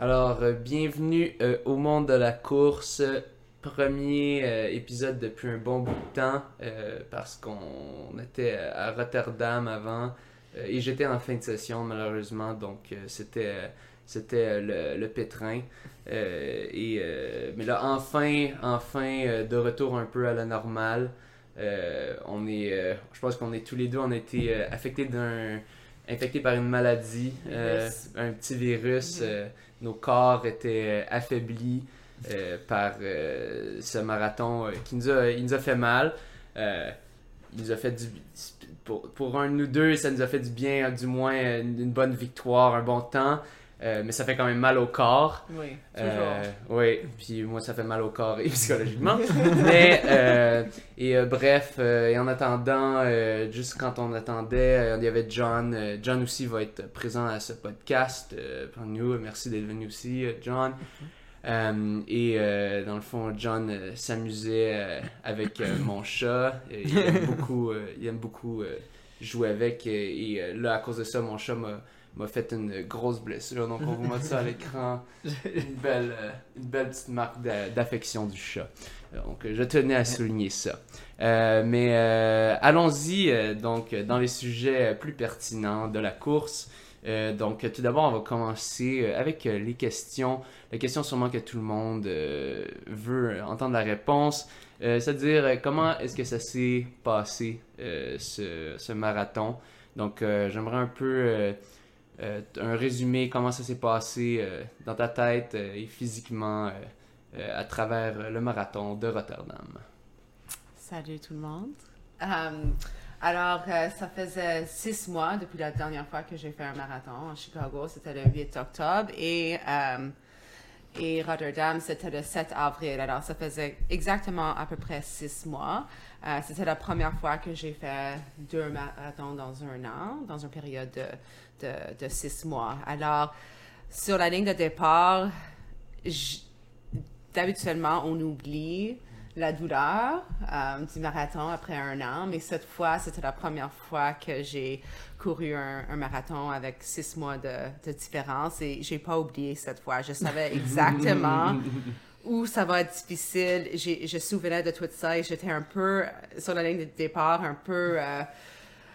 Alors, euh, bienvenue euh, au monde de la course. Premier euh, épisode depuis un bon bout de temps parce qu'on était à Rotterdam avant et j'étais en fin de session malheureusement, donc c'était c'était le, pétrin. Et, mais là, enfin, enfin, de retour un peu à la normale. On est, je pense qu'on est tous les deux, on a été affectés d'un, infectés par une maladie, euh, un petit virus. euh, nos corps étaient euh, affaiblis euh, par euh, ce marathon euh, qui nous a, il nous a fait mal. Euh, il nous a fait du, pour, pour un de nous deux, ça nous a fait du bien, du moins euh, une bonne victoire, un bon temps. Euh, mais ça fait quand même mal au corps. Oui, toujours. Euh, oui, puis moi ça fait mal au corps et psychologiquement. Mais, euh, et euh, bref, et en attendant, juste quand on attendait, il y avait John. John aussi va être présent à ce podcast parmi nous. Merci d'être venu aussi, John. Euh, et euh, dans le fond, John euh, s'amusait euh, avec mon chat. Et il aime beaucoup, il aime beaucoup jouer avec. Et, et, là, à cause de ça, mon chat m'a m'a fait une grosse blessure. Donc, on vous met ça à l'écran. Une belle, euh, une belle petite marque d'a- d'affection du chat. Donc, euh, je tenais à souligner ça. Euh, mais euh, allons-y euh, donc dans les sujets plus pertinents de la course. Donc, tout d'abord, on va commencer avec les questions. La question sûrement que tout le monde veut entendre la réponse. C'est-à-dire, comment est-ce que ça s'est passé, ce, ce marathon? Donc, j'aimerais un peu euh, un résumé, comment ça s'est passé euh, dans ta tête euh, et physiquement à travers le marathon de Rotterdam. Salut tout le monde. Alors, ça faisait six mois depuis la dernière fois que j'ai fait un marathon à Chicago. C'était le 8 octobre. Et, et Rotterdam, c'était le 7 avril. Alors, ça faisait exactement à peu près six mois. C'était la première fois que j'ai fait deux marathons dans un an, dans une période de, de, de six mois. Alors, sur la ligne de départ, d'habituellement, on oublie la douleur euh, du marathon après un an, mais cette fois, c'était la première fois que j'ai couru un, un marathon avec six mois de, de différence et j'ai pas oublié cette fois. Je savais exactement où ça va être difficile. Je souvenais de tout ça et j'étais un peu sur la ligne de départ, un peu. euh,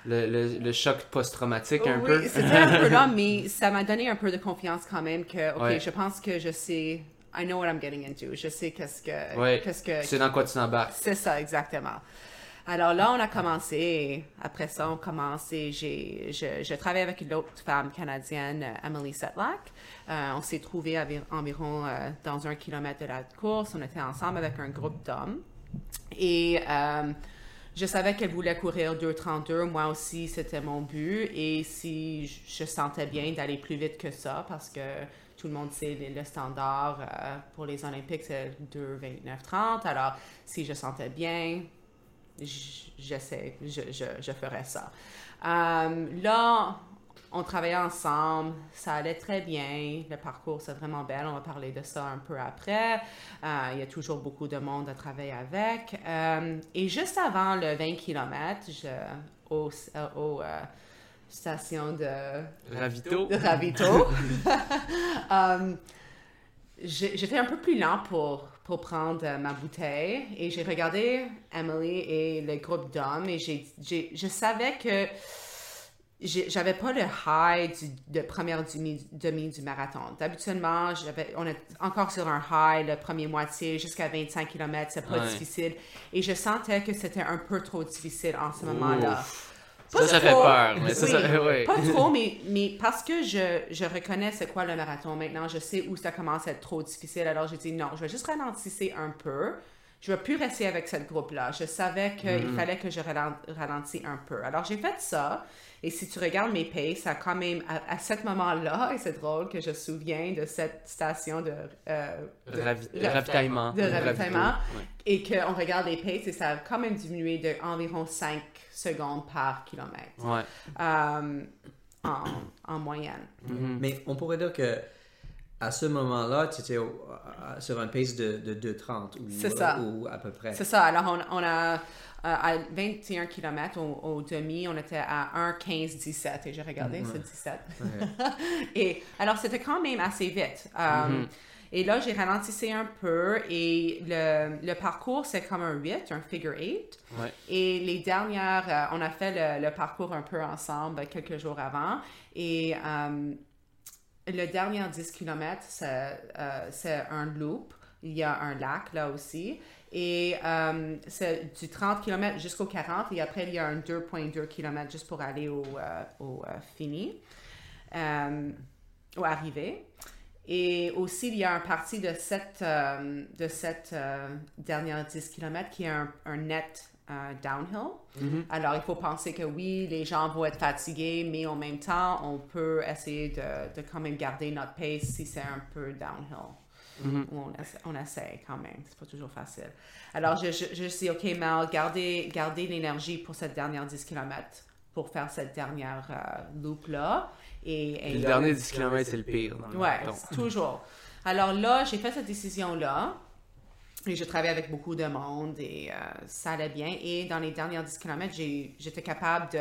Le, le- le choc post-traumatique un oui, peu. c'était un peu là, mais ça m'a donné un peu de confiance quand même que, ok, Ouais. je pense que je sais, I know what I'm getting into. Je sais qu'est-ce que, Ouais. qu'est-ce que, C'est dans quoi tu t'embarques. c'est ça, exactement. Alors là, on a commencé. Après ça, on commence et j'ai, je, je travaille avec une autre femme canadienne, Emily Setlack. Euh, on s'est trouvés environ euh, dans un kilomètre de la course. On était ensemble avec un groupe d'hommes. Et euh, je savais qu'elle voulait courir 2,32. Moi aussi, c'était mon but. Et si je sentais bien d'aller plus vite que ça, parce que tout le monde sait le, standard euh, pour les Olympiques, c'est 2,29,30. Alors, si je sentais bien, j'essaie, je, je, je ferais ça. Euh, là, on travaillait ensemble, ça allait très bien, le parcours c'est vraiment belle, on va parler de ça un peu après. Euh, il y a toujours beaucoup de monde à travailler avec. Euh, et juste avant le 20 km, je, au, euh, au euh, station de, Ravito. de Ravito, j'ai- j'étais un peu plus lent pour, pour prendre ma bouteille et j'ai regardé Emily et le groupe d'hommes et j'ai, je savais que j'avais pas le high du, de première demi, demi du marathon. D'habituellement, j'avais, on est encore sur un high, le premier moitié jusqu'à 25 km, c'est pas Ouais. difficile. Et je sentais que c'était un peu trop difficile en ce moment-là. Ça, Pas ça fait trop. peur. Mais ça, Oui, ça- ouais. Pas trop, mais, mais parce que je, je reconnais c'est quoi le marathon maintenant, je sais où ça commence à être trop difficile. Alors j'ai dit non, je vais juste ralentisser un peu. Je ne vais plus rester avec cette groupe-là. Je savais qu'il Mm-hmm. fallait que je ralen- ralentisse un peu. Alors j'ai fait ça. Et si tu regardes mes paces, ça a quand même, à, à ce moment-là, et c'est drôle que je me souviens de cette station de, euh, de- Ravi- de- ravitaillement. de ravitaillement. Ravito, ouais. et qu'on regarde les paces et ça a quand même diminué de environ 5 secondes par kilomètre Ouais. euh, en, en moyenne. Mhm. Mais on pourrait dire que à ce moment-là, tu étais sur un pace de, de 2,30 ou, ça. ou à peu près. C'est ça. Alors, on, on a, euh, à 21 km au, au demi, on était à 1,15-17. Et j'ai regardé, c'est 17. et alors, c'était quand même assez vite. Euh, Et là, j'ai ralentissé un peu. Et le, le parcours, c'est comme un 8, un figure 8. Ouais. Et les dernières, euh, on a fait le, le parcours un peu ensemble quelques jours avant. Et euh, le dernier 10 km, c'est euh, un loop. Il y a un lac là aussi. Et euh, c'est du 30 km jusqu'au 40. Et après, il y a un 2,2 km juste pour aller au, euh, au euh, fini, euh, au arrivé. Et aussi, il y a un parti de cette, euh, de euh, dernière 10 km qui est un, un net euh, downhill. Alors, il faut penser que oui, les gens vont être fatigués, mais en même temps, on peut essayer de, de quand même garder notre pace si c'est un peu downhill. Ou on, on essaie quand même, c'est pas toujours facile. Alors, je, je, je dis, OK, Mel, gardez, gardez l'énergie pour cette dernière 10 km pour faire cette dernière euh, loop-là. Et, et Le dernier 10 km, c'est le pire. le Ouais, toujours. Alors là, j'ai fait cette décision-là. Et je travaillais avec beaucoup de monde et euh, ça allait bien. Et dans les dernières 10 km, j'étais capable de,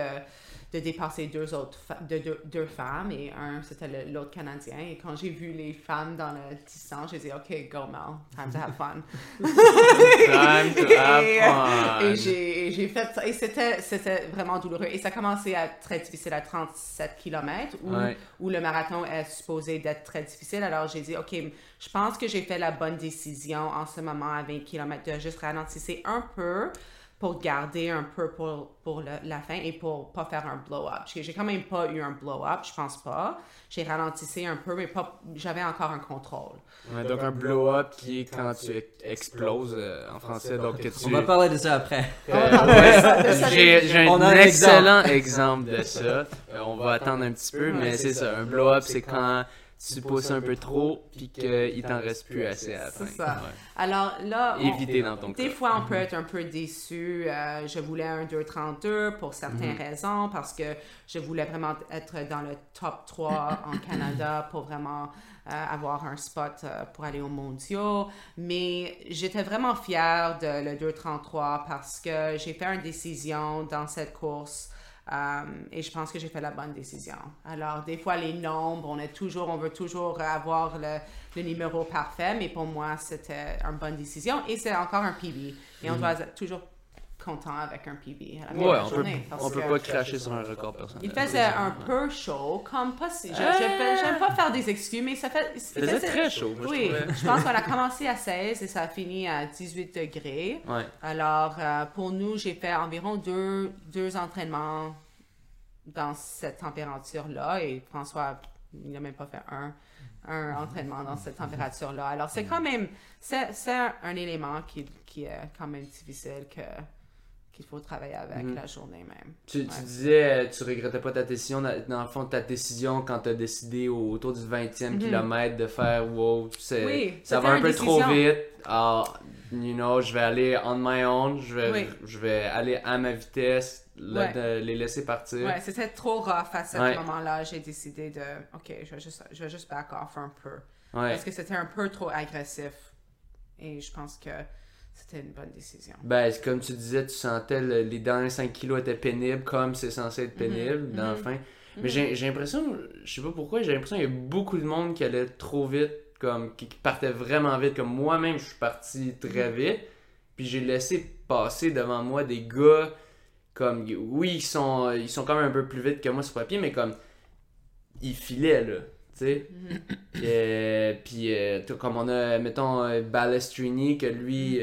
de dépasser deux autres de, deux, deux femmes et un, c'était l'autre Canadien. Et quand j'ai vu les femmes dans le distance, j'ai dit, OK, go Mel, time to have fun. Time to have et, fun. et j'ai, et j'ai fait ça. Et c'était, c'était vraiment douloureux. Et ça a commencé à être très difficile à 37 km, où, Ouais. où le marathon est supposé d'être très difficile. Alors j'ai dit, OK, je pense que j'ai fait la bonne décision en ce moment à 20 km de juste ralentir un peu pour garder un peu pour, pour le- la fin et pour pas faire un blow-up. J'ai, j'ai quand même pas eu un blow-up, je pense pas. J'ai ralentissé un peu, mais pas, j'avais encore un contrôle. Ouais, donc un blow-up qui est quand tu ex- exploses euh, en français. Donc que tu. On va parler de ça après. Euh. J'ai un excellent exemple de ça. Euh, on va attendre un petit peu, mais c'est ça. Un blow-up, c'est quand tu pousses un peu trop puis qu'il t'en reste plus assez à la fin. C'est ça. Ouais. Alors là, on- Éviter dans ton Des cas. fois, on peut être un peu déçu. Euh, je voulais un 2,32 pour certaines raisons, parce que je voulais vraiment être dans le top 3 en Canada pour vraiment euh, avoir un spot euh, pour aller aux mondiaux. Mais j'étais vraiment fière de le 2,33 parce que j'ai fait une décision dans cette course. Euh, et je pense que j'ai fait la bonne décision. Alors, des fois, les nombres, on est toujours, on veut toujours avoir le, le numéro parfait, mais pour moi, c'était une bonne décision. Et c'est encore un PB. Et on doit être toujours content avec un PB à la Mhm. Ouais, on peut, journée. on peut pas cracher sur un record personnel. Il faisait un peu chaud, comme pas si. je- je- J'aime pas faire des excuses, mais ça fait. il faisait très chaud, moi, oui, je pense qu'on a commencé à 16 et ça a fini à 18 degrés. Ouais. Alors, euh, pour nous, j'ai fait environ deux, deux entraînements dans cette température-là et François, il n'a même pas fait un, un entraînement dans cette température-là. Alors, c'est quand même, c'est un élément qui, qui est quand même difficile que qu'il faut travailler avec Mhm. la journée même. Tu, tu Ouais. disais, euh, tu regrettais pas ta décision. Dans le fond, ta décision quand tu as décidé au- autour du 20e kilomètre de faire wow, Mhm. Oui, ça va un peu trop vite. Alors, you know, je vais aller on my own. Je vais, Oui. je vais aller à ma vitesse, le- Ouais. de les laisser partir. Ouais, c'était trop rough à ce Ouais. moment-là. J'ai décidé de, OK, je vais juste, je vais juste back off un peu. Parce que c'était un peu trop agressif. Et je pense que c'était une bonne décision. Ben, comme tu disais, tu sentais le- les derniers 5 kilos étaient pénibles, comme c'est censé être pénible Mhm, dans le mhm. fin. Mais j'ai j'ai l'impression, je sais pas pourquoi, j'ai l'impression qu'il y a beaucoup de monde qui allait trop vite, comme qui, qui partait vraiment vite. Comme moi-même, je suis parti très Mhm. vite, puis j'ai laissé passer devant moi des gars, comme, oui, ils sont, ils sont quand même un peu plus vite que moi sur papier, mais comme, ils filaient, là, tu sais. Euh, puis, euh, comme on a, mettons, euh, Balestrini, que lui,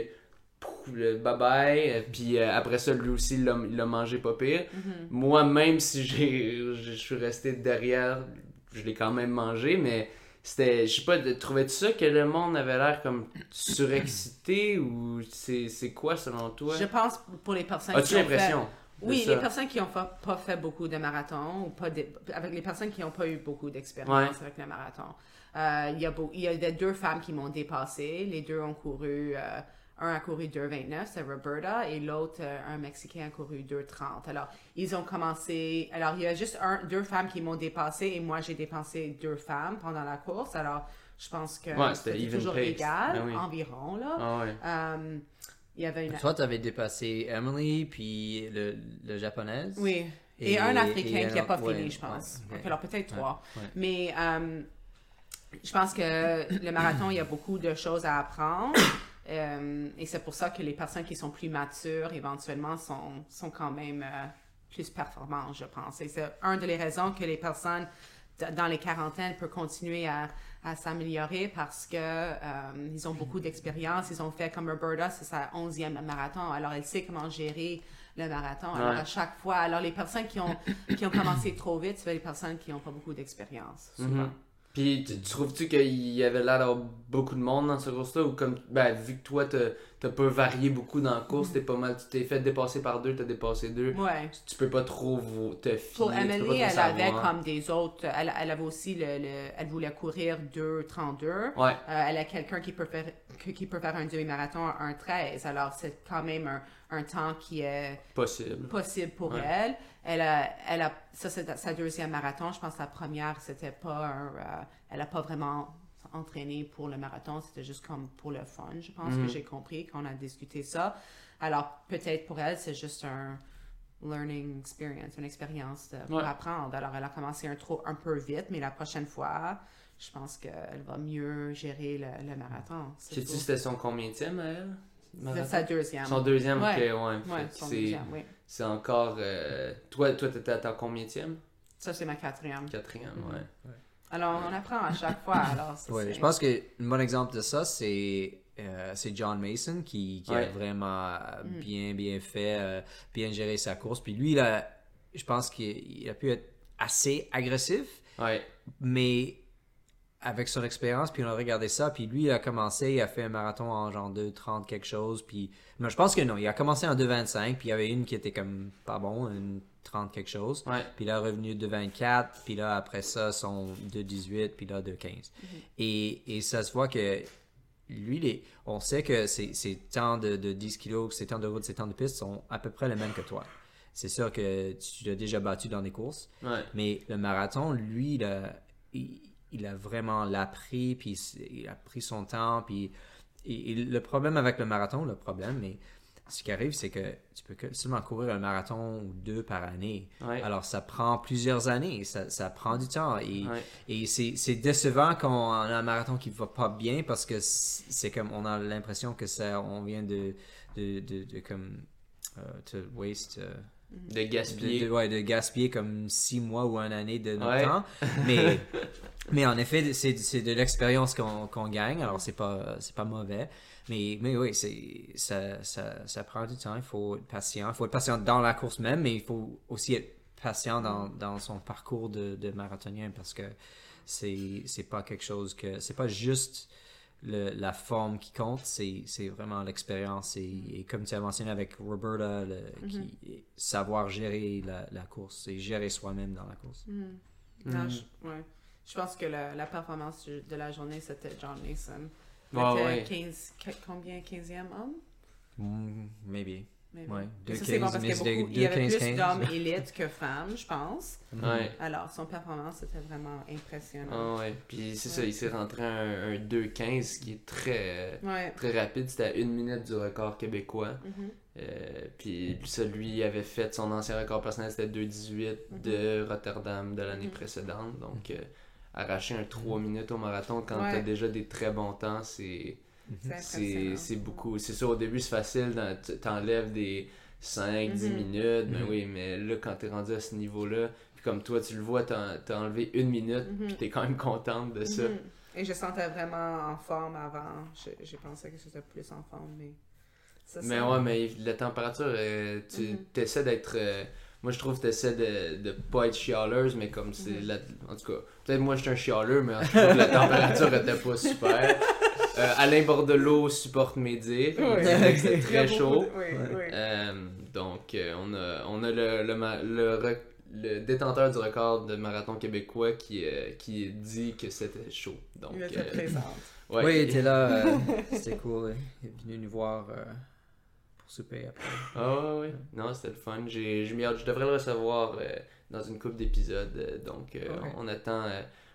Le bye-bye, euh, puis euh, après ça, lui aussi, il l'a mangé pas pire. Mhm. Moi, même si j'ai je suis resté derrière, je l'ai quand même mangé, mais c'était, je sais pas, trouvais-tu ça que le monde avait l'air comme surexcité ou c'est quoi selon toi? Je pense pour les personnes As-tu qui ont fait... l'impression? Oui, ça? les personnes qui n'ont pas, pas fait beaucoup de marathons, ou pas de- avec les personnes qui n'ont pas eu beaucoup d'expérience Ouais. avec le marathon. Euh, il, y a beau- y avait deux femmes qui m'ont dépassé. Les deux ont couru euh, un a couru 2,29, c'est Roberta, et l'autre, euh, un Mexicain, a couru 2,30. Alors, ils ont commencé. Alors, il y a juste un, deux femmes qui m'ont dépassé, et moi, j'ai dépensé deux femmes pendant la course. Alors, je pense que Ouais, c'était toujours pace. égal, Ben oui. environ, là. Ah ouais. Euh, il y avait une. Toi, tu avais dépassé Emily, puis le, le japonaise. Oui. Et, Et- un et Africain un qui n'a pas ouais, fini, je pense. ouais, alors peut-être trois. ouais. Mais euh, je pense que le marathon, il y a beaucoup de choses à apprendre. Euh, et c'est pour ça que les personnes qui sont plus matures, éventuellement, sont, sont quand même euh, plus performantes, je pense. Et c'est une des raisons que les personnes dans les quarantaines peuvent continuer à, à s'améliorer parce que euh, ils ont beaucoup d'expérience. Ils ont fait comme Roberta, c'est sa onzième marathon. Alors, elle sait comment gérer le marathon. Alors, Ouais. à chaque fois, alors les personnes qui ont, qui ont commencé trop vite, c'est les personnes qui n'ont pas beaucoup d'expérience, souvent. Mhm. Puis, tu, tu trouves-tu qu'il y avait l'air d'avoir beaucoup de monde dans ce course-là ou comme, ben, vu que toi, t'as pas varié beaucoup dans la course, t'es pas mal, tu t'es fait dépasser par deux, t'as dépassé deux, Ouais. tu, tu peux pas trop te fier. Pour Emily, elle avait comme des autres, elle, elle avait aussi le, le- elle voulait courir 2,32. Ouais, Euh, elle a quelqu'un qui peut faire, qui peut faire un demi-marathon à 1,13. Alors, c'est quand même un, un temps qui est possible. possible pour Ouais. elle. Elle a, elle a, ça c'est sa deuxième marathon. Je pense que la première, c'était pas un, euh, elle a pas vraiment entraîné pour le marathon. C'était juste comme pour le fun, je pense Mhm. que j'ai compris qu'on a discuté ça. Alors, peut-être pour elle, c'est juste un learning experience, une expérience pour Ouais. apprendre. Alors, elle a commencé un, trop, un peu vite, mais la prochaine fois, je pense qu'elle va mieux gérer le, le marathon. Sais-tu c'était son combienième elle? C'est sa deuxième. Son deuxième, Ouais. ok, ouais. Ouais, son deuxième, oui. C'est encore. euh, Toi, toi, t'étais à ta combienième? Ça, c'est ma quatrième. Quatrième, Mhm. ouais. Alors, on apprend à chaque fois. Alors, Ouais, je pense qu'un bon exemple de ça, c'est euh, c'est John Mason qui, qui Ouais. a vraiment Mm. bien, bien fait, euh, bien géré sa course. Puis lui, il a- je pense qu'il il a pu être assez agressif, Ouais. mais avec son expérience, puis on a regardé ça, puis lui, il a commencé, il a fait un marathon en genre 2,30 quelque chose, puis... Mais je pense que non, il a commencé en 2,25, puis il y avait une qui était comme pas bon, une 30 quelque chose. Ouais. Puis là, revenu de 24, puis là, après ça, son de 18, puis là, de 15. et, et ça se voit que lui, les, on sait que ses, ses temps de, de 10 kilos, ses temps de route, ses temps de piste sont à peu près les mêmes que toi. C'est sûr que tu l'as déjà battu dans des courses, Ouais. mais le marathon, lui, il a, il, il a vraiment l'appris, puis il a pris son temps, puis et- et le problème avec le marathon, le problème, mais ce qui arrive, c'est que tu peux que seulement courir un marathon ou deux par année. Ouais. Alors, ça prend plusieurs années, ça, ça prend du temps. Et, Ouais. et c'est c'est décevant quand on a un marathon qui va pas bien parce que c'est comme on a l'impression que ça, on vient de, de, de, de comme, euh, to waste. euh, De de, gaspiller. de- ouais, de gaspiller comme six mois ou une année de notre Ouais. temps. Mais, mais en effet, c'est c'est de l'expérience qu'on qu'on gagne, alors c'est pas, c'est pas mauvais. Mais, mais oui, c'est- ça, ça, ça prend du temps, il faut être patient. Il faut être patient dans la course même, mais il faut aussi être patient dans, dans son parcours de, de marathonien parce que c'est c'est pas quelque chose que. C'est pas juste le- la forme qui compte, c'est c'est vraiment l'expérience. Et, et comme tu as mentionné avec Roberta, le- qui, savoir gérer la, la course et gérer soi-même dans la course. Non, Mhm. je, ouais. je pense que la, la performance de la journée, c'était John Mason. Il Ouais, était ouais. 15, que- combien 15e homme? Mm, maybe. Mais Ouais, Mais deux ça, c'est bon 15, parce qu'il y, avait deux 15, plus 15. d'hommes élites que femmes, je pense. Ouais. Alors, son performance était vraiment impressionnant. Ah ouais. Puis c'est ça, il s'est rentré un, un 2.15 qui est très, Ouais. très rapide. C'était à une minute du record québécois. Euh, puis ça, lui avait fait son ancien record personnel, c'était 2.18 de Rotterdam de l'année Mhm. précédente. Donc, euh, arracher un 3 minutes au marathon quand t'as déjà des très bons temps, c'est C'est c'est beaucoup. C'est sûr, au début, c'est facile, t'enlèves des 5, 10 Mhm. minutes, mais Mhm. oui, mais là, quand t'es rendu à ce niveau-là, puis comme toi, tu le vois, t'as t'as enlevé une minute, Mhm. puis t'es quand même contente de ça. Mhm. Et je sentais vraiment en forme avant. Je, je pensais que j'étais plus en forme, mais. ça, Mais ouais, mais la température, euh, tu Mhm. essaies d'être. euh, moi, je trouve que tu essaies de, de pas être chialeuse, mais comme c'est. Mhm. la- En tout cas, peut-être moi, j'étais un chialeux, mais en tout cas, la température était pas super. Euh, Alain Bordelot supporte mes dires. Il Oui. c'était très chaud. Oui, oui. Euh, donc, euh, on a, on a le, le, ma- le, rec- le détenteur du record de marathon québécois qui, euh, qui dit que c'était chaud. Donc, Il était euh, ouais. Oui, il était là. euh, C'était cool. Il est venu nous voir euh, pour souper après. Ah ouais, ouais. Non, c'était le fun. J'ai, je devrais le recevoir euh, dans une couple d'épisodes. donc, euh, on attend.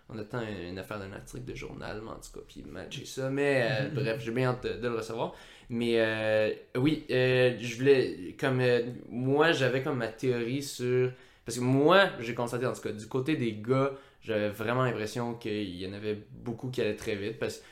On attend une affaire d'un article de journal, mais en tout cas, puis matcher ça. Mais euh, bref, j'ai bien hâte de, de le recevoir. Mais euh, oui, euh, je voulais. Comme moi, j'avais comme ma théorie sur. Parce que moi, j'ai constaté, en tout cas, du côté des gars, j'avais vraiment l'impression qu'il y en avait beaucoup qui allaient très vite. Parce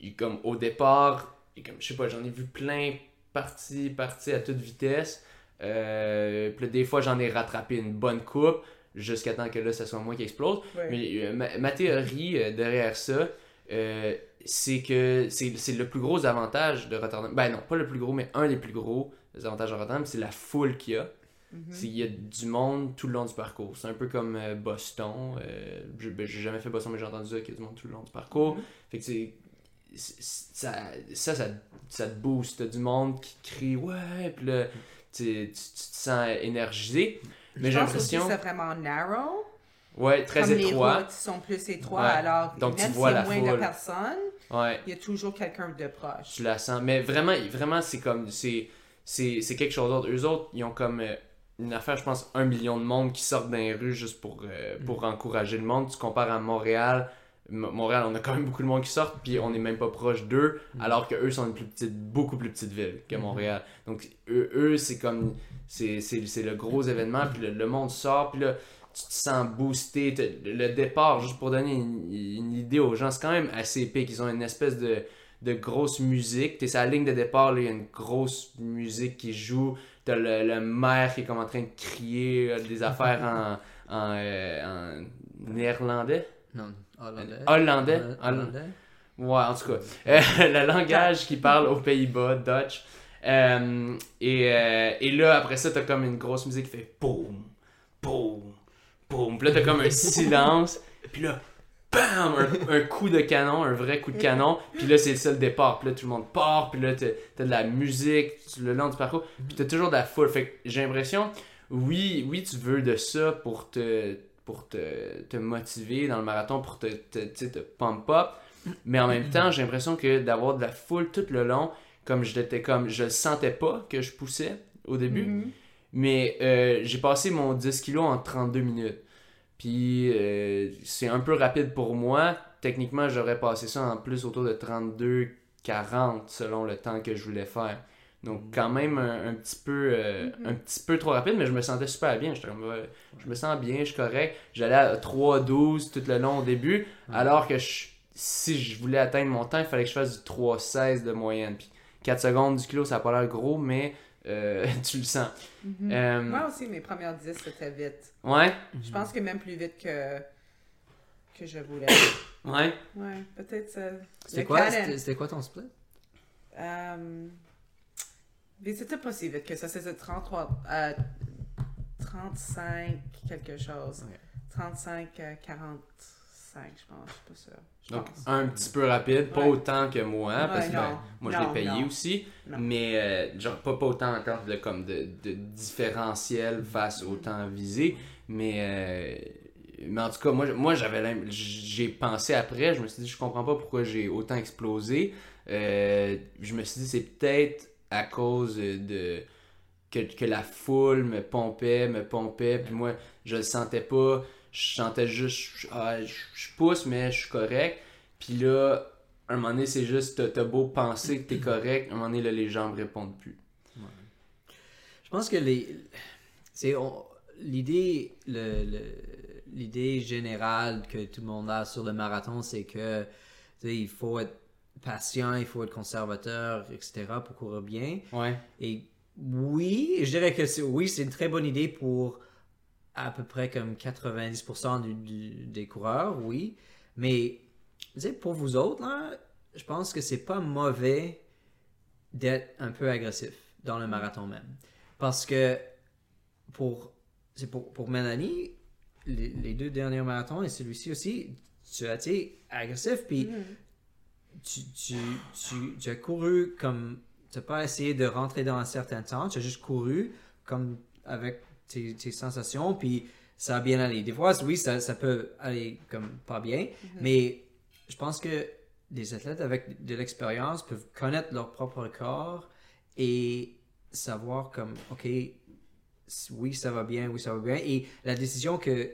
que, comme au départ, et comme, je sais pas, j'en ai vu plein partis, partis à toute vitesse. Puis des fois, j'en ai rattrapé une bonne coupe jusqu'à temps que là, ça soit moi qui explose. Mais euh, ma, ma théorie euh, derrière ça, euh, c'est que c'est le plus gros avantage de Rotterdam. Ben non, pas le plus gros, mais un des plus gros avantages de Rotterdam, c'est la foule qu'il y a. Mhm. C'est qu'il y a du monde tout le long du parcours. C'est un peu comme Boston. Ben, j'ai jamais fait Boston, mais j'ai entendu dire qu'il y a du monde tout le long du parcours. Mhm. Fait que c'est- Ça, ça, ça, ça te booste. T'as du monde qui crie ouais, puis là, tu, tu, tu te sens énergisé. Mais j'ai l'impression. c'est vraiment narrow. Ouais, très comme les étroit. routes sont plus étroites, Ouais. alors Donc, tu même vois y a la moins de personnes, Ouais. il y a toujours quelqu'un de proche. tu la sens. Mais vraiment, vraiment c'est comme. C'est, c'est, c'est quelque chose d'autre. Eux autres, ils ont comme euh, une affaire, je pense, un million de monde qui sortent dans les rues juste pour, euh, pour encourager le monde. Tu compares à Montréal. M- Montréal, on a quand même beaucoup de monde qui sortent, puis on n'est même pas proche d'eux, alors que eux sont une plus petite, beaucoup plus petite ville que Montréal. Donc, eux, eux c'est comme. C'est, le gros événement, puis le, le monde sort, puis là, tu te sens boosté. Le départ, juste pour donner une, une idée aux gens, c'est quand même assez épique. Ils ont une espèce de de grosse musique. T'es la ligne de départ, il y a une grosse musique qui joue. T'as le, le maire qui est comme en train de crier euh, des affaires en, en, euh, en néerlandais. Non, hollandais. Hollandais. Holl- Holl- Hollandais. Ouais, en tout cas. Euh, le langage qui parle aux Pays-Bas, Dutch. Euh, et, euh, et là, après ça, t'as comme une grosse musique qui fait boum, boum, boum. Puis là, t'as comme un silence. Puis là, bam, un, un coup de canon, un vrai coup de canon. Puis là, c'est ça le départ. Puis là, tout le monde part. Puis là, t'as t'as de la musique le long du parcours. Puis t'as toujours de la foule. Fait que j'ai l'impression, oui, oui, tu veux de ça pour te, pour te, te motiver dans le marathon, pour te, te, te pump up. Mais en même temps, j'ai l'impression que d'avoir de la foule tout le long, comme j'étais comme, je le sentais pas que je poussais au début. Mhm. Mais euh, j'ai passé mon 10 kilos en 32 minutes. Puis euh, c'est un peu rapide pour moi. Techniquement, j'aurais passé ça en plus autour de 32-40 selon le temps que je voulais faire. Donc quand même un, un petit peu euh, un petit peu trop rapide, mais je me sentais super bien. J'étais comme, ouais, je me sens bien, je suis correct. J'allais à 3-12 tout le long au début, alors que je- si je voulais atteindre mon temps, il fallait que je fasse du 3-16 de moyenne. Puis 4 secondes du kilo, ça n'a pas l'air gros, mais euh, tu le sens. Mhm. Euh, Moi aussi, mes premières 10, c'était vite. Ouais? Je pense que même plus vite que, je voulais. ouais. Ouais, peut-être. Euh, c'était quoi, quoi, ton split? Euh, mais c'était pas si vite que ça. C'était 33, 35 quelque chose. 35, 40. 5, je pense. Je pas sûre. Donc, un petit peu rapide, pas autant que moi, parce que ben, moi, je l'ai payé aussi, mais euh, genre, pas, pas autant encore de, comme de, de différentiel face au temps visé, mais. Euh, mais en tout cas, moi, moi j'avais j'ai pensé après, je me suis dit, je comprends pas pourquoi j'ai autant explosé. Euh, je me suis dit, c'est peut-être à cause de que, que, la foule me pompait, me pompait, puis moi, je le sentais pas. Je sentais juste, je, ah, je- je pousse, mais je suis correct. Puis là, un moment donné, c'est juste, t'as- beau penser que t'es correct, un moment donné, là, les jambes répondent plus. Je pense que les, c'est l'idée, le, le- l'idée générale que tout le monde a sur le marathon, c'est que il faut être patient, il faut être conservateur, etc. pour courir bien. Ouais. Et oui, je dirais que c'est, oui, c'est une très bonne idée pour à peu près comme 90% du- du- des coureurs, oui. Mais pour vous autres, là, je pense que c'est pas mauvais d'être un peu agressif dans le marathon même. Parce que pour, c'est pour, pour Mélanie, les, les deux derniers marathons et celui-ci aussi, tu as été agressif, puis Mhm. tu, tu, tu, tu as couru comme. Tu n'as pas essayé de rentrer dans un certain temps, tu as juste couru comme avec tes, tes sensations, puis ça a bien allé. Des fois, oui, ça, ça peut aller comme pas bien, mais je pense que des athlètes avec de l'expérience peuvent connaître leur propre corps et savoir comme, OK, oui, ça va bien, oui, ça va bien. Et la décision que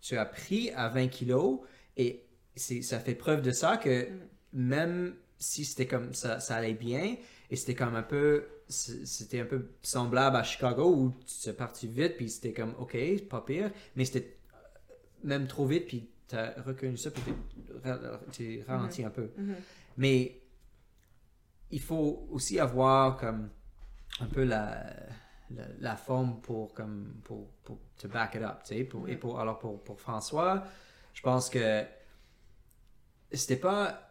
tu as prise à 20 kilos, et ça fait preuve de ça que même si c'était comme ça, ça allait bien, et c'était comme un peu, c'était un peu semblable à Chicago où tu es parti vite, puis c'était comme, ok, pas pire, mais c'était même trop vite, puis tu as reconnu ça, puis tu ralenti un peu. Mais il faut aussi avoir comme un peu la, la, la forme pour, comme, pour, pour te back it up, tu sais. Pour, Et pour, alors pour, pour François, je pense que c'était pas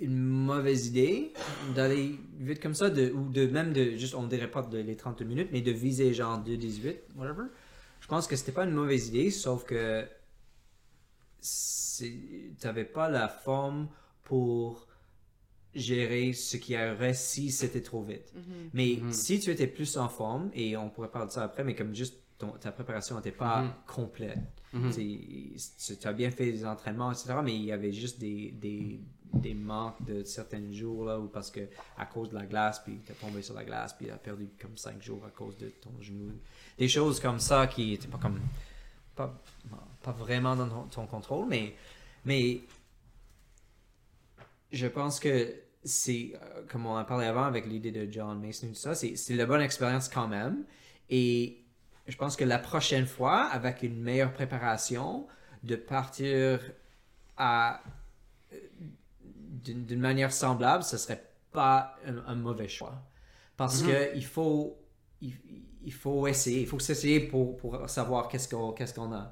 une mauvaise idée d'aller vite comme ça, de, ou de même de, juste, on dirait pas de les 30 minutes, mais de viser genre 2-18, whatever. Je pense que c'était pas une mauvaise idée, sauf que t'avais pas la forme pour gérer ce qui arriverait si c'était trop vite. Mais si tu étais plus en forme, et on pourrait parler de ça après, mais comme juste ton- ta préparation n'était pas complète. Tu tu as bien fait des entraînements, etc., mais il y avait juste des, des, des manques de certains jours, là, où parce que à cause de la glace, puis tu es tombé sur la glace, puis tu as perdu comme 5 jours à cause de ton genou. Des choses comme ça qui n'étaient pas comme... Pas, pas vraiment dans ton, contrôle, mais, mais je pense que c'est, euh, comme on a parlé avant avec l'idée de John Mason et tout ça, c'est, c'est la bonne expérience quand même. Et je pense que la prochaine fois, avec une meilleure préparation, de partir à, euh, d'une, manière semblable, ce serait pas un, un mauvais choix. Parce que il faut, il, il faut essayer, il faut s'essayer pour, pour savoir qu'est-ce qu'on, qu'est-ce qu'on a.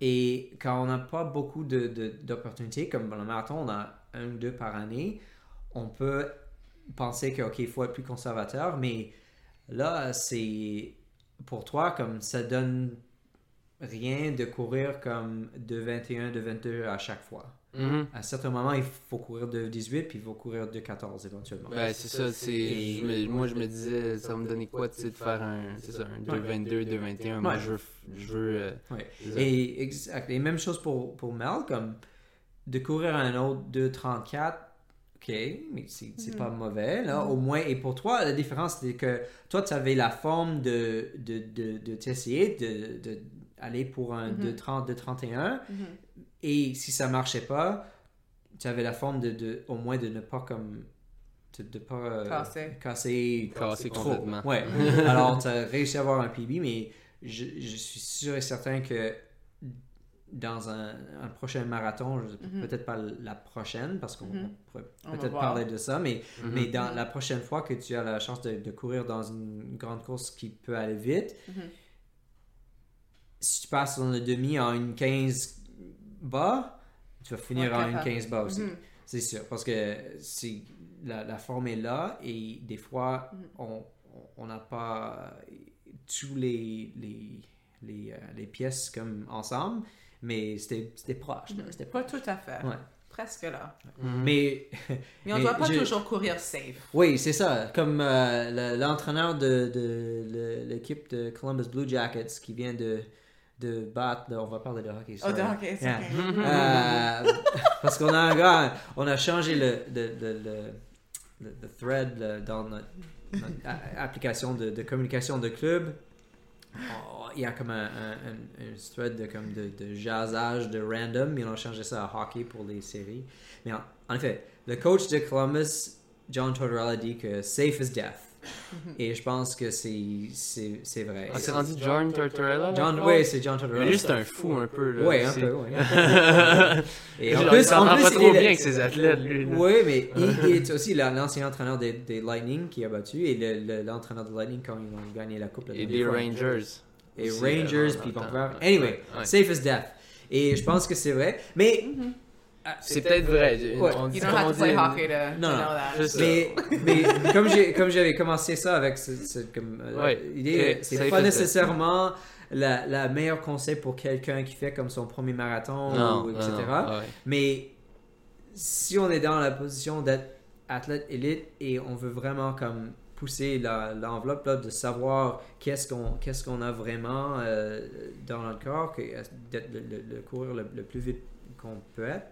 Et quand on n'a pas beaucoup de, de- d'opportunités, comme dans le marathon, on a un ou deux par année, on peut penser que, OK, il faut être plus conservateur, mais là, c'est pour toi, comme ça donne rien de courir comme de 21, de 22 à chaque fois. Mhm. À certains moments, il faut courir de 18, puis il faut courir de 14 éventuellement. Ben, c'est ça, c'est. Et- moi, je me disais, ça va me donner quoi, de faire un. Ça, un 2,22, 2,21. Moi, je veux. Je veux euh, Ouais. Et, exact. Et même chose pour, pour Mel, comme de courir un autre 2,34, ok, mais c'est c'est pas mauvais, là, au moins. Et pour toi, la différence, c'est que toi, tu avais la forme de, de, de, de t'essayer de, de aller pour un 2,30, 2,31. Et si ça marchait pas, tu avais la forme de, de au moins de ne pas comme. De, de pas euh, Casser. casser, Casser trop. complètement. Ouais. Alors, tu as réussi à avoir un PB, mais je, je suis sûr et certain que dans un, un prochain marathon, je- peut-être pas la prochaine, parce qu'on on pourrait peut-être voir. parler de ça, mais, Mhm. mais dans la prochaine fois que tu as la chance de, de courir dans une grande course qui peut aller vite, si tu passes dans le demi en une 15 bas, tu vas finir en une capable. 15 bas aussi. Mhm. C'est sûr, parce que c'est la, la forme est là et des fois, Mhm. on on n'a pas tous les, les, les, euh, les pièces comme ensemble, mais c'était c'était proche. là, c'était Pas tout à fait. Ouais. Presque là. Mhm. Mais Mais on Mais doit pas je- toujours courir safe. oui, c'est ça. Comme euh, le- l'entraîneur de, de, l'équipe de Columbus Blue Jackets qui vient de, de battre, on va parler de hockey. Oh, de hockey, c'est Yeah. Euh, parce qu'on a gars, on a changé le, le, le, le- thread le- dans notre, application de, de communication de club. Oh, Il y a comme un, un, un- un thread de, comme de, de jazzage, de random, mais on a changé ça à hockey pour les séries. Mais en, en effet, le coach de Columbus, John Tortorella, dit que safe is death. Et je pense que c'est c'est- c'est vrai. Ah, c'est rendu John Tortorella? John, oui, c'est John Tortorella. Lui, c'est un fou un peu. Là. Ouais, un peu, ouais. Et en il plus, en plus, pas il trop est- bien avec ses athlètes, lui. là. Oui, mais il, il est aussi la- l'ancien entraîneur des, des Lightning qui a battu et le- le- l'entraîneur des Lightning quand ils ont gagné la coupe. Et fois. Rangers. Et Rangers, euh, puis Vancouver. Anyway, Ouais. safe as death. Et je pense que c'est vrai. Mais, C'est peut-être vrai. Ouais. On dit You don't have to play dire- hockey to, to Non, non. know that. Juste- mais, mais comme j'ai comme j'avais commencé ça avec ce, ce- comme, euh, Ouais. l'idée, Ok, c'est pas nécessairement la, la meilleure conseil pour quelqu'un qui fait comme son premier marathon, Non, ou, non, etc. non, ouais. Mais si on est dans la position d'être athlète élite et on veut vraiment comme pousser la- l'enveloppe là, de savoir qu'est-ce qu'on qu'est-ce qu'on a vraiment euh, dans notre corps, que, euh, d'être le, le- le courir le, le plus vite qu'on peut être,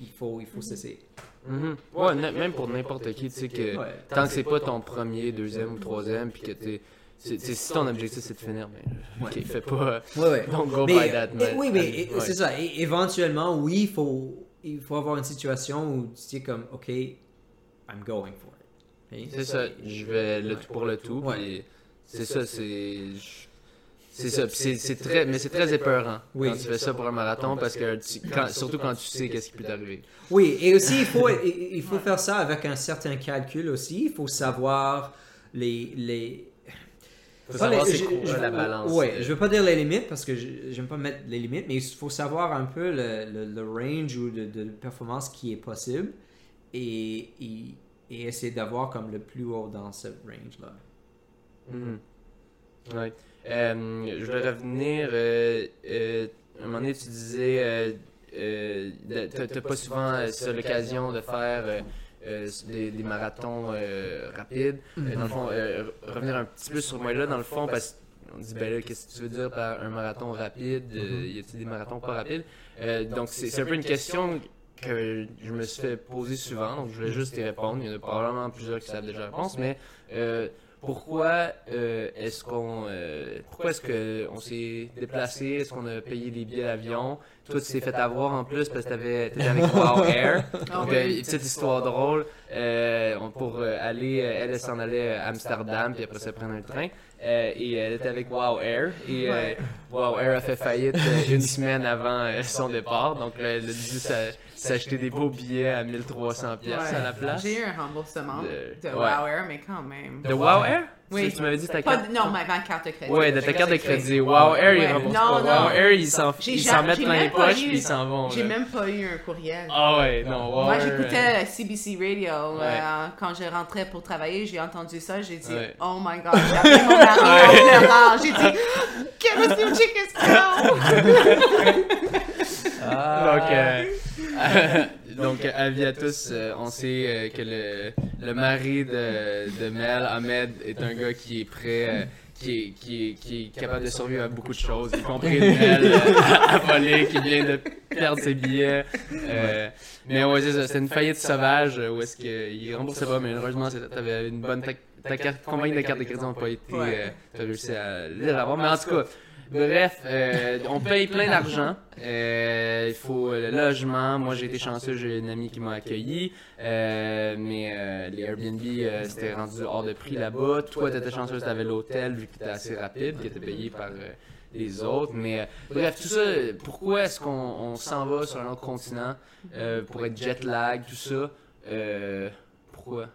il faut, il faut cesser. Mhm. Ouais, même pour n'importe qui, tu sais que Ouais. tant que c'est pas ton premier, deuxième ou troisième, puis que t'es. si ton objectif c'est de finir, ok, fais pas. Ouais, ouais. Don't go Mais, by that, man. oui, mais c'est ça. Et, éventuellement, oui, il faut, il faut avoir une situation où tu dis comme, OK, I'm going for it. C'est ça, je vais le tout pour le tout. Ouais. puis C'est ça, c'est. C'est ça, c'est c'est très, mais c'est très épeurant Oui. quand tu fais ça pour un marathon parce que tu- quand- surtout quand tu sais qu'est-ce qui peut t'arriver. Oui, et aussi, il faut, il faut faire ça avec un certain calcul aussi. Il faut savoir les... les... Faut savoir les- c'est je- quoi je- la balance. Ouais, de- je veux pas dire les limites parce que je- j'aime pas mettre les limites, mais il faut savoir un peu le, le, le range ou de, de performance qui est possible et, et, et essayer d'avoir comme le plus haut dans ce range-là. Mhm. Ouais. Euh, je voulais revenir. euh, euh, à un moment donné, tu disais. Euh, euh, t'as- pas souvent euh, l'occasion de faire euh, euh, des, des marathons euh, rapides. Euh, dans le fond, euh, re- revenir un petit peu sur moi là, dans le fond, parce qu'on dit, ben là, qu'est-ce que tu veux dire par un marathon rapide? Euh, Y a-t-il des marathons pas rapides? Euh, Donc, c'est un peu une question que je me suis fait poser souvent, donc je voulais juste y répondre. Il y en a probablement plusieurs qui savent déjà la réponse, mais euh, pourquoi euh, est-ce qu'on euh, pourquoi est-ce que on s'est déplacé? Est-ce qu'on a payé des billets d'avion? Toi, tu t'es fait avoir en plus parce que t'avais t'étais avec Wow Air. Ah Donc, euh, une petite histoire drôle. Euh, pour euh, aller, elle, s'en allait à Amsterdam, puis après ça prendre un train. Euh, et elle était avec Wow Air. Et euh, Wow Air a fait faillite euh, une semaine avant son départ. Donc dû s'a- s'acheter des beaux billets à 1300 pièces Ouais. à la place. J'ai eu un remboursement De- de, ouais. Wow Air, mais quand même. De Wow Air? Oui. Tu, m'avais dit ta carte? de- non, ma, ma carte de crédit. Ouais, de ta carte de crédit. Wow Air, ils remboursent Non, pas. non. Wow Air, ils s'en mettent plein les même pas poches, eu- puis ils s'en vont. J'ai même pas eu un courriel. Ah ouais, non, Wow Moi, j'écoutais CBC Radio. euh, quand je rentrais pour travailler, j'ai entendu ça. J'ai dit, Ouais. oh my god, j'ai appelé mon mari en pleurant. J'ai dit, give us new tickets now! Donc, euh, donc, avis à tous, euh, on sait euh, que le, le mari de, de Mel, Ahmed, est un gars qui est prêt, euh, qui, est, qui, est, qui est capable de survivre à beaucoup de choses, y compris Mel euh, à voler, qui vient de perdre ses billets. Euh, mais ouais, c'est une faillite sauvage euh, où est-ce qu'il remboursait pas, mais heureusement, c'est- t'avais une bonne. Ta, ta carte, compagnie de carte de crédit n'a pas été. Euh, t'as réussi à les avoir, mais en tout cas. Bref, euh, on paye plein d'argent. Euh, il faut le logement. Moi, j'ai été chanceux, j'ai une amie qui m'a accueilli. Euh, mais les Airbnb, c'était rendu hors de prix là-bas. Toi, t'étais chanceux, t'avais l'hôtel, vu que t'étais assez rapide, qui était payé par les autres. Mais euh, bref, tout ça, pourquoi est-ce qu'on on s'en va sur un autre continent euh, pour être jet lag, tout ça? Euh, Pourquoi?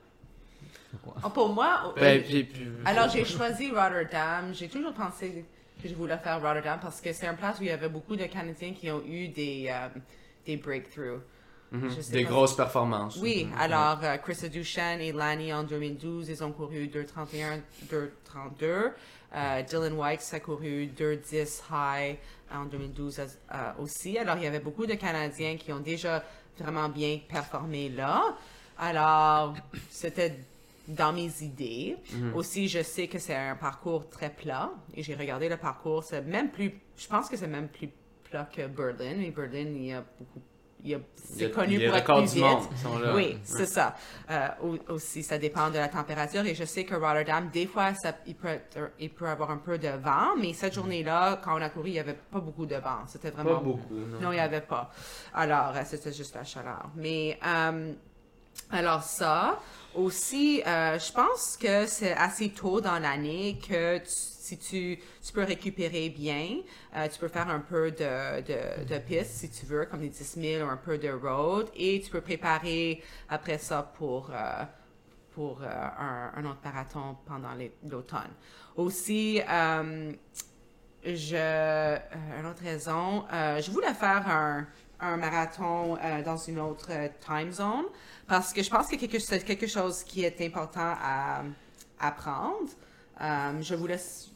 Oh, pour moi, Ben, puis- puis- alors j'ai choisi Rotterdam. J'ai toujours pensé je voulais faire Rotterdam parce que c'est un place où il y avait beaucoup de Canadiens qui ont eu des, euh, des breakthroughs. Mhm. Des grosses performances. Oui, alors euh, Chris Duchesne et Lani en 2012, ils ont couru 2.31, 2.32. Euh, Dylan White a couru 2.10 high en 2012 as- euh, aussi. Alors, il y avait beaucoup de Canadiens qui ont déjà vraiment bien performé là. Alors, c'était dans mes idées. Aussi, je sais que c'est un parcours très plat et j'ai regardé le parcours. C'est même plus, je pense que c'est même plus plat que Berlin. Et Berlin, il y a beaucoup, c'est connu pour être plus du vite. monde sont là. Oui, c'est ça. Euh, au- aussi, ça dépend de la température. Et je sais que Rotterdam, des fois, ça, il, peut être- il peut avoir un peu de vent, mais cette journée-là, quand on a couru, il n'y avait pas beaucoup de vent. C'était vraiment Pas beaucoup, non. non, il n'y avait pas. Alors, euh, c'était juste la chaleur. Mais, euh, alors ça, aussi, euh, je pense que c'est assez tôt dans l'année que si tu, peux récupérer bien, euh, tu peux faire un peu de, de, piste si tu veux, comme des 10 000 ou un peu de road, et tu peux préparer après ça pour, euh, pour un, un autre marathon pendant l'automne. Aussi, je, une autre raison, je voulais faire un, un marathon dans une autre time zone parce que je pense que c'est quelque chose qui est important à apprendre. Euh, je voulais s-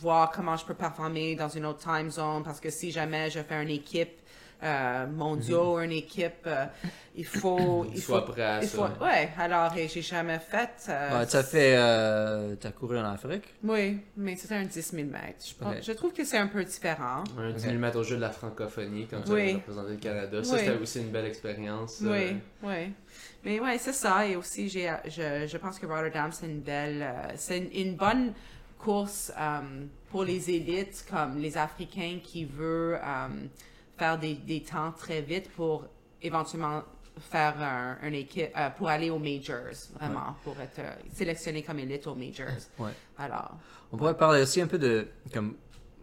voir comment je peux performer dans une autre time zone parce que si jamais je fais une équipe euh, mondiaux, une équipe, euh, il faut, il Sois faut, prêt à il ça. faut- ouais. Alors, j'ai jamais fait. euh, Ouais, t'as fait. Euh, t'as couru en Afrique? Oui, mais c'était un 10 000 mètres. Je, pense- Ok. je trouve que c'est un peu différent. Un 10 Ok. 000 mètres au jeu de la francophonie quand tu Oui. as représenté le Canada. Ça, Oui. c'était aussi une belle expérience. Oui, euh, oui. Mais ouais, c'est ça. Et aussi, j'ai, je, je pense que Rotterdam, c'est une belle, euh, c'est une, une bonne course pour les élites comme les Africains qui veulent faire des, des temps très vite pour éventuellement faire un, une équipe, euh, pour aller aux majors, vraiment, pour être euh, sélectionné comme élite aux majors. Ouais. Alors, On pourrait parler aussi un peu de. Comme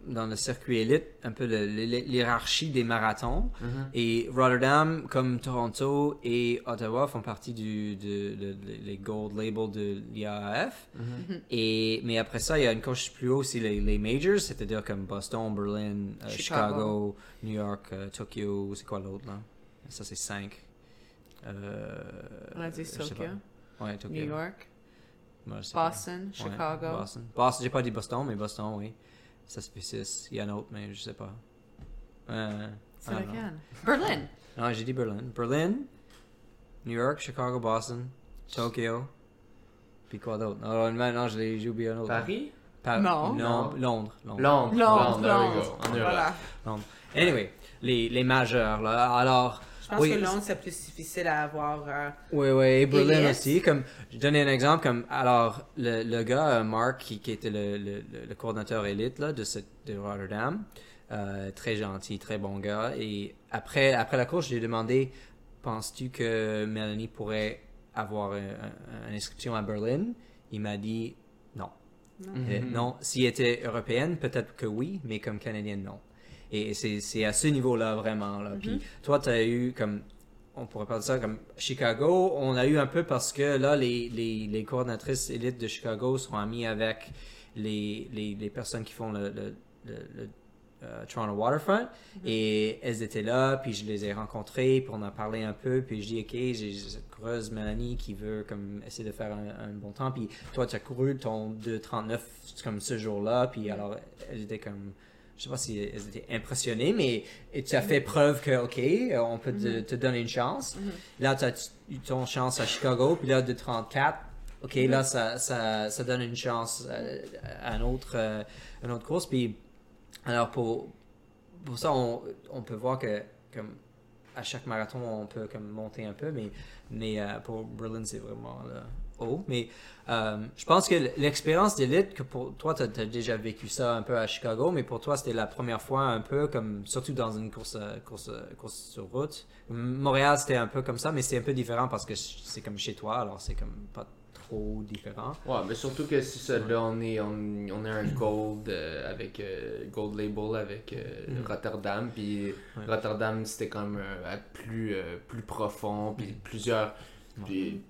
dans le circuit élite, un peu l'hierarchie des marathons. Mhm. Et Rotterdam, comme Toronto et Ottawa, font partie du de, de- de- les gold labels de l'IAAF. Mhm. Et mais après ça, il y a une coche plus haut aussi les, les majors, c'est-à-dire comme Boston, Berlin, euh, Chicago. Chicago, New York, euh, Tokyo. C'est quoi l'autre là? Ça c'est 5. Euh, on a dit je sais Tokyo. Ouais, Tokyo. New York, Ouais, pas. Boston, Ouais, Chicago. Boston. Boston, j'ai pas dit Boston, mais Boston, oui. Ça se fait 6. Il y en a un autre, mais je sais pas. Euh, C'est? Berlin. Non, j'ai dit Berlin. Berlin, New York, Chicago, Boston, Tokyo. Puis quoi d'autre? Non, l'ai- j'ai oublié un autre. Paris? Non. Pa- non, Non. Londres. Londres. Londres. Londres, Londres. Voilà. Londres. Anyway, les, les majeurs, là. Alors, Je pense Oui. que Londres, c'est plus difficile à avoir. euh, Oui, oui, et Berlin aussi. Comme, je donne un exemple, comme, alors, le, le gars, euh, Mark, qui, qui était le, le, coordinateur élite, là, de, cette, de Rotterdam, euh, très gentil, très bon gars, et après, après la course, je lui ai demandé, penses-tu que Mélanie pourrait avoir un- un- une inscription à Berlin? Il m'a dit, non. Euh, non, si elle était européenne, peut-être que oui, mais comme canadienne, non. Et c'est à ce niveau-là, vraiment. Là. Puis toi, tu as eu comme. On pourrait parler de ça comme Chicago. On a eu un peu parce que là, les, les, les coordinatrices élites de Chicago sont amies avec les, les, les personnes qui font le, le, le, le, euh, Toronto Waterfront. Et elles étaient là, puis je les ai rencontrées, puis on a parlé un peu, puis je dis, OK, j'ai j'ai cette coureuse Mélanie qui veut comme essayer de faire un, un bon temps, puis toi, tu as couru ton 2.39 comme ce jour-là, puis alors, elles étaient comme, je sais pas si elles étaient impressionnées, mais tu as fait preuve que, OK, on peut te, te donner une chance. Là, tu as eu ton chance à Chicago, puis là, 2.34, OK, là, ça, ça, ça donne une chance euh, à, un autre, euh, une autre course, puis alors pour, pour ça, on, on peut voir que comme à chaque marathon, on peut comme monter un peu, mais, mais euh, pour Berlin, c'est vraiment là, haut. Mais euh, je pense que l'expérience d'élite, que pour toi, tu as, déjà vécu ça un peu à Chicago, mais pour toi, c'était la première fois un peu comme, surtout dans une course, euh, course, euh, course sur route. Montréal, c'était un peu comme ça, mais c'est un peu différent parce que c'est comme chez toi, alors c'est comme pas trop différent. Ouais, mais surtout que si ça, là, on est, on, on est un gold euh, avec euh, gold label avec euh, Mhm. Rotterdam, puis Ouais. Rotterdam c'était à plus plus profond, puis plusieurs,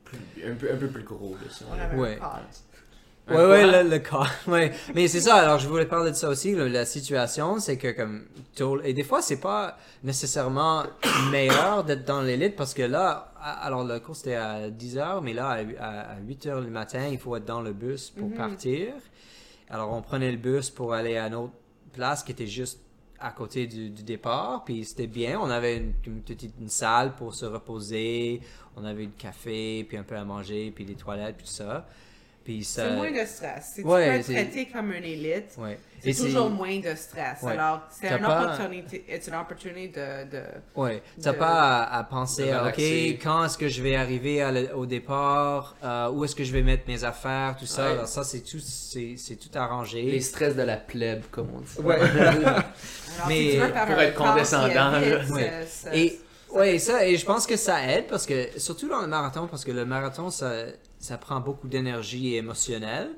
plus- un peu un peu plus gros on veut. avait Ouais. Ouais, ouais, le, le cas. Ouais. Mais c'est ça, alors je voulais parler de ça aussi. la situation, c'est que comme. tout- Et des fois, c'est pas nécessairement meilleur d'être dans l'élite parce que là, alors le cours c'était à 10h, mais là, à, à 8h le matin, il faut être dans le bus pour partir. Alors on prenait le bus pour aller à une autre place qui était juste à côté du, départ, puis c'était bien. On avait une, une petite une salle pour se reposer, on avait du café, puis un peu à manger, puis des toilettes, puis tout ça. Puis ça... C'est moins de stress. Si tu Ouais, peux être c'est- traité comme une élite, Ouais. c'est toujours moins de stress. Ouais. Alors, c'est une pas- opportunité, c'est une opportunité de, de... Ouais, t'as de- pas à, à penser à, ok, quand est-ce que je vais arriver à le- au départ, euh, où est-ce que je vais mettre mes affaires, tout ça. Ouais. Alors ça, c'est tout, c'est, tout arrangé. Les stress de la plèbe comme on dit. Ouais. Alors, Mais si tu pour être condescendant, Et ouais, ça, et je pense que ça aide parce que, surtout dans le marathon, parce que le marathon, ça, ça prend beaucoup d'énergie émotionnelle.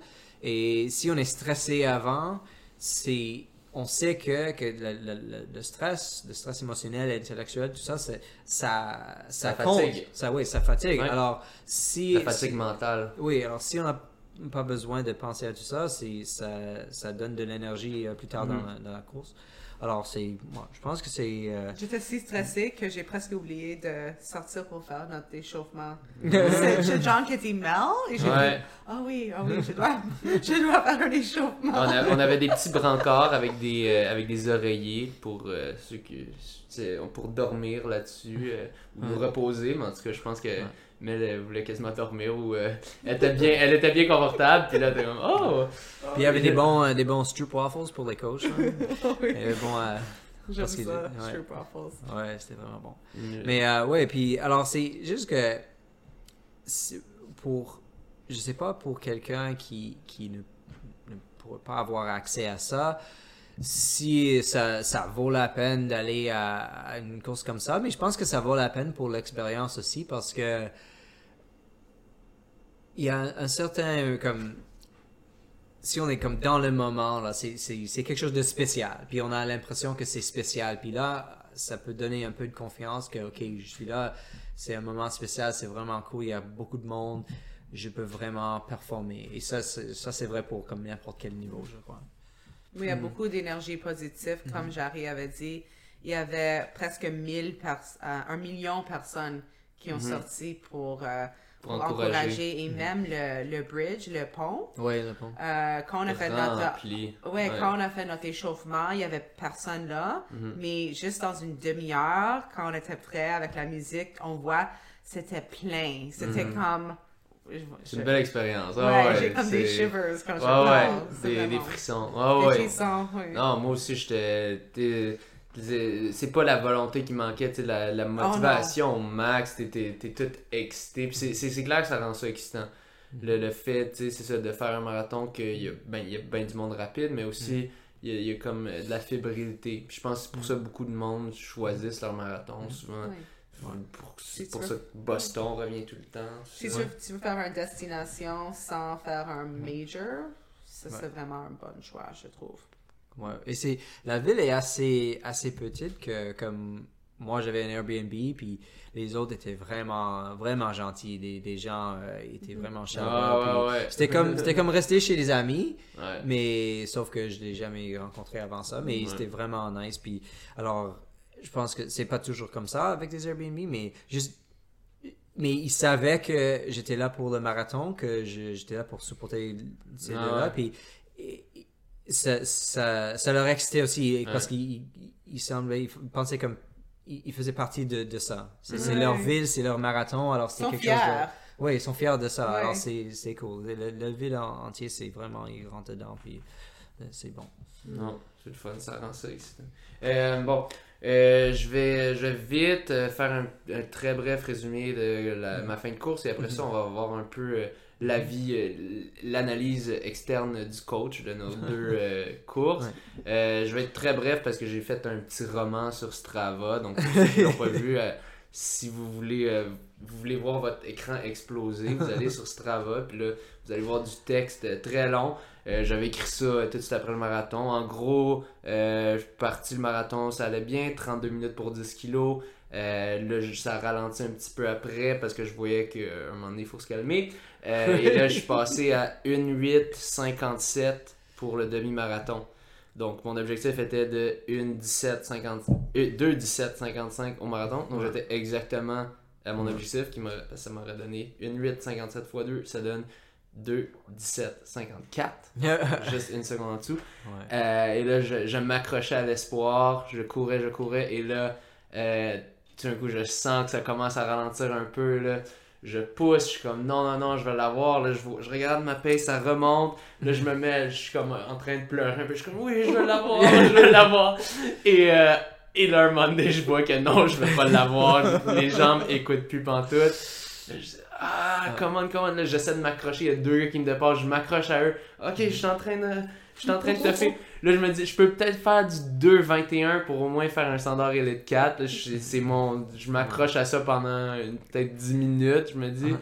Et si on est stressé avant, c'est, on sait que, que le, le- le- le stress, le stress émotionnel et intellectuel, tout ça, ça, ça, Ça fatigue. Ça, oui, ça fatigue. Ouais. Alors, si. La fatigue mentale. Oui, alors si on n'a pas besoin de penser à tout ça, ça, ça donne de l'énergie euh, plus tard dans, Mhm. la, dans la course. Alors, c'est, moi, je pense que c'est. euh, J'étais si stressée que j'ai presque oublié de sortir pour faire notre échauffement. C'est John qui dit Mel et j'ai Ouais. dit Ah oui, ah oui, je dois, je dois faire un échauffement. On, a- on avait des petits brancards avec des, euh, avec des oreillers pour euh, ceux qui. pour dormir là-dessus euh, ou reposer. Mais en tout cas, je pense que Ouais. Mel elle voulait quasiment dormir ou euh, elle, était bien, elle était bien confortable. Puis là, t'es comme Oh! Puis il y avait des bons, euh, des bons Stroop Waffles pour les coachs. hein. Oui, Il y avait bon, euh, J'aime ça, ouais. Stroop Waffles. ouais, c'était vraiment bon. Mais, Mais euh, ouais, puis alors c'est juste que pour, je sais pas, pour quelqu'un qui, qui ne, ne pourrait pas avoir accès à ça, si ça, ça vaut la peine d'aller à, une course comme ça, mais je pense que ça vaut la peine pour l'expérience aussi parce que il y a un, certain comme si on est comme dans le moment là c'est quelque chose de spécial puis on a l'impression que c'est spécial puis là ça peut donner un peu de confiance que ok je suis là c'est un moment spécial c'est vraiment cool il y a beaucoup de monde je peux vraiment performer. Et ça ça c'est vrai pour comme n'importe quel niveau je crois Oui, il y a beaucoup d'énergie positive. Comme Jarry avait dit, il y avait presque 1000 pers euh, un million de personnes qui ont sorti pour, euh, pour encourager. encourager. Et même le, le bridge, le pont, ouais le pont. euh, quand on a fait notre... Ouais, quand on a fait notre échauffement, il y avait personne là, mais juste dans une demi-heure, quand on était prêt avec la musique, on voit, c'était plein. C'était comme... C'est une belle expérience. Ouais, Ah ouais, j'ai comme des c'est- shivers quand je Ouais, parle. C'est des, des frissons. Des ouais. frissons, oui. Non, moi aussi, j'étais. C'est pas la volonté qui manquait, sais, la, la motivation au max, t'es- tout excité. C'est- c'est c'est clair que ça rend ça excitant. Le, le fait, c'est ça, de faire un marathon, qu'il y a ben, il y a ben du monde rapide, mais aussi, il y a, il y a comme euh, de la fébrilité. Puis je pense que c'est pour ça que beaucoup de monde choisissent leur marathon, souvent. Oui. Pour- Si pour ça que Boston revient tout le temps. Si Ouais. tu, veux, tu veux faire une destination sans faire un major, ça Ouais. c'est vraiment un bon choix, je trouve. Ouais. Et c'est la ville est assez assez petite que comme moi j'avais un Airbnb puis les autres étaient vraiment vraiment gentils des, des gens euh, étaient vraiment chaleureux Ah, ouais, ouais. c'était comme c'était comme rester chez des amis Ouais. mais sauf que je l'ai jamais rencontré avant ça mais Ouais. c'était vraiment nice puis alors je pense que c'est pas toujours comme ça avec des Airbnb mais juste mais ils savaient que j'étais là pour le marathon que j'étais là pour supporter ces Ah deux-là ouais. puis et- ça, ça, ça leur excitait aussi parce Ouais. qu'ils ils- ils semblaient ils pensaient comme ils, ils faisaient partie de, de ça c'est Ouais. leur ville c'est leur marathon alors Ils c'est sont quelque fiers. chose de oui ils sont fiers de ça Ouais. alors c'est c'est cool le, le ville en entier c'est vraiment ils rentrent dedans puis euh, c'est bon Non, c'est le fun, ça rend ça excitant. Euh, bon, euh, je, vais, je vais vite euh, faire un, un très bref résumé de la- ma fin de course et après ça, on va voir un peu euh, l'avis, l'analyse externe du coach de nos deux euh, courses. Euh, je vais être très bref parce que j'ai fait un petit roman sur Strava, donc pour ceux qui l'ont pas vu, si vous voulez, vous voulez voir votre écran exploser, vous allez sur Strava, puis là, vous allez voir du texte très long. Euh, J'avais écrit ça euh, tout de suite après le marathon. En gros, euh, je suis parti le marathon, ça allait bien, 32 minutes pour 10 kilos. Là, ça a ralenti un petit peu après parce que je voyais qu'à un moment donné, il faut se calmer. Et là, je suis passé à 1,8,57 pour le demi-marathon. Donc, mon objectif était de 1,17,50 euh, 2,17,55 au marathon. Donc, Ouais. j'étais exactement à mon objectif. Qui m'a- ça m'aurait donné 1,8,57 x 2. Ça donne 2,17,54. Juste une seconde en dessous. Ouais. Euh, et là, je, je m'accrochais à l'espoir, je courais, je courais, et là, euh, tout d'un coup, je sens que ça commence à ralentir un peu, là. Je pousse, je suis comme non, non, non, je vais l'avoir. Là, je, regarde ma pace, ça remonte. Là, je me mets, je suis comme en train de pleurer un peu. Je suis comme oui, je vais l'avoir, je vais l'avoir. Et, euh, et là, un moment donné, je vois que non, je vais pas l'avoir. Les jambes écoutent plus pantoute. Je dis, ah, comment, comment. Là, j'essaie de m'accrocher. Il y a deux gars qui me dépassent. Je m'accroche à eux. Ok, je suis en train de. Je suis en train de te faire. Là, je me dis, je peux peut-être faire du 2,21 pour au moins faire un standard Elite 4. Là, je, c'est mon, je m'accroche à ça pendant une- peut-être 10 minutes, je me dis. Ouais.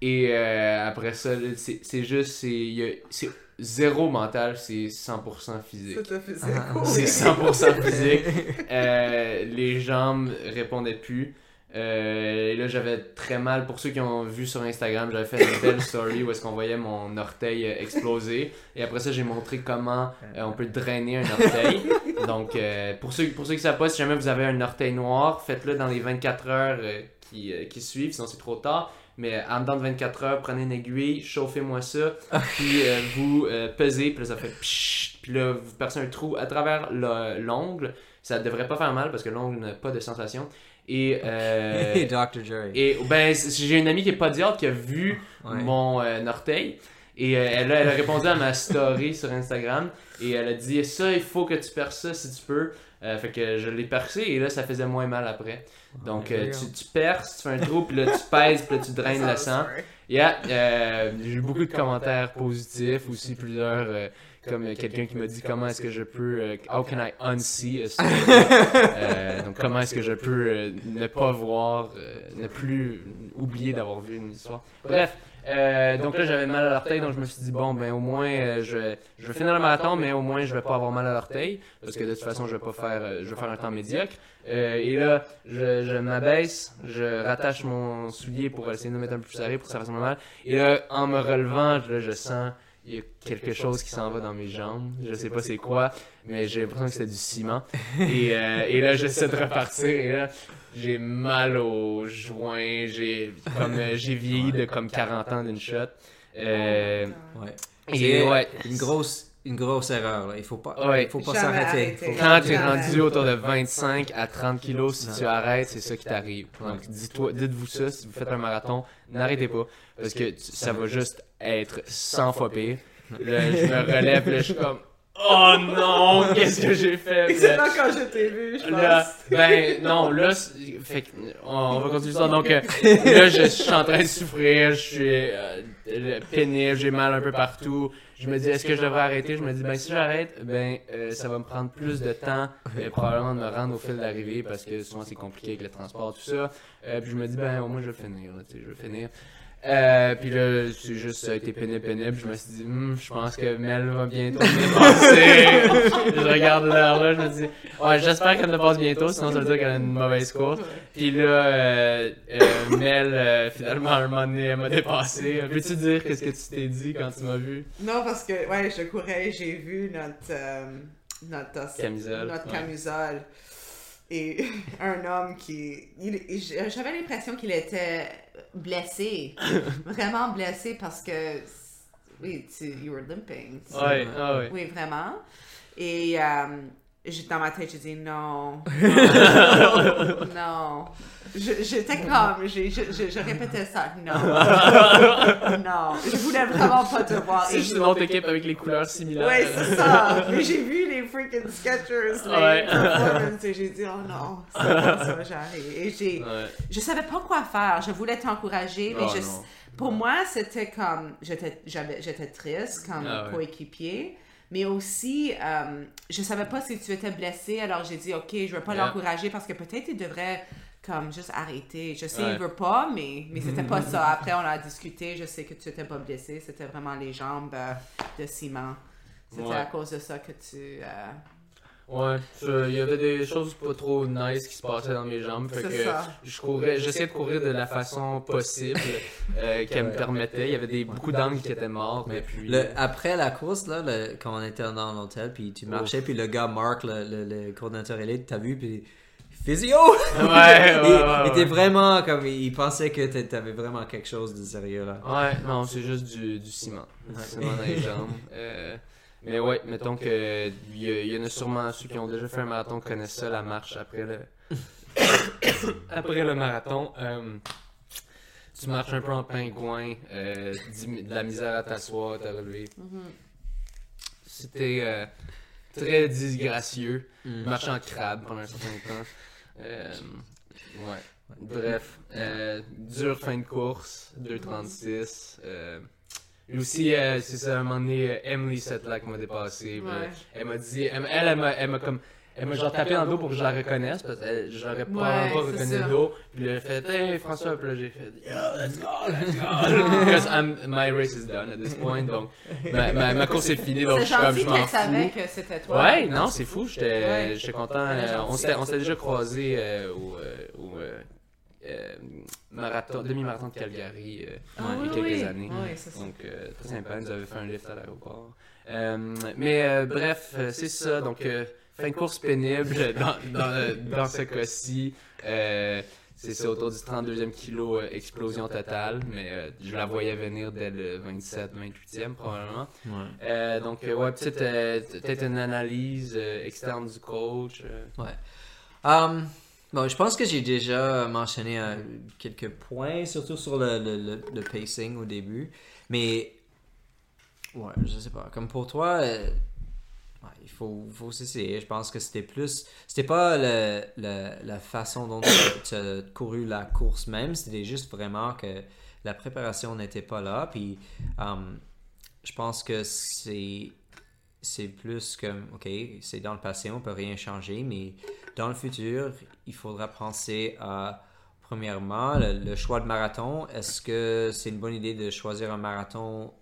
Et euh, après ça, là, c'est, c'est juste, c'est, il y a- c'est zéro mental, c'est 100% physique. Faisait Ah, cool. C'est 100% physique. Euh, les jambes répondaient plus. Euh, et là, j'avais très mal. Pour ceux qui ont vu sur Instagram, j'avais fait une belle story où est-ce qu'on voyait mon orteil exploser. Et après ça, j'ai montré comment euh, on peut drainer un orteil. Donc, euh, pour, ceux, pour ceux qui savent pas, si jamais vous avez un orteil noir, faites-le dans les 24 heures qui, qui suivent, sinon c'est trop tard. Mais en dedans de 24 heures, prenez une aiguille, chauffez-moi ça, puis vous pesez, puis là ça fait pshhh, puis là vous percez un trou à travers le- l'ongle. Ça devrait pas faire mal parce que l'ongle n'a pas de sensation. Et, euh, Et Dr. Jerry. et ben, j'ai une amie qui est podiatre qui a vu Ouais. mon euh, orteil. Et euh, elle, a, elle a répondu à ma story sur Instagram. Et elle a dit Ça, il faut que tu perces ça si tu peux. Euh, fait que je l'ai percé et là, ça faisait moins mal après. Donc, euh, tu, tu perces, tu fais un trou, puis là, tu pèses, puis là, tu draines le sang. Yeah, euh, j'ai eu beaucoup de commentaires positifs, aussi plusieurs, euh, comme euh, quelqu'un qui m'a dit comment est-ce que je peux, euh, how can I unsee a story? Euh, donc comment est-ce que je peux euh, ne pas voir, euh, ne plus oublier d'avoir vu une histoire? Bref, euh, donc là j'avais mal à l'orteil, donc je me suis dit bon ben au moins euh, je, je vais finir le marathon, mais au moins je vais pas avoir mal à l'orteil parce que de toute façon je vais pas faire, euh, je vais faire un temps médiocre. Euh, et là je, je m'abaisse, je rattache mon soulier pour essayer de me mettre un peu plus serré pour que ça fasse moins mal. Et là en me relevant, là, je sens il y a quelque chose qui s'en va dans mes jambes. Je sais pas c'est quoi, mais j'ai l'impression que c'est du ciment. Et, euh, et là, j'essaie de repartir. Et là, j'ai mal aux joints. J'ai comme euh, j'ai vieilli de comme 40 ans d'une shot. Euh, Ouais. et C'est ouais. une grosse, une grosse erreur. Là. Il faut pas, Ouais. il faut pas s'arrêter. Quand tu es rendu autour de 25 à 30 kilos, si Non. tu arrêtes, c'est ça qui t'arrive. Donc, dites-vous ça, si vous faites un marathon, n'arrêtez pas. Parce que tu- ça va juste être 100 fois pire. Là, je me relève, là, je suis comme, oh non, qu'est-ce que j'ai fait? C'est là? quand je t'ai vu, je Là, ben non, là, fait on va continuer ça. Donc euh, là, je, je suis en train de souffrir, je suis euh, euh, pénible, j'ai mal un peu partout. Je me dis, est-ce que je devrais arrêter? Je me dis, ben si j'arrête, ben euh, ça va me prendre plus de temps, euh, probablement de me rendre au fil d'arrivée parce que souvent c'est compliqué avec le transport, tout ça. Euh, puis je me dis, ben au moins je vais finir, là, tu sais, je vais finir. Euh, puis là, c'est juste, ça a été pénible, pénible. Je me suis dit, Hmm, je pense que Mel va bientôt me dépasser. je regarde l'heure là, je me dis, ouais, j'espère qu'elle me passe bientôt, sinon ça veut dire qu'elle a une mauvaise course. Puis là, euh, euh, Mel, euh, finalement, à un moment donné, elle m'a dépassé. Peux-tu dire qu'est-ce que tu t'es dit quand tu m'as vu? Non, parce que, ouais, je courais, j'ai vu notre, euh, notre, Camisole, notre ouais. camisole. Et un homme qui. J'avais l'impression qu'il était blessé. vraiment blessé parce que. Oui, tu, you were limping. tu- Ouais, ah ouais. Oui, vraiment. Et euh, dans ma tête, j'ai dit non. Non. non. Je- J'étais comme, je, je, je répétais ça, non. non. Je voulais vraiment pas te voir. C'est juste une autre équipe avec les couleurs similaires. Ouais, c'est ça. Mais j'ai vu les freaking Skechers, les Ouais. et j'ai dit, oh non, c'est pas ça, j'arrive. Et j'ai, Ouais. je savais pas quoi faire. Je voulais t'encourager, mais Oh, je- non. pour moi, c'était comme, j'étais, j'avais, j'étais triste comme Ah ouais. coéquipier. Mais aussi, euh, je savais pas si tu étais blessé, alors j'ai dit, ok, je vais pas Yeah. l'encourager parce que peut-être il devrait comme juste arrêter. Je sais, Ouais. il veut pas, mais, mais c'était pas ça. Après, on a discuté, je sais que tu étais pas blessé, c'était vraiment les jambes euh, de ciment. C'était Ouais. à cause de ça que tu. euh, Ouais, il y avait des choses pas trop nice qui se passaient dans mes jambes. Fait C'est que ça. je courais, j'essayais de courir de la façon possible euh, qu'elle me permettait. Il y avait des, beaucoup d'angles qui étaient morts. Mais puis. Le, après la course, là, le- quand on était dans l'hôtel, puis tu marchais, puis le gars Mark, le, le, le coordinateur élite, t'as vu, puis physio! Ouais, ouais, il, ouais, il était vraiment comme, il pensait que t'a- t'avais vraiment quelque chose de sérieux là. Ouais, non, c'est juste du, du ciment. Du ciment dans les jambes. Euh, mais ouais, mettons que il y, en a sûrement ceux qui ont déjà fait un marathon qui connaissent ça, la marche après le après le marathon. euh, tu marches un peu en pingouin, euh, de la misère à t'asseoir, à te relever. C'était euh, très disgracieux. Mm. Je marchais en crabe pendant un certain temps. Euh, ouais. Bref, dure fin de course, 2.36. Euh, et aussi, euh, c'est ça, à un moment donné, euh, Emily Setlack m'a dépassé. Ouais. Elle m'a dit, elle, elle, elle m'a, elle m'a comme. Elle m'a genre tapé dans le dos pour que je la reconnaisse parce que je l'aurais probablement pas reconnu le dos. Puis elle a fait Hey François, puis là j'ai fait Yo, let's go, let's go. Because I'm- my race is done at this point. Donc ma, ma, ma course est finie, donc je suis comme je m'en qu'elle savait fous. que c'était toi. Ouais, non, c'est fou, j'étais Ouais. j'étais content. Euh, on s'était déjà croisés euh, au, euh, au euh, euh, marathon, demi-marathon de Calgary euh, Ah il y a quelques oui. années. Oui, ça. Donc, euh, très sympa, nous avait fait un lift à l'aéroport. Euh, mais euh, bref, euh, c'est ça. Donc, euh, fin de course pénible dans, dans, dans ce cas-ci. Euh, c'est ça, autour du 32e kilo, euh, explosion totale, mais euh, je la voyais venir dès le 27, 28e probablement. Ouais. Euh, donc, euh, ouais, peut-être euh, une analyse euh, externe du coach. euh. Ouais. Um, bon, je pense que j'ai déjà mentionné euh, quelques points, surtout sur le, le, le, pacing au début. Mais, ouais, je sais pas. Comme pour toi, euh, il faut, faut s'essayer. Je pense que c'était plus. C'était pas la façon dont tu as couru la course même, c'était juste vraiment que la préparation n'était pas là. Puis, um, je pense que c'est. C'est plus comme, ok, c'est dans le passé, on peut rien changer, mais dans le futur, il faudra penser à, premièrement, le, le choix de marathon. Est-ce que c'est une bonne idée de choisir un marathon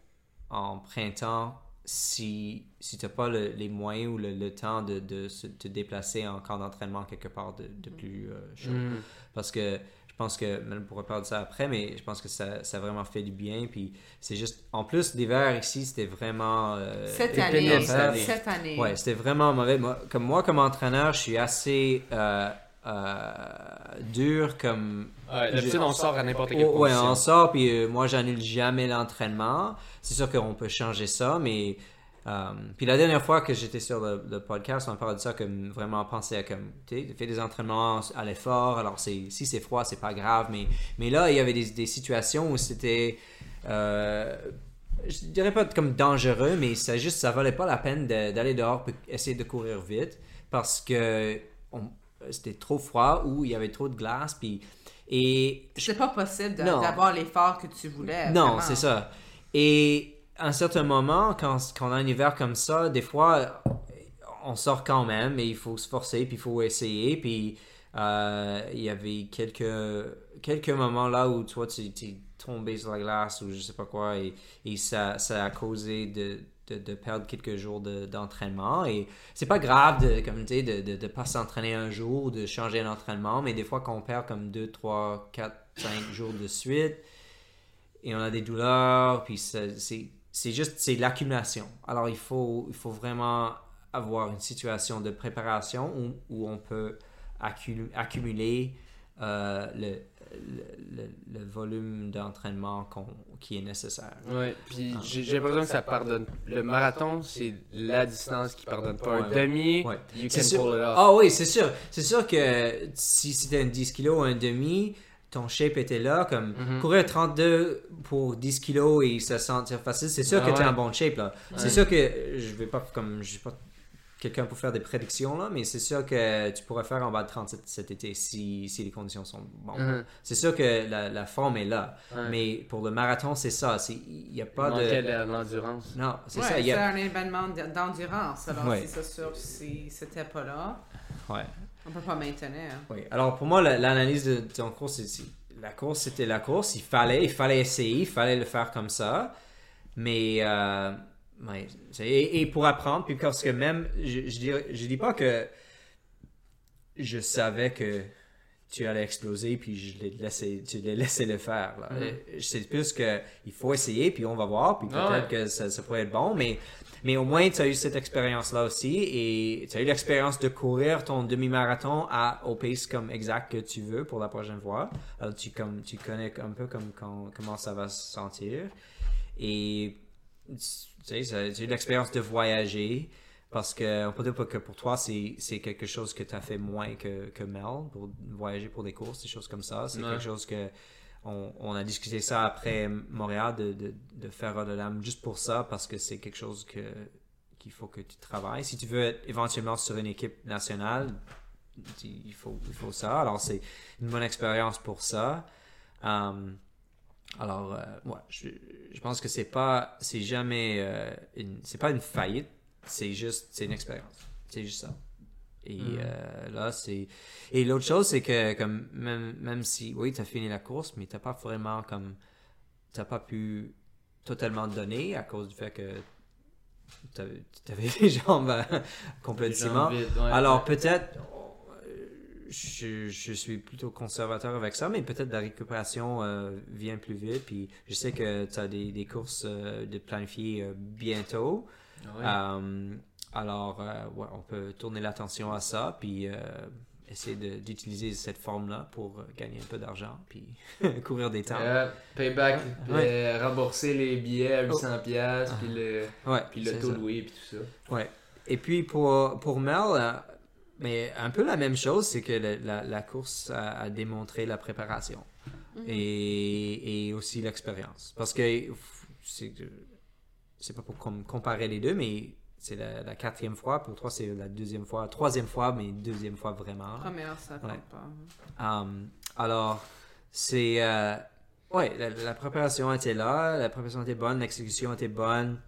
en printemps si, si tu n'as pas le- les moyens ou le, le temps de, de se- te déplacer en camp d'entraînement quelque part de, de plus euh, chaud? Mm. Parce que pense que, même on pourra parler de ça après, mais je pense que ça, ça a vraiment fait du bien. Puis c'est juste, en plus, l'hiver ici, c'était vraiment. euh, Cette et année, cette année. cette année. Ouais, c'était vraiment mauvais. Moi, comme moi, comme entraîneur, je suis assez euh, euh, dur comme. Ouais, D'habitude, Je- on sort à n'importe quelle Oh, ouais, on sort, puis euh, moi, j'annule jamais l'entraînement. C'est sûr qu'on peut changer ça, mais. Euh, puis la dernière fois que j'étais sur le, le podcast, on parlait de ça comme vraiment penser à comme tu sais, fais des entraînements à l'effort. Alors si c'est froid, c'est pas grave, mais mais là il y avait des, des situations où c'était euh, je dirais pas comme dangereux, mais ça juste ça valait pas la peine de- d'aller dehors pour essayer de courir vite parce que c'était trop froid ou il y avait trop de glace puis et C'est pas possible d'avoir l'effort que tu voulais. non, c'est ça. Et à un certain moment, quand, on a un hiver comme ça, des fois, on sort quand même, mais il faut se forcer, puis il faut essayer. Puis euh, il y avait quelques, quelques moments là où toi, tu es tombé sur la glace ou je sais pas quoi, et, et ça, ça a causé de, de, de perdre quelques jours de- d'entraînement. et c'est pas grave de, comme tu de, de, de pas s'entraîner un jour, de changer d'entraînement, mais des fois, quand on perd comme 2, 3, 4, 5 jours de suite, et on a des douleurs, puis c'est c'est juste, c'est l'accumulation. Alors, il faut, il faut vraiment avoir une situation de préparation où, où on peut accu- accumuler euh, le, le, le- le volume d'entraînement qui est nécessaire. Ouais, puis Ah. j'ai l'impression que ça pardonne. Le marathon, c'est la distance qui pardonne pas. Un Ouais. demi, Ouais. you can sûr- pull it off. Ah oui, c'est sûr. C'est sûr que si c'était un 10 kg ou un demi, ton shape était là. Comme Mhm. courir 32 pour 10 kg et se sentir facile, c'est sûr Ah que tu es ouais. en bon shape. là. C'est sûr que je vais pas comme je suis pas quelqu'un pour faire des prédictions là, mais c'est sûr que tu pourrais faire en bas de 37 cet été si, si les conditions sont bonnes. Mhm. C'est sûr que la, la forme est là, Ouais. mais pour le marathon, c'est ça. c'est- Il n'y a pas Il de. l'endurance. Non, c'est Ouais, ça. il y c'est a- un événement d'endurance. Alors, Ouais. c'est sûr, si c'était pas là, Ouais. On peut pas maintenir. Oui. Alors pour moi, la- l'analyse de, de ton course, c'est- la course, c'était la course. Il fallait, il fallait essayer, il fallait le faire comme ça. Mais euh, ouais, et, et pour apprendre, puis parce que même, je, je, dis pas que je savais que tu allais exploser, puis je l'ai laissé, tu l'as laissé le faire. là. Mhm. C'est plus que il faut essayer, puis on va voir, puis peut-être Ah ouais. que ça, ça pourrait être bon, mais mais au moins, tu as eu cette expérience-là aussi et tu as eu l'expérience de courir ton demi-marathon à, au pace comme exact que tu veux pour la prochaine fois. Alors, tu, comme, tu connais un peu comme, quand- comment ça va se sentir. Et tu sais, tu as eu l'expérience de voyager parce que on peut dire que pour toi, c'est c'est quelque chose que tu as fait moins que, que Mel pour voyager pour des courses, des choses comme ça. C'est Ouais. quelque chose que on, a discuté ça après Montréal de, de, de faire Rotterdam juste pour ça parce que c'est quelque chose qu'il faut que tu travailles. Si tu veux être éventuellement sur une équipe nationale, il faut, il faut ça. Alors c'est une bonne expérience pour ça. Um, alors euh, ouais, je, pense que c'est pas c'est jamais euh, c'est pas une faillite, c'est juste c'est une expérience. C'est juste ça. Et euh, là, c'est. Et l'autre chose, c'est que, comme, même, même si, oui, tu as fini la course, mais tu pas vraiment, comme. Tu pas pu totalement donner à cause du fait que tu avais les jambes euh, complètement. Les jambes vides, ouais. Alors, peut-être. Je, je suis plutôt conservateur avec ça, mais peut-être la récupération euh, vient plus vite. Puis je sais que tu as des, des courses euh, de planifier bientôt. Ouais. Euh, alors, euh, ouais, on peut tourner l'attention à ça, puis euh, essayer de- d'utiliser cette forme-là pour euh, gagner un peu d'argent, puis courir des temps. Euh, payback, Ouais. euh, rembourser les billets à 800$, piastres, Ah. puis le, ouais, puis l'auto ça. loué, puis tout ça. Ouais. Et puis pour, pour Mel, mais un peu la même chose, c'est que le- la, la course a, a démontré la préparation et, et aussi l'expérience. Parce que c'est c'est pas pour com- comparer les deux, mais c'est la, la quatrième fois. Pour toi, c'est la deuxième fois, troisième fois, mais deuxième fois vraiment. Première, ça compte Ouais. pas. Um, alors, c'est. euh, ouais, la, la préparation était là, la préparation était bonne, l'exécution était bonne.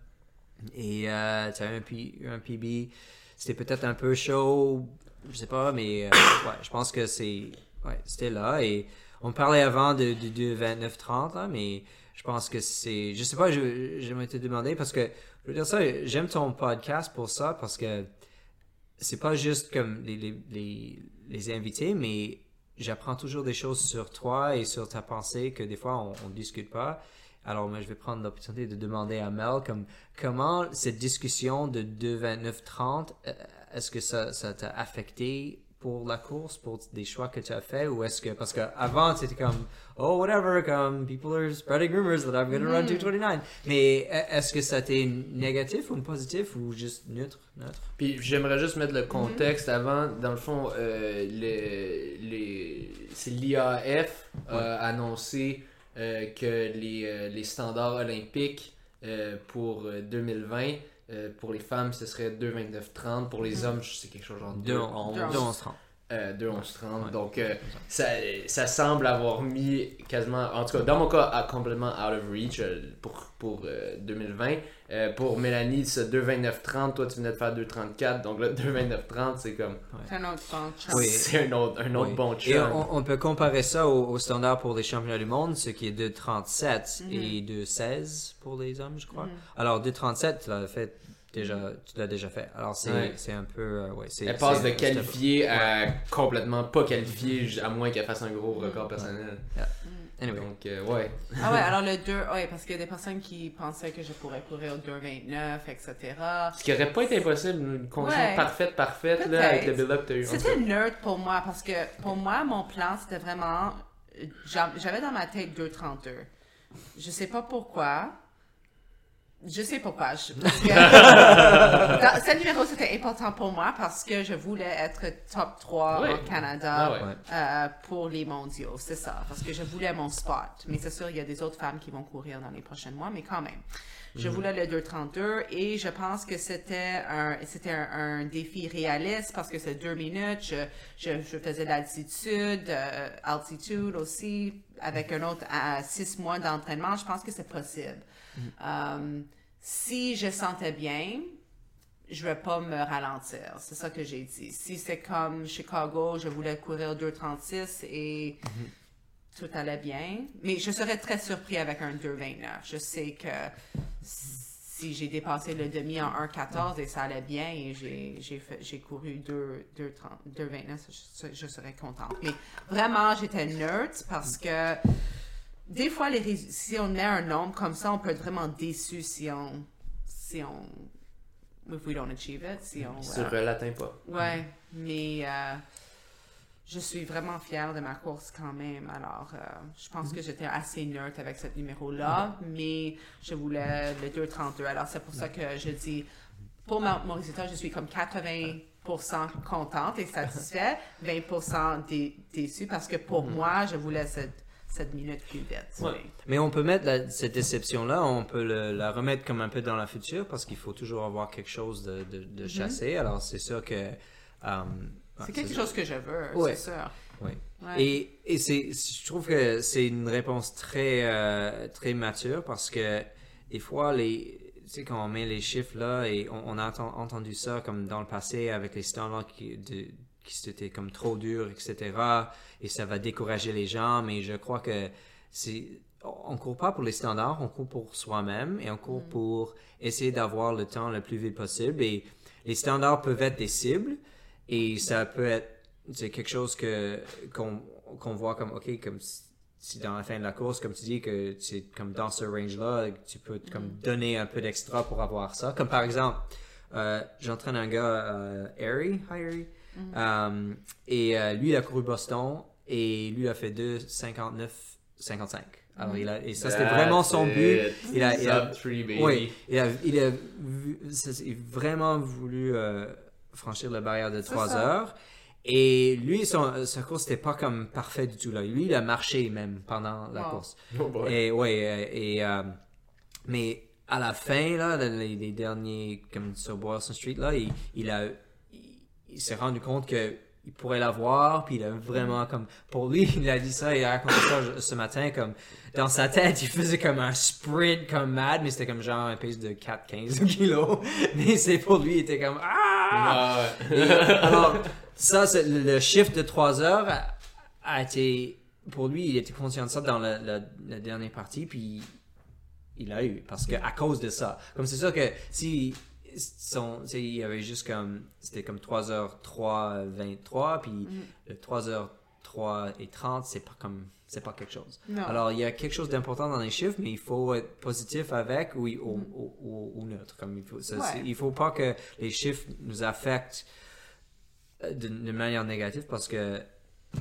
Et euh, tu as un, P- un PB. C'était peut-être un peu chaud, je sais pas, mais euh, ouais, je pense que c'est. Ouais, c'était là. Et on parlait avant de, de, de 29-30, là, mais je pense que c'est. Je sais pas, je- j'aimerais te demander parce que. Je veux dire ça, j'aime ton podcast pour ça parce que c'est pas juste comme les, les, les, les invités, mais j'apprends toujours des choses sur toi et sur ta pensée que des fois on, on discute pas. Alors moi je vais prendre l'opportunité de demander à Mel comme comment cette discussion de 2,29-30, euh, est-ce que ça t'a affecté pour la course, pour des choix que tu as fait ou est-ce que parce que avant c'était comme oh whatever comme people are spreading rumors that I'm gonna run 229 mais euh, est-ce que ça a été négatif ou positif ou juste neutre neutre? Puis j'aimerais juste mettre le contexte avant. Dans le fond, euh, les, c'est l'IAF a annoncé euh, que les, euh, les standards olympiques euh, pour euh, 2020, euh, pour les femmes, ce serait 2,29,30. Pour les hommes, c'est quelque chose genre 2,11. 2,11-30 Euh, 2,11,30. Ouais. Donc, euh, ça, ça semble avoir mis quasiment, en tout cas, dans mon cas, à complètement out of reach euh, pour, pour euh, 2020. Euh, pour Mélanie, ce 2,29,30, toi, tu venais de faire 2,34. Donc, là, 2,29,30, c'est comme. C'est un autre bon. C'est un autre, un autre Oui. bon Et chum. on, on peut comparer ça au, au standard pour les championnats du monde, ce qui est 2,37 Mhm. et 2,16 pour les hommes, je crois. Mhm. Alors 2,37, tu l'as fait déjà, tu l'as déjà fait. Alors c'est Ouais. c'est un peu, euh, ouais, c'est. Elle passe c'est- de qualifiée à complètement pas qualifiée, à moins qu'elle fasse un gros record personnel. Anyway. Donc, euh, ouais. Ah ouais, alors le 2, ouais, parce qu'il y a des personnes qui pensaient que je pourrais courir au 2,29, etc. Ce qui aurait pas été impossible, une condition Ouais. parfaite, parfaite, là, avec le build-up que t'as eu. En tout C'était nerd pour moi parce que pour moi, mon plan, c'était vraiment. j'a- J'avais dans ma tête 2,32. Je sais pas pourquoi. Je sais pourquoi. Je, parce que dans- ce numéro, c'était important pour moi parce que je voulais être top 3 Ouais. au Canada Ah. Ouais. euh, pour les mondiaux. C'est ça. Parce que je voulais mon spot. Mais c'est sûr, il y a des autres femmes qui vont courir dans les prochains mois, mais quand même. Je voulais le 2,32 et je pense que c'était un, c'était un, un défi réaliste parce que c'est deux minutes. Je, je, je faisais l'altitude, euh, altitude aussi, avec un autre à six mois d'entraînement. Je pense que c'est possible. Euh, si je sentais bien, je vais pas me ralentir. C'est ça que j'ai dit. Si c'est comme Chicago, je voulais courir 2,36 et tout allait bien. Mais je serais très surpris avec un 2,29. Je sais que si j'ai dépassé le demi en 1,14 et ça allait bien et j'ai, couru 2, 2,30 2,29, je, je serais contente. Mais vraiment, j'étais nerd parce que des fois, les, si on met un nombre comme ça, on peut être vraiment déçu si on, si on, if we don't achieve it, si on, euh, Sur euh, l'atteint pas. Ouais, mais euh, je suis vraiment fière de ma course quand même. Alors, euh, je pense que j'étais assez neutre avec ce numéro-là, mais je voulais le 2,32. Alors, c'est pour ça que je dis, pour ma- mon résultat, je suis comme 80% contente et satisfaite, 20% dé- déçue parce que pour moi, je voulais cette, cette minute plus vite. Ouais. Mais- on peut mettre la- cette déception-là, on peut le- la remettre comme un peu dans la future parce qu'il faut toujours avoir quelque chose de, de, de chasser. Alors c'est sûr que. euh, C'est quelque chose que je veux, Ouais. c'est sûr. Oui. Ouais. Et, et c'est, je trouve que c'est une réponse très, euh, très mature parce que des fois, les, tu sais, quand on met les chiffres là, et on, on a enten- entendu ça comme dans le passé avec les standards qui, de, qui c'était comme trop dur, etc. Et ça va décourager les gens, mais je crois que c'est, on court pas pour les standards, on court pour soi-même et on court pour essayer d'avoir le temps le plus vite possible. Et les standards peuvent être des cibles et ça peut être c'est quelque chose que qu'on qu'on voit comme ok comme si, dans la fin de la course comme tu dis que c'est comme dans ce range là tu peux comme donner un peu d'extra pour avoir ça comme par exemple euh, j'entraîne un gars, euh, Harry, Harry. Euh, et euh, lui, il a couru Boston et lui, il a fait 2,59, 55. Alors, il a, et ça, c'était vraiment son but. Il a, il a- Sub 3, baby. oui, il a, il a vu- ça, il a vraiment voulu euh, franchir la barrière de 3 ça. heures. Et lui, son, sa course n'était pas comme parfait du tout. Là. Lui, il a marché même pendant la Wow. course. Oh. Et ouais, et, euh, mais à la fin, là, les, les derniers, comme sur Boylston Street, là, il, il a, il, s'est rendu compte que il pourrait l'avoir, puis il a vraiment comme, pour lui, il a dit ça, il a raconté ça ce matin, comme, dans sa tête, il faisait comme un sprint comme mad, mais c'était comme genre un pace de 4-15 kilos, mais c'est pour lui, il était comme, ah! Et, alors, ça, c'est- le, le shift de 3 heures a, a été, pour lui, il était conscient de ça dans la, la, la dernière partie, puis il l'a eu, parce que à cause de ça. Comme c'est sûr que si son, il y avait juste comme, c'était comme 3h3, 23, puis le 3h3 et 30, c'est pas comme, c'est pas quelque chose. Non. Alors, il y a quelque chose d'important dans les chiffres, mais il faut être positif avec ou, ou, ou, ou- ou neutre. Comme il faut, ça, Ouais. c'est- il faut pas que les chiffres nous affectent euh, d'une manière négative parce que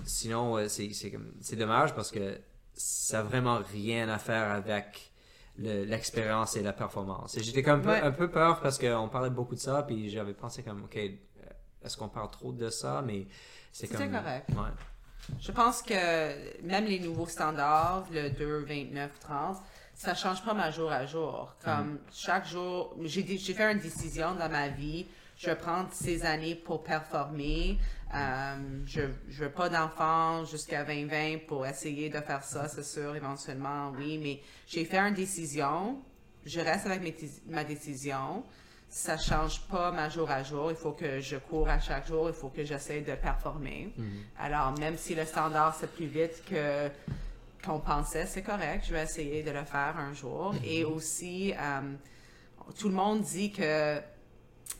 sinon, euh, c'est c'est comme- c'est dommage parce que ça n'a vraiment rien à faire avec le- l'expérience et la performance. Et j'étais comme un peu- Ouais. un peu peur parce qu'on parlait beaucoup de ça, puis j'avais pensé comme, ok, euh, est-ce qu'on parle trop de ça, mais c'est comme... correct. Ouais. Je pense que même les nouveaux standards, le 2, 29, 30, ça change pas ma jour à jour. Comme chaque jour, j'ai fait une décision dans ma vie. Je vais prendre ces années pour performer. Euh, je je veux pas d'enfants jusqu'à 20-20 pour essayer de faire ça, c'est sûr, éventuellement, oui. Mais j'ai fait une décision. Je reste avec mes ma décision. Ça change pas ma jour à jour. Il faut que je cours à chaque jour. Il faut que j'essaie de performer. Alors, même si le standard c'est plus vite que qu'on pensait, c'est correct. Je vais essayer de le faire un jour. Et aussi, euh, tout le monde dit que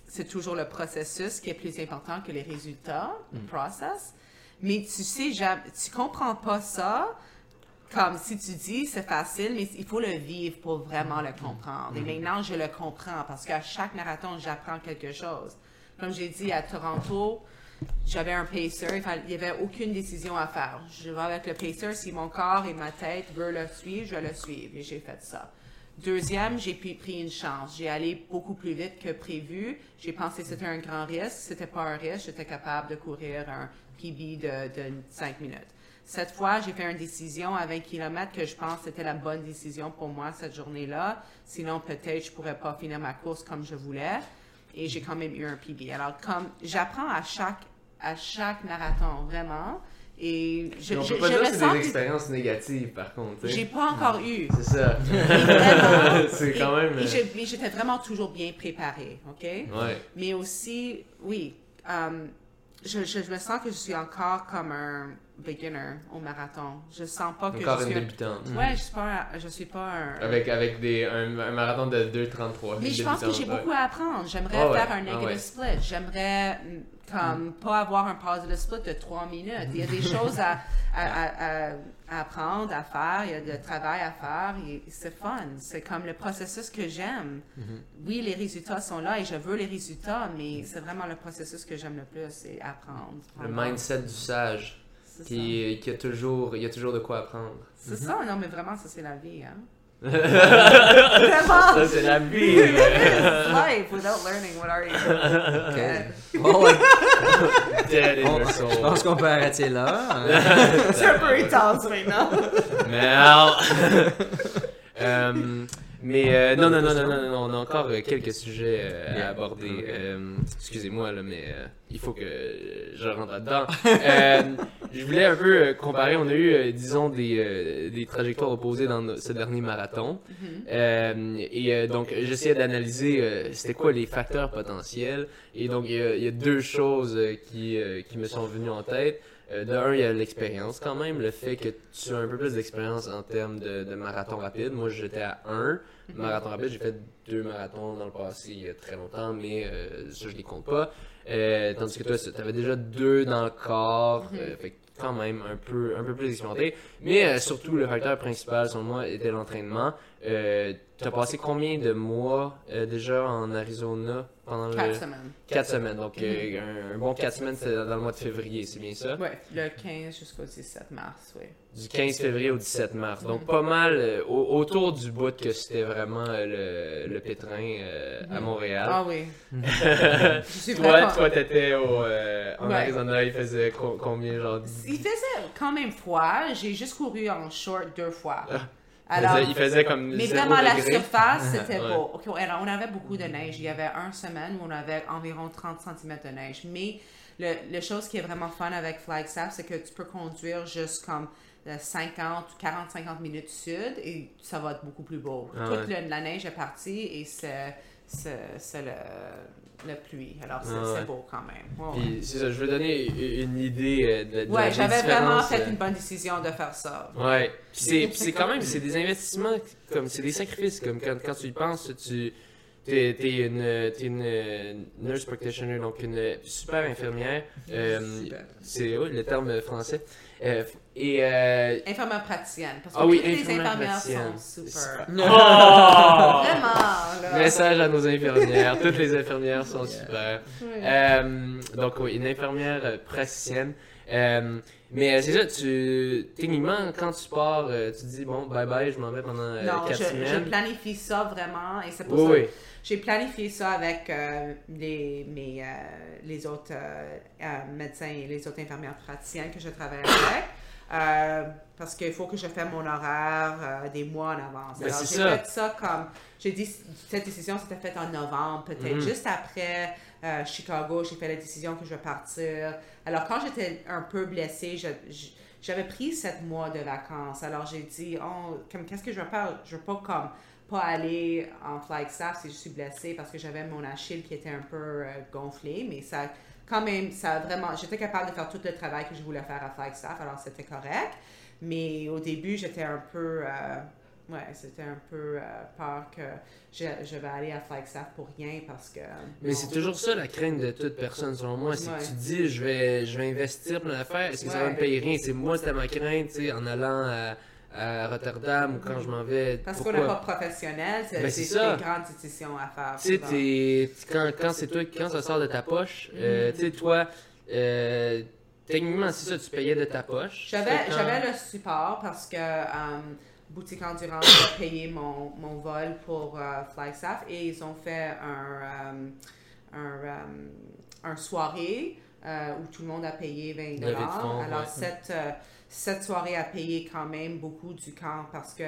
c'est toujours le processus qui est plus important que les résultats, le process. Mais tu sais, tu comprends pas ça comme si tu dis c'est facile, mais il faut le vivre pour vraiment le comprendre. Et maintenant, je le comprends parce qu'à chaque marathon, j'apprends quelque chose. Comme j'ai dit à Toronto, j'avais un pacer, il n'y avait aucune décision à faire. Je vais avec le pacer, si mon corps et ma tête veulent le suivre, je le suivre. Et j'ai fait ça. Deuxième, j'ai pris une chance. J'ai allé beaucoup plus vite que prévu. J'ai pensé que c'était un grand risque. C'était pas un risque. J'étais capable de courir un PB de, de 5 minutes. Cette fois, j'ai fait une décision à 20 km que je pense c'était la bonne décision pour moi cette journée-là. Sinon, peut-être je pourrais pas finir ma course comme je voulais. Et j'ai quand même eu un PB. Alors, comme j'apprends à chaque, à chaque marathon, vraiment. Et je, Mais on je, peut pas je dire que c'est des expériences négatives, par contre. j'ai pas encore eu. C'est ça. C'est quand même. Et euh, mais j'étais vraiment toujours bien préparée, OK? Ouais. Mais aussi, oui, euh, je me sens que je suis encore comme un beginner au marathon. Je sens pas que Encore je une suis... un- débutante. Ouais, je suis pas, un- je suis pas un... Avec, avec des, un, un marathon de 2,33. Mais je pense que j'ai beaucoup à apprendre. J'aimerais Ah ouais, faire un ah negative ouais. split. J'aimerais mm, comme pas avoir un positive split de trois minutes. Il y a des choses à, à, à, à- à apprendre, à faire. Il y a du travail à faire. C'est fun. C'est comme le processus que j'aime. Oui, les résultats sont là et je veux les résultats, mais c'est vraiment le processus que j'aime le plus, c'est apprendre. Le mindset du sage. C'est ça. Qui, qui a toujours, il y a toujours de quoi apprendre. C'est ça, non, mais vraiment, ça, c'est la vie, hein. Ça, Vraiment! c'est la vie. Life, without learning, what are you? Ok. Bon, ouais, Dead in je pense qu'on peut arrêter là. C'est un peu intense maintenant. Merde. Euh, mais euh, non, non, non, non, non, non, on a encore euh, quelques sujets euh, à aborder. Euh, Excusez-moi, là, mais euh, il faut que je rentre là-dedans. Euh, je voulais un peu euh, comparer. On a eu, euh, disons, des, euh, des trajectoires opposées dans ce dernier marathon. Euh, et euh, donc, j'essayais d'analyser euh, c'était quoi les facteurs potentiels. Et donc, il y y a deux choses euh, qui, euh, qui me sont venues en tête. Euh, de un, il y a l'expérience quand même, le fait que tu as un peu plus d'expérience en termes de, de marathon rapide. Moi, j'étais à un marathon rapide. J'ai fait deux marathons dans le passé il y a très longtemps, mais euh, ça, je les compte pas. Euh, tandis que toi, tu avais déjà deux dans le corps. euh, fait que quand même un peu, un peu plus expérimentés. Mais euh, surtout, le facteur principal, selon moi, était l'entraînement. T'as passé combien de mois euh, déjà en Arizona pendant Quatre le... semaines. Quatre semaines. Donc, euh, un, un bon quatre semaines, c'est dans le mois de février, c'est bien ça? Ouais, le 15 jusqu'au 17 mars, oui. Du 15 février au 17 mars. Donc, pas mal euh, au- autour du bout que c'était vraiment euh, le, le pétrin euh, à Montréal. Ah oui. Je suis Toi, toi, t'étais euh, en Ouais. Arizona, il faisait co- combien, genre... Il faisait quand même froid. J'ai juste couru en short deux fois. Il faisait, il faisait comme mais zéro vraiment, la surface, c'était Ouais. beau. Ok, alors, on avait beaucoup de neige. Il y avait une semaine où on avait environ 30 cm de neige. Mais le, le chose qui est vraiment fun avec Flagstaff, c'est que tu peux conduire juste comme euh, 50 ou 40-50 minutes sud et ça va être beaucoup plus beau. Ah Toute ouais. le- la neige est partie et c'est le, le pluie. Alors, c'est Ah ouais. beau quand même. Ouais, Puis, c'est ça, je veux donner une idée euh, de, de Ouais, j'avais vraiment fait euh, une bonne décision de faire ça. Ouais. Puis c'est, puis c'est quand même, c'est des investissements, comme c'est des sacrifices, comme quand, quand tu y penses, tu t'es, t'es une, t'es une nurse practitioner, donc une super infirmière. Euh, Super. c'est oui, le terme français. Euh, et euh, Infirmière praticienne. Parce que ah oui, toutes les infirmière infirmières praticienne. sont super. super. Oh! Vraiment, là. Message à nos infirmières. Toutes les infirmières sont super. Oui. Euh, donc oui, une infirmière euh, praticienne. Euh, mais c'est ça, tu techniquement quand tu pars, tu te dis bon bye bye, je m'en vais pendant non, quatre je, je semaines. planifie ça vraiment et c'est pour Oui, ça oui. j'ai planifié ça avec euh, les, mes, euh, les autres médecins et les autres infirmières praticiennes que je travaille avec. Euh, parce qu'il faut que je fasse mon horaire euh, des mois en avance. Ben, Alors, j'ai fait ça comme. J'ai dit, cette décision s'était faite en novembre, peut-être Mhm. juste après euh, Chicago, j'ai fait la décision que je vais partir. Alors, quand j'étais un peu blessée, j'avais pris sept mois de vacances. Alors, j'ai dit, oh, comme, qu'est-ce que je vais faire? Je veux pas comme pas aller en Flagstaff si je suis blessée parce que j'avais mon Achille qui était un peu euh, gonflé, mais ça quand même, ça a vraiment, j'étais capable de faire tout le travail que je voulais faire à Flagstaff, alors c'était correct. Mais au début, j'étais un peu, euh, ouais, c'était un peu euh, peur que je, je vais aller à Flagstaff pour rien parce que. Mais c'est toujours ça la crainte de toute personne, selon moi. C'est Ouais. que tu dis, je vais, je vais investir plein d'affaires, est-ce que ça va me payer rien? C'est moi, c'était ma crainte, tu sais, en allant à, à Rotterdam ou quand je m'en vais. Parce qu'on n'est pas professionnel, c'est Ben, c'est c'est ça. des grandes décisions à faire. Tu sais, quand, quand c'est toi, quand ça sort de ta poche, euh, tu sais, toi, euh, techniquement, c'est ça, tu payais de ta poche. J'avais, quand- j'avais le support parce que euh, Boutique Endurance a payé mon, mon vol pour euh, Flagstaff et ils ont fait un, un, un soirée où tout le monde a payé 20 Levée de fonds, Alors, ouais. cette, cette soirée a payé quand même beaucoup du camp parce que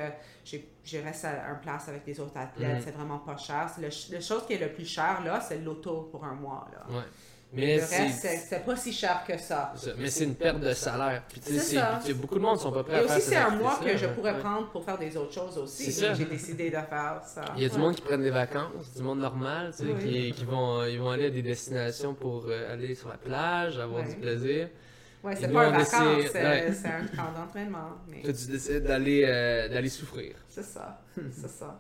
je reste à une place avec des autres athlètes. Mhm. C'est vraiment pas cher. Le, la chose qui est le plus cher, là, c'est l'auto pour un mois. Là. Ouais. Mais le reste, c'est, pas si cher que ça. Mais c'est une perte de salaire. Puis, tu sais, beaucoup de monde sont pas prêts Et à faire aussi, ce c'est un mois que je pourrais Ouais. prendre pour faire des autres choses aussi. C'est ça. J'ai décidé de faire ça. Il y a du Ouais. monde qui prennent des vacances, du monde normal, tu sais, Oui. qui, qui vont, ils vont aller à des destinations pour euh, aller sur la plage, avoir Ouais. du plaisir. Ouais, c'est pas un vacances, c'est un camp d'entraînement. Mais tu décides d'aller euh, d'aller souffrir. c'est ça. C'est ça.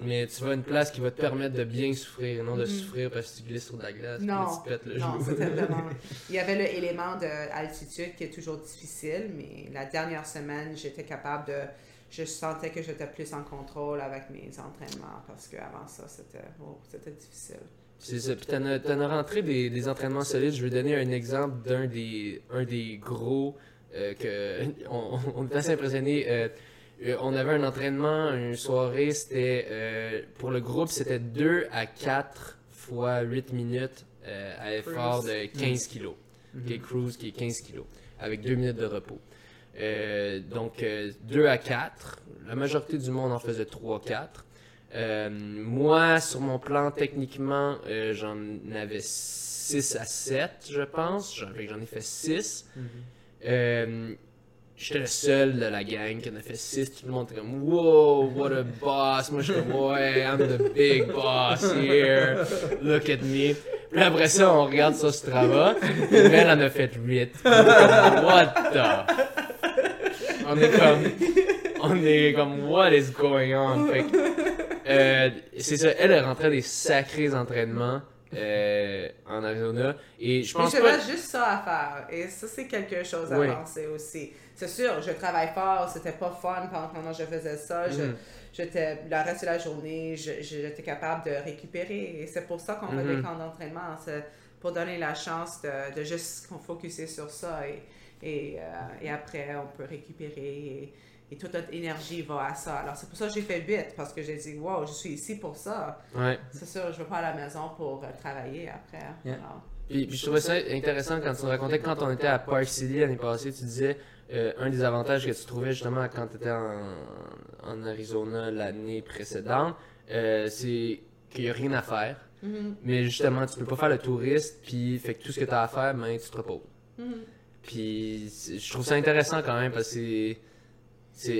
Mais tu vas à une place qui va te permettre de bien souffrir, non de Mhm. souffrir parce que tu glisses sur de la glace Non. tu pètes le Non, c'était vraiment. Il y avait l'élément d'altitude qui est toujours difficile, mais la dernière semaine, j'étais capable de. Je sentais que j'étais plus en contrôle avec mes entraînements parce qu'avant ça, c'était oh, c'était difficile. C'est ça. Puis t'en as, as rentré des, des entraînements solides. Je vais donner un exemple d'un des, un des gros euh, que on, on est assez impressionné. Euh, euh, on avait un entraînement, une soirée, c'était euh, pour le groupe, c'était 2 à 4 fois 8 minutes euh, à effort de 15 kilos. Ok, cruise qui est 15 kilos, avec 2 minutes de repos. Euh, donc 2 à 4, la majorité du monde en faisait 3-4. Euh, moi, sur mon plan, techniquement, euh, j'en avais 6 à 7, je pense. J'en ai fait 6. Euh, J'étais le seul de la gang qui en a fait 6. Tout le monde était comme Wow, what a boss. Moi, je suis comme Ouais, I'm the big boss here. Look at me. Puis après ça, on regarde sur Strava. Elle en a fait 8. What the? On est comme. On est comme What is going on? Fait que, euh, c'est ça, elle, elle rentrait des sacrés entraînements. euh, en Arizona. Et je Mais pense je pas. reste juste ça à faire. Et ça, c'est quelque chose à Oui. penser aussi. C'est sûr, je travaille fort, c'était pas fun pendant que je faisais ça. Je- Mhm. J'étais, le reste de la journée, j'étais capable de récupérer. Et c'est pour ça qu'on fait Mhm. des camps d'entraînement. C'est pour donner la chance de, de juste qu'on focuser sur ça. Et, et, euh, et après, on peut récupérer. Et, et toute notre énergie va à ça. Alors, c'est pour ça que j'ai fait vite, parce que j'ai dit, wow, je suis ici pour ça. Ouais. C'est sûr, je veux pas à la maison pour euh, travailler après. Yeah. Alors, Puis, puis je trouvais ça intéressant quand tu nous racontais quand on était à Park City l'année passée, tu disais euh, un des avantages que tu trouvais justement quand tu étais en, en Arizona l'année précédente, euh, c'est qu'il n'y a rien à faire. Mhm. Mais justement, tu peux pas faire le touriste, puis fait que tout ce que tu as à faire, ben, tu te reposes. Mhm. Puis je trouve ça intéressant quand même parce que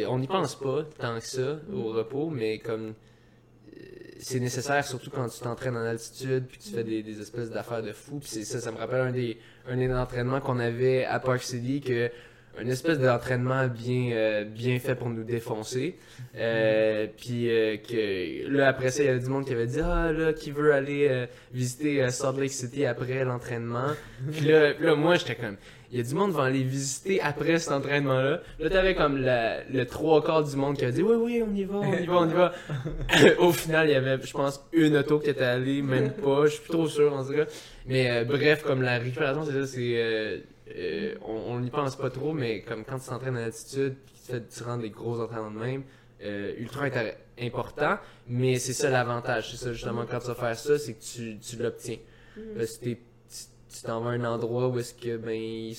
on n'y pense pas tant que ça au repos, mais comme euh, c'est nécessaire surtout quand tu t'entraînes en altitude puis tu fais des, espèces d'affaires de fou. Puis c'est ça, ça me rappelle un des un des entraînements qu'on avait à Park City que un espèce d'entraînement bien euh, bien fait pour nous défoncer. Euh, puis euh, que là après ça il y avait du monde qui avait dit ah là qui veut aller visiter Salt Lake City après l'entraînement. Puis là, là moi j'étais comme il y a du monde qui va aller visiter après cet entraînement-là. Là, t'avais comme la- le trois quarts du monde qui a dit Oui, oui, on y va, on y va, on y va. Au final, il y avait, je pense, une auto qui était allée, même pas, je suis plus trop sûr en tout cas. Mais euh, bref, comme la récupération, c'est ça, c'est. euh, euh, on n'y pense pas trop, mais comme quand tu t'entraînes à altitude, puis tu fais tu rends des gros entraînements de même, euh, ultra important, mais c'est ça l'avantage. C'est ça, justement, quand tu vas faire ça, c'est que tu, tu l'obtiens. Parce que t'es- tu t'en vas à un endroit où est-ce que, ben,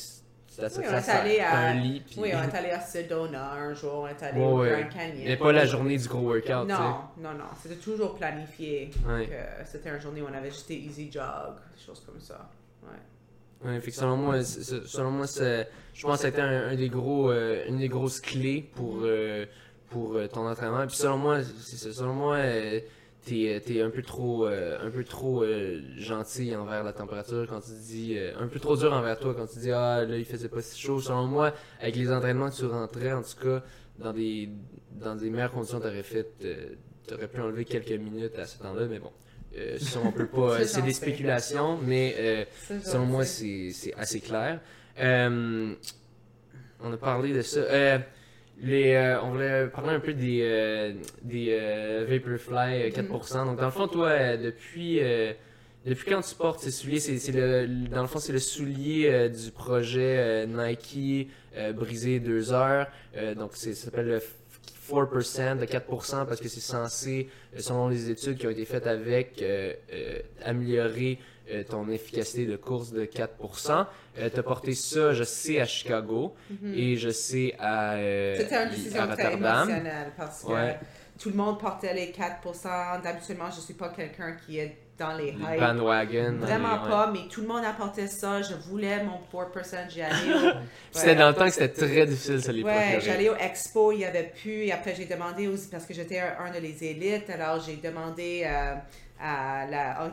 ça Oui, on est allé à- un lit, puis... Oui, on est allé à Sedona un jour, on est allé Ouais, au ouais. Grand Canyon. Mais pas la journée du gros workout. Non, non, non. C'était toujours planifié. Ouais. que C'était une journée où on avait juste des easy jog, des choses comme ça. Ouais. Ouais, fait que selon moi, selon moi, je pense que c'était un, un des gros, euh, une des grosses clés pour, euh, pour euh, ton entraînement. Puis selon moi. Selon moi, euh, t'es, t'es un peu trop, euh, un peu trop euh, gentil envers la température quand tu dis, euh, un peu trop dur envers toi quand tu dis ah là il faisait pas si chaud. Selon moi, avec les entraînements que tu rentrais, en tout cas, dans des, dans des meilleures conditions, t'aurais fait, euh, t'aurais pu enlever quelques minutes à ce temps-là, mais bon. Euh, ça, on peut pas. C'est c'est des spéculations, mais euh, Selon moi, c'est c'est assez clair. Euh, on a parlé de ça. Euh, les, euh, on voulait parler un peu des, euh, des euh, Vaporfly euh, 4%. Donc, dans le fond, toi, euh, depuis, euh, depuis quand tu portes ces souliers, c'est le, dans le fond, c'est le soulier euh, du projet euh, Nike euh, brisé 2 heures. Euh, donc, c'est- ça s'appelle le 4%, de 4% parce que c'est censé, euh, selon les études qui ont été faites avec, euh, euh, améliorer euh, ton efficacité de course de 4%. Euh, tu as porté ça, je sais, à Chicago et je sais à, euh. C'était une à décision très Rotterdam. émotionnelle parce que Ouais. tout le monde portait les 4%. D'habituellement, je ne suis pas quelqu'un qui est dans les hypes. Bandwagon. Vraiment ouais. pas, mais tout le monde apportait ça. Je voulais mon 4%. J'y allais au... C'était Ouais. dans le temps que c'était très difficile, ça, les Ouais, j'allais au expo, il y avait plus. Et après, j'ai demandé aussi, parce que j'étais un, un de les élites, alors j'ai demandé euh, à la,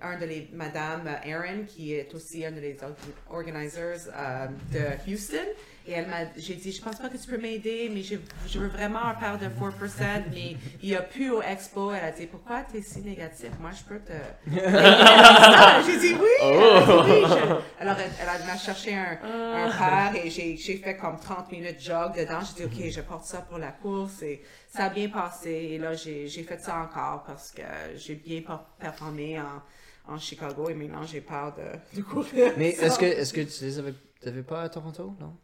un de les, Madame Aaron, qui est aussi un de les or- organizers euh, de Houston. Et elle m'a, j'ai dit, je pense pas que tu peux m'aider, mais je, je veux vraiment un paire de 4%, mais il y a plus au expo. Elle a dit, pourquoi tu es si négatif? Moi, je peux te. J'ai dit oui! Elle a dit oui. Je- Alors, elle, elle m'a cherché un, un paire et j'ai, j'ai fait comme 30 minutes jog dedans. J'ai dit, OK, je porte ça pour la course et ça a bien passé. Et là, j'ai, j'ai fait ça encore parce que j'ai bien per- performé en, en Chicago et maintenant j'ai peur de, de courir. Mais est-ce que, est-ce que tu les avais, t'avais pas à Toronto, non?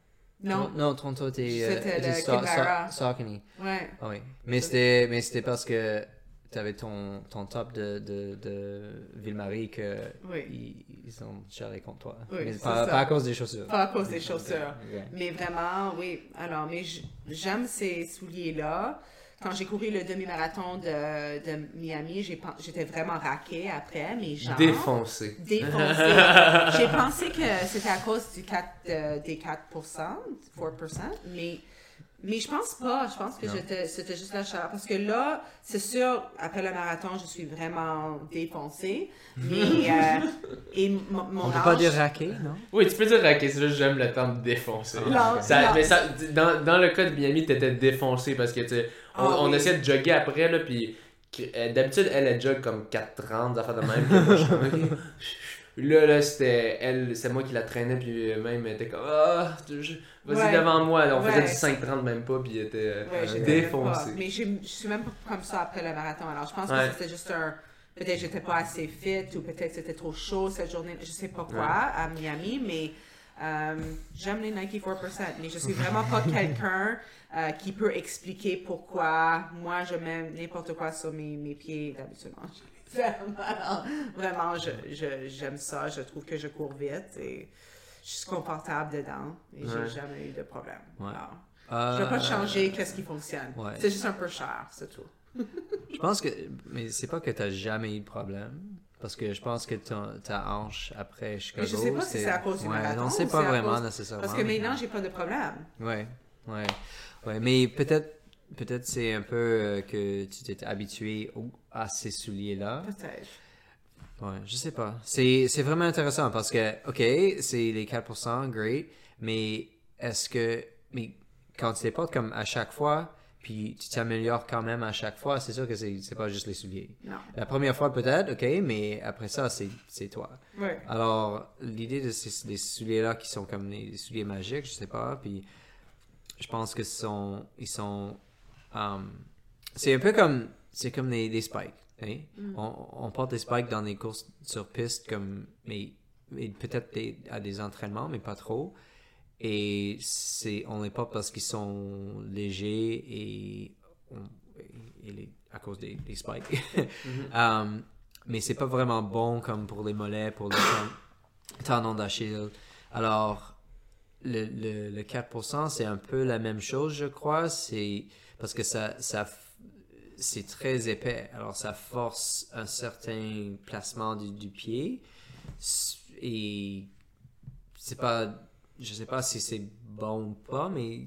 Non, Non, Toronto. C'était Sa- Kinvara. Sa- Saucony. ouais. Ah oui. Mais c'était, mais c'était parce que t'avais ton, ton top de, de, de Ville-Marie que Oui. ils, ils ont charré contre toi. Oui, mais pas, pas à cause des chaussures. Pas à cause des chaussures. Ouais. Mais vraiment, oui. Alors, mais j'aime ces souliers-là. Quand j'ai couru le demi-marathon de, de Miami, j'étais vraiment raquée après, mes jambes. Défoncé. Défoncé. j'ai pensé que c'était à cause du 4, euh, des 4%, 4%, mais, mais je pense pas. Je pense que c'était juste la chaleur. Parce que là, c'est sûr, après le marathon, je suis vraiment défoncée. Mais, euh, et mon, On peut âge- pas dire raqué, non? Oui, tu peux dire raquer, c'est juste j'aime le temps de défoncer. Non, Ça- non. mais ça, dans, dans le cas de Miami, t'étais défoncé parce que tu sais, on, Ah on oui. essayait de jogger après, là, puis euh, D'habitude, elle, elle jog comme 4,30, des affaires de même. puis moi, je suis comme, ok. Là, là, c'était elle, c'est moi qui la traînais, puis même, elle était comme, ah, vas-y Ouais. devant moi. On faisait du 5,30 même pas, puis elle était euh, Ouais, défoncée. Mais je suis même pas comme ça après le marathon. Alors, je pense que c'était juste un. Peut-être que j'étais pas assez fit ou peut-être c'était trop chaud cette journée. Je sais pas quoi à Miami, mais euh, j'aime les Nike 4%. Mais je suis vraiment pas quelqu'un euh, qui peut expliquer pourquoi moi je mets n'importe quoi sur mes, mes pieds d'habitude. Vraiment, je- j'aime ça. Je trouve que je cours vite et je suis confortable dedans et Ouais. j'ai jamais eu de problème. Ouais. Alors, Euh, je ne vais pas changer qu'est-ce qui fonctionne. ouais. C'est juste un peu cher, c'est tout. Je pense que. Mais c'est pas que t'as jamais eu de problème. Parce que je pense que ton- ta hanche après Chicago. je sais pas si c'est à cause du ouais, marathon Non, c'est pas vraiment cause- nécessairement. Parce que maintenant, j'ai pas de problème. Ouais, ouais. Ouais, mais peut-être. Peut-être c'est un peu euh, que tu t'es habitué au- à ces souliers-là. Peut-être. Ouais, je sais pas. C'est, c'est vraiment intéressant parce que, ok, c'est les 4%, great, mais est-ce que, mais quand tu les portes comme à chaque fois, puis tu t'améliores quand même à chaque fois, c'est sûr que c'est, c'est pas juste les souliers. Non. La première fois peut-être, ok, mais après ça, c'est, c'est toi. Oui. Alors, l'idée de ces des souliers-là qui sont comme des, des souliers magiques, je sais pas, puis je pense que sont, ils sont, um, c'est un peu comme, c'est comme des, des spikes. hein? On, on porte des spikes dans des courses sur piste comme, mais, mais peut-être à des entraînements, mais pas trop. Et c'est, on les porte parce qu'ils sont légers et, on- et les- à cause des, des spikes. Um, mais c'est pas vraiment bon comme pour les mollets, pour le ten- tendon d'Achille. Alors, le, le, le 4%, c'est un peu la même chose, je crois. C'est parce que ça, ça, c'est très épais. Alors, ça force un certain placement du, du pied. Et c'est pas, je sais pas si c'est bon ou pas, mais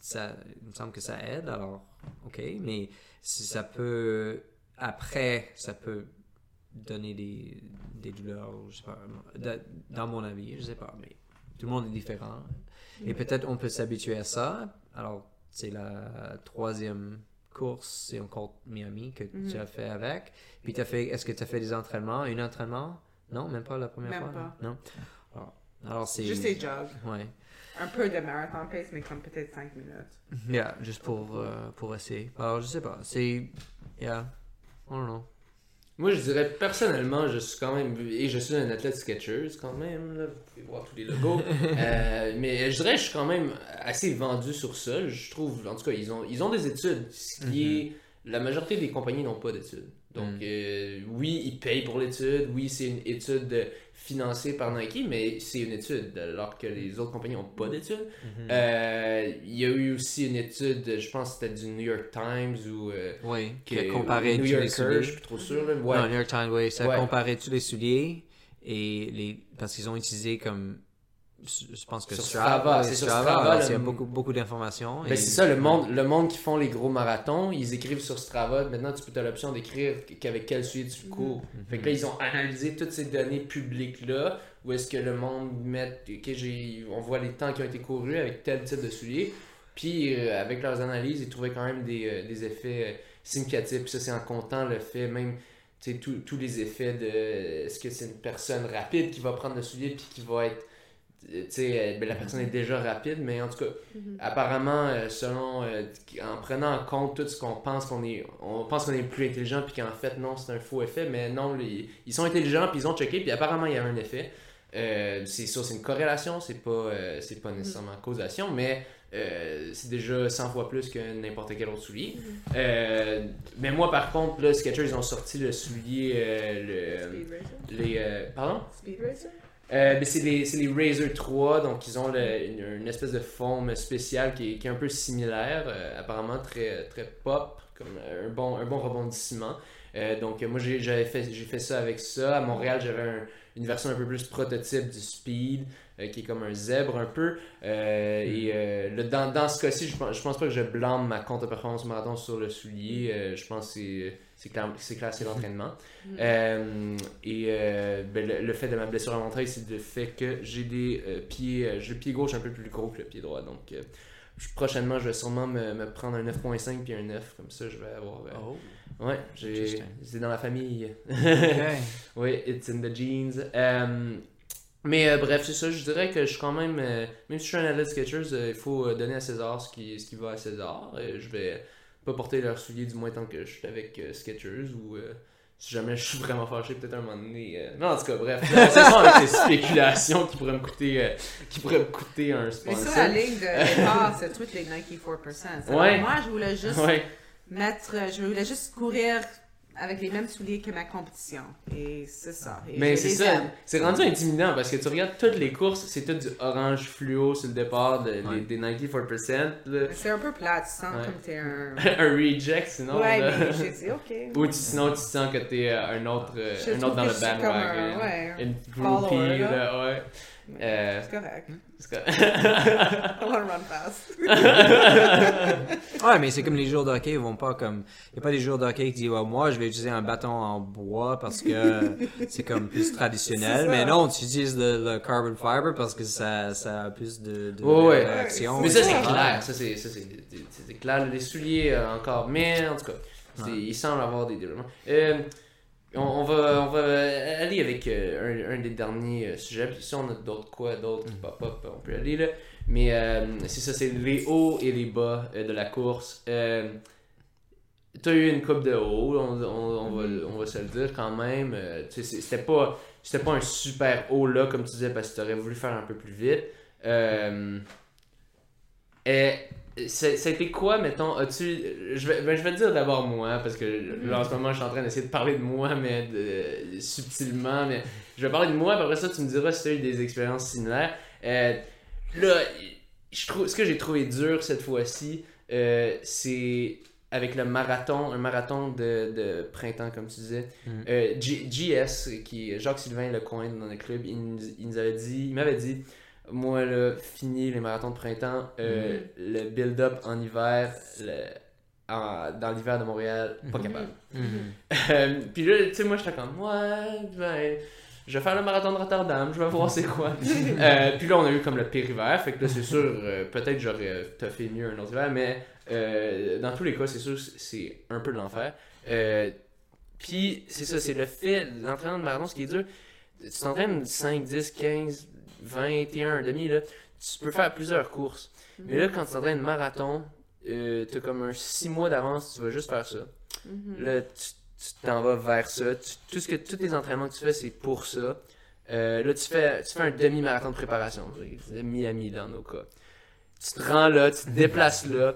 ça, il me semble que ça aide. Alors, ok, mais si ça peut, après, ça peut donner des, des douleurs, je sais pas, dans mon avis, je sais pas, mais tout le monde est différent. Et peut-être on peut s'habituer à ça. Alors, c'est la troisième course, c'est encore Miami que tu as fait avec. Puis t'as fait, est-ce que tu as fait des entraînements, un entraînement? Non, même pas la première Même fois? pas. Non? Alors, alors c'est... Juste des jogs. Ouais. Un peu de marathon pace, mais comme peut-être 5 minutes. Yeah, juste pour, euh, pour essayer. Alors, je sais pas. C'est. Yeah. I don't know. Moi, je dirais personnellement, je suis quand même. Et je suis un athlète Skechers quand même, là. Vous pouvez voir tous les logos. Euh, mais je dirais que je suis quand même assez vendu sur ça. Je trouve, en tout cas, ils ont, ils ont des études. Ce qui est. La majorité des compagnies n'ont pas d'études. Donc, Mhm. euh, oui, ils payent pour l'étude. Oui, c'est une étude financée par Nike, mais c'est une étude, alors que les autres compagnies n'ont pas d'études. Euh, Il y a eu aussi une étude, je pense que c'était du New York Times ou. euh, Oui. Qui a comparé tous les souliers. je suis plus trop sûr. Là. Ouais. Non, New York Times, oui. Ça a Ouais. comparé tous les souliers. Et les. Parce qu'ils ont utilisé comme. Je pense que Sur Strava. C'est sur Strava, Il y a beaucoup, beaucoup d'informations. Ben, et- c'est ça, le monde, le monde qui font les gros marathons, ils écrivent sur Strava. Maintenant, tu peux as l'option d'écrire qu'avec quel soulier tu cours. Fait que là, ils ont analysé toutes ces données publiques-là, où est-ce que le monde met, j'ai, on voit les temps qui ont été courus avec tel type de soulier. Puis, euh, avec leurs analyses, ils trouvaient quand même des, euh, des effets euh, significatifs. Puis ça, c'est en comptant le fait, même, tous les effets de, est-ce que c'est une personne rapide qui va prendre le soulier, puis qui va être sais, euh, ben, la personne est déjà rapide, mais en tout cas, apparemment, euh, selon, euh, en prenant en compte tout ce qu'on pense qu'on est, on pense qu'on est plus intelligent, puis qu'en fait, non, c'est un faux effet, mais non, les- ils sont intelligents, puis ils ont checké, puis apparemment, il y a un effet. Euh, c'est ça, c'est une corrélation, c'est pas, euh, c'est pas nécessairement causation, mais euh, c'est déjà 100 fois plus que n'importe quel autre soulier. Euh, mais moi, par contre, là, Skechers, ils ont sorti le soulier, euh, Speed Racer? le, les, euh, pardon? Speed Racer? Euh, ben, c'est les, les Razer 3, donc ils ont le- une, une espèce de forme spéciale qui est, qui est un peu similaire, euh, apparemment très, très pop, comme un bon, un bon rebondissement. Euh, donc moi j'ai j'avais fait, j'ai fait ça avec ça. À Montréal j'avais un- une version un peu plus prototype du Speed, qui est comme un zèbre un peu. Euh, Et le- dans, dans ce cas-ci, je pense, je pense pas que je blâme ma contre-performance marathon sur le soulier. Je pense que c'est- c'est clair, c'est clair, c'est l'entraînement. Euh, et euh, ben, le, le fait de ma blessure à mon c'est le fait que j'ai des euh, pieds, j'ai le pied gauche un peu plus gros que le pied droit. Donc, je- prochainement, je vais sûrement me, me prendre un 9.5 puis un 9. Comme ça, je vais avoir. Oh. Ouais, j'ai, c'est dans la famille. Ok. oui, it's in the jeans. Mais euh, bref, c'est ça, je dirais que je suis quand même. euh, même si je suis un athlète Skechers, euh, il faut donner à César ce qui, ce qui va à César. Je vais pas porter leurs souliers du moins tant que je suis avec euh, Skechers ou. euh, si jamais je suis vraiment fâché, peut-être un moment donné. euh, Non, en tout cas, bref. c'est ça avec ces spéculations qui pourraient me coûter, euh, qui pourraient me coûter un Mais sponsor. sur la ligne de départ, c'est tout les Nike 4%. Alors, Ouais. Moi, je voulais juste Ouais. mettre, je voulais juste courir avec les mêmes souliers que ma compétition. Et c'est ça. Et Mais c'est ça, c'est rendu intimidant parce que tu regardes toutes les courses, c'est tout du orange fluo sur le départ de, Ouais. les- des 94%. là. C'est un peu plat, tu sens Ouais. comme t'es un. un reject sinon. ouais, là. mais j'ai dit, ok. Ou tu- sinon tu sens que t'es euh, un autre, Je un autre dans le un- bandwagon. ouais, Une follower, groupie, là. là, ouais. Euh, C'est correct. c'est que- I wanna run fast. Ouais, mais c'est comme les jours de hockey, ils vont pas comme. Il n'y a pas des jours de hockey qui disent, Ouais, moi, je vais utiliser un bâton en bois parce que c'est comme plus traditionnel. Mais non, tu utilises le, le carbon fiber parce que ça, ça a plus de, de ouais. réaction. Mais ça, c'est clair. Ça, c'est, clair. Les souliers, euh, encore. Mais, en tout cas, Ouais. il semble avoir des développements. Euh, on, on va, on va aller avec euh, un, un des derniers euh, sujets. Si on a d'autres quoi, d'autres qui pop up, on peut aller là. Mais euh, c'est ça, c'est les hauts et les bas de la course. T'as eu une coupe de haut, on, on, va, on va se le dire quand même. C'était pas, c'était pas un super haut là, comme tu disais, parce que t'aurais voulu faire un peu plus vite. Et ça, ça a été quoi, mettons, as-tu... Je vais, ben, je vais te dire d'abord moi, parce que là, en ce moment, je suis en train d'essayer de parler de moi, mais de- subtilement, mais je vais parler de moi, puis après ça, tu me diras si tu as eu des expériences similaires. Euh, là, je trouve, ce que j'ai trouvé dur cette fois-ci, euh, c'est avec le marathon, un marathon de, de printemps, comme tu disais. Mhm. Euh, G- GS, qui est Jacques-Sylvain Lecoin dans le club, il nous avait dit, il m'avait dit, moi là, fini les marathons de printemps, euh, le build-up en hiver, le- en- dans l'hiver de Montréal, pas Mhm. capable. Mhm. Euh, puis là, tu sais, moi, j'étais comme, ouais, ben, je vais faire le marathon de Rotterdam, je vais voir c'est quoi. Euh, puis là, on a eu comme le pire hiver, fait que là, c'est sûr, euh, peut-être j'aurais t'as fait mieux un autre hiver, mais euh, dans tous les cas, c'est sûr, c'est- c'est un peu de l'enfer. Euh, puis, c'est ça, c'est le fait, l'entraînement de marathon, ce qui est dur, tu t'entraînes 5, 10, 15, 21, un demi, là, tu peux faire plusieurs courses. Mais là, quand tu t'entraînes marathon, euh, t'as comme un 6 mois d'avance, tu vas juste faire ça. Mhm. Là, tu tu t'en vas vers ça. Tu- tout ce que, tous les entraînements que tu fais, c'est pour ça. Euh, là, tu fais, tu fais un demi-marathon de préparation. Miami dans nos cas. Tu te rends là, tu te déplaces là.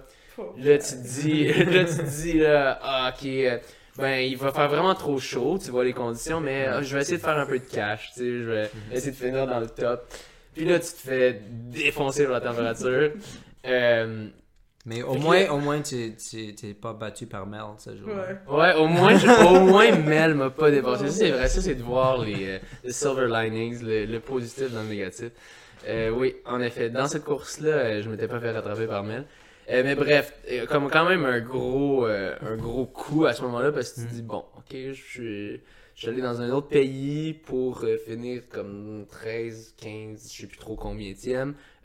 Là, tu te dis, là, tu te dis, là, ah, ok, euh, ben, il va faire vraiment trop chaud, tu vois les conditions, mais euh, je vais essayer de faire un peu de cash, tu sais, je vais essayer de finir dans le top. Puis là, tu te fais défoncer par la température. Euh, Mais au Fait moins, au moins, tu t'es pas battu par Mel ce jour-là. Ouais. Ouais, au moins, je- au moins Mel m'a pas dépassé. Ça, c'est vrai, ça, c'est de voir les, euh, les silver linings, le, le positif dans le négatif. Euh, oui, en effet, dans cette course-là, je m'étais pas fait rattraper par Mel. Euh, mais bref, euh, comme quand même un gros, euh, un gros coup à ce moment-là, parce que tu te dis, bon, ok, je suis, je suis allé dans un autre pays pour euh, finir comme 13, 15, je sais plus trop combien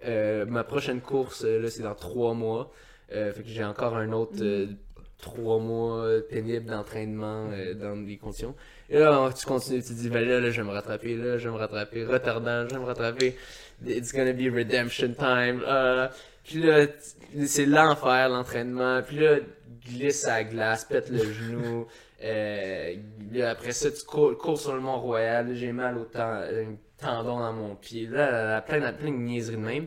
Euh, ma prochaine course, là, c'est dans 3 mois. Fait que j'ai encore un autre trois mois pénibles d'entraînement dans des conditions. Et là, tu continues, tu te dis, ben là, là, je vais me rattraper, là, je vais me rattraper, Rotterdam, je vais me rattraper, it's gonna be redemption time. Euh, puis là, c'est l'enfer, l'entraînement. Puis là, glisse à la glace, pète le genou. Euh, après ça, tu cours, cours sur le Mont-Royal. J'ai mal au ten- un tendon dans mon pied. Là, là, là, plein, plein de niaiseries de même.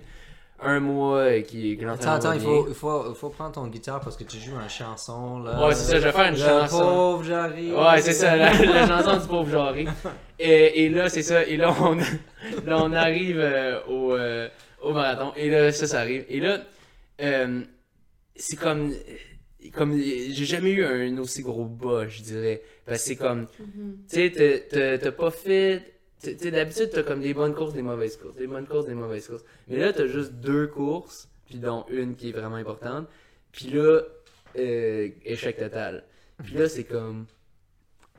Un mois euh, qui, l'entraînement Attends, attends, il faut, il, faut, il faut prendre ton guitare parce que tu joues une chanson. Là. Ouais, c'est ça, je vais faire une Le chanson. pauvre j'arrive. Ouais, c'est ça, la, la chanson du pauvre Jarry. Et, et là, c'est ça, et là, on, là, on arrive euh, au, euh, au marathon, et là, ça, ça arrive. Et là, euh, c'est comme, comme, j'ai jamais eu un aussi gros bas, je dirais. Parce que c'est comme, Mhm. tu sais, t'as- pas fait. Tu sais, d'habitude, t'as comme des bonnes courses, des mauvaises courses. Des bonnes courses, des mauvaises courses. Mais là, t'as juste deux courses, puis dont une qui est vraiment importante. Puis là, euh, échec total. Puis là, c'est comme.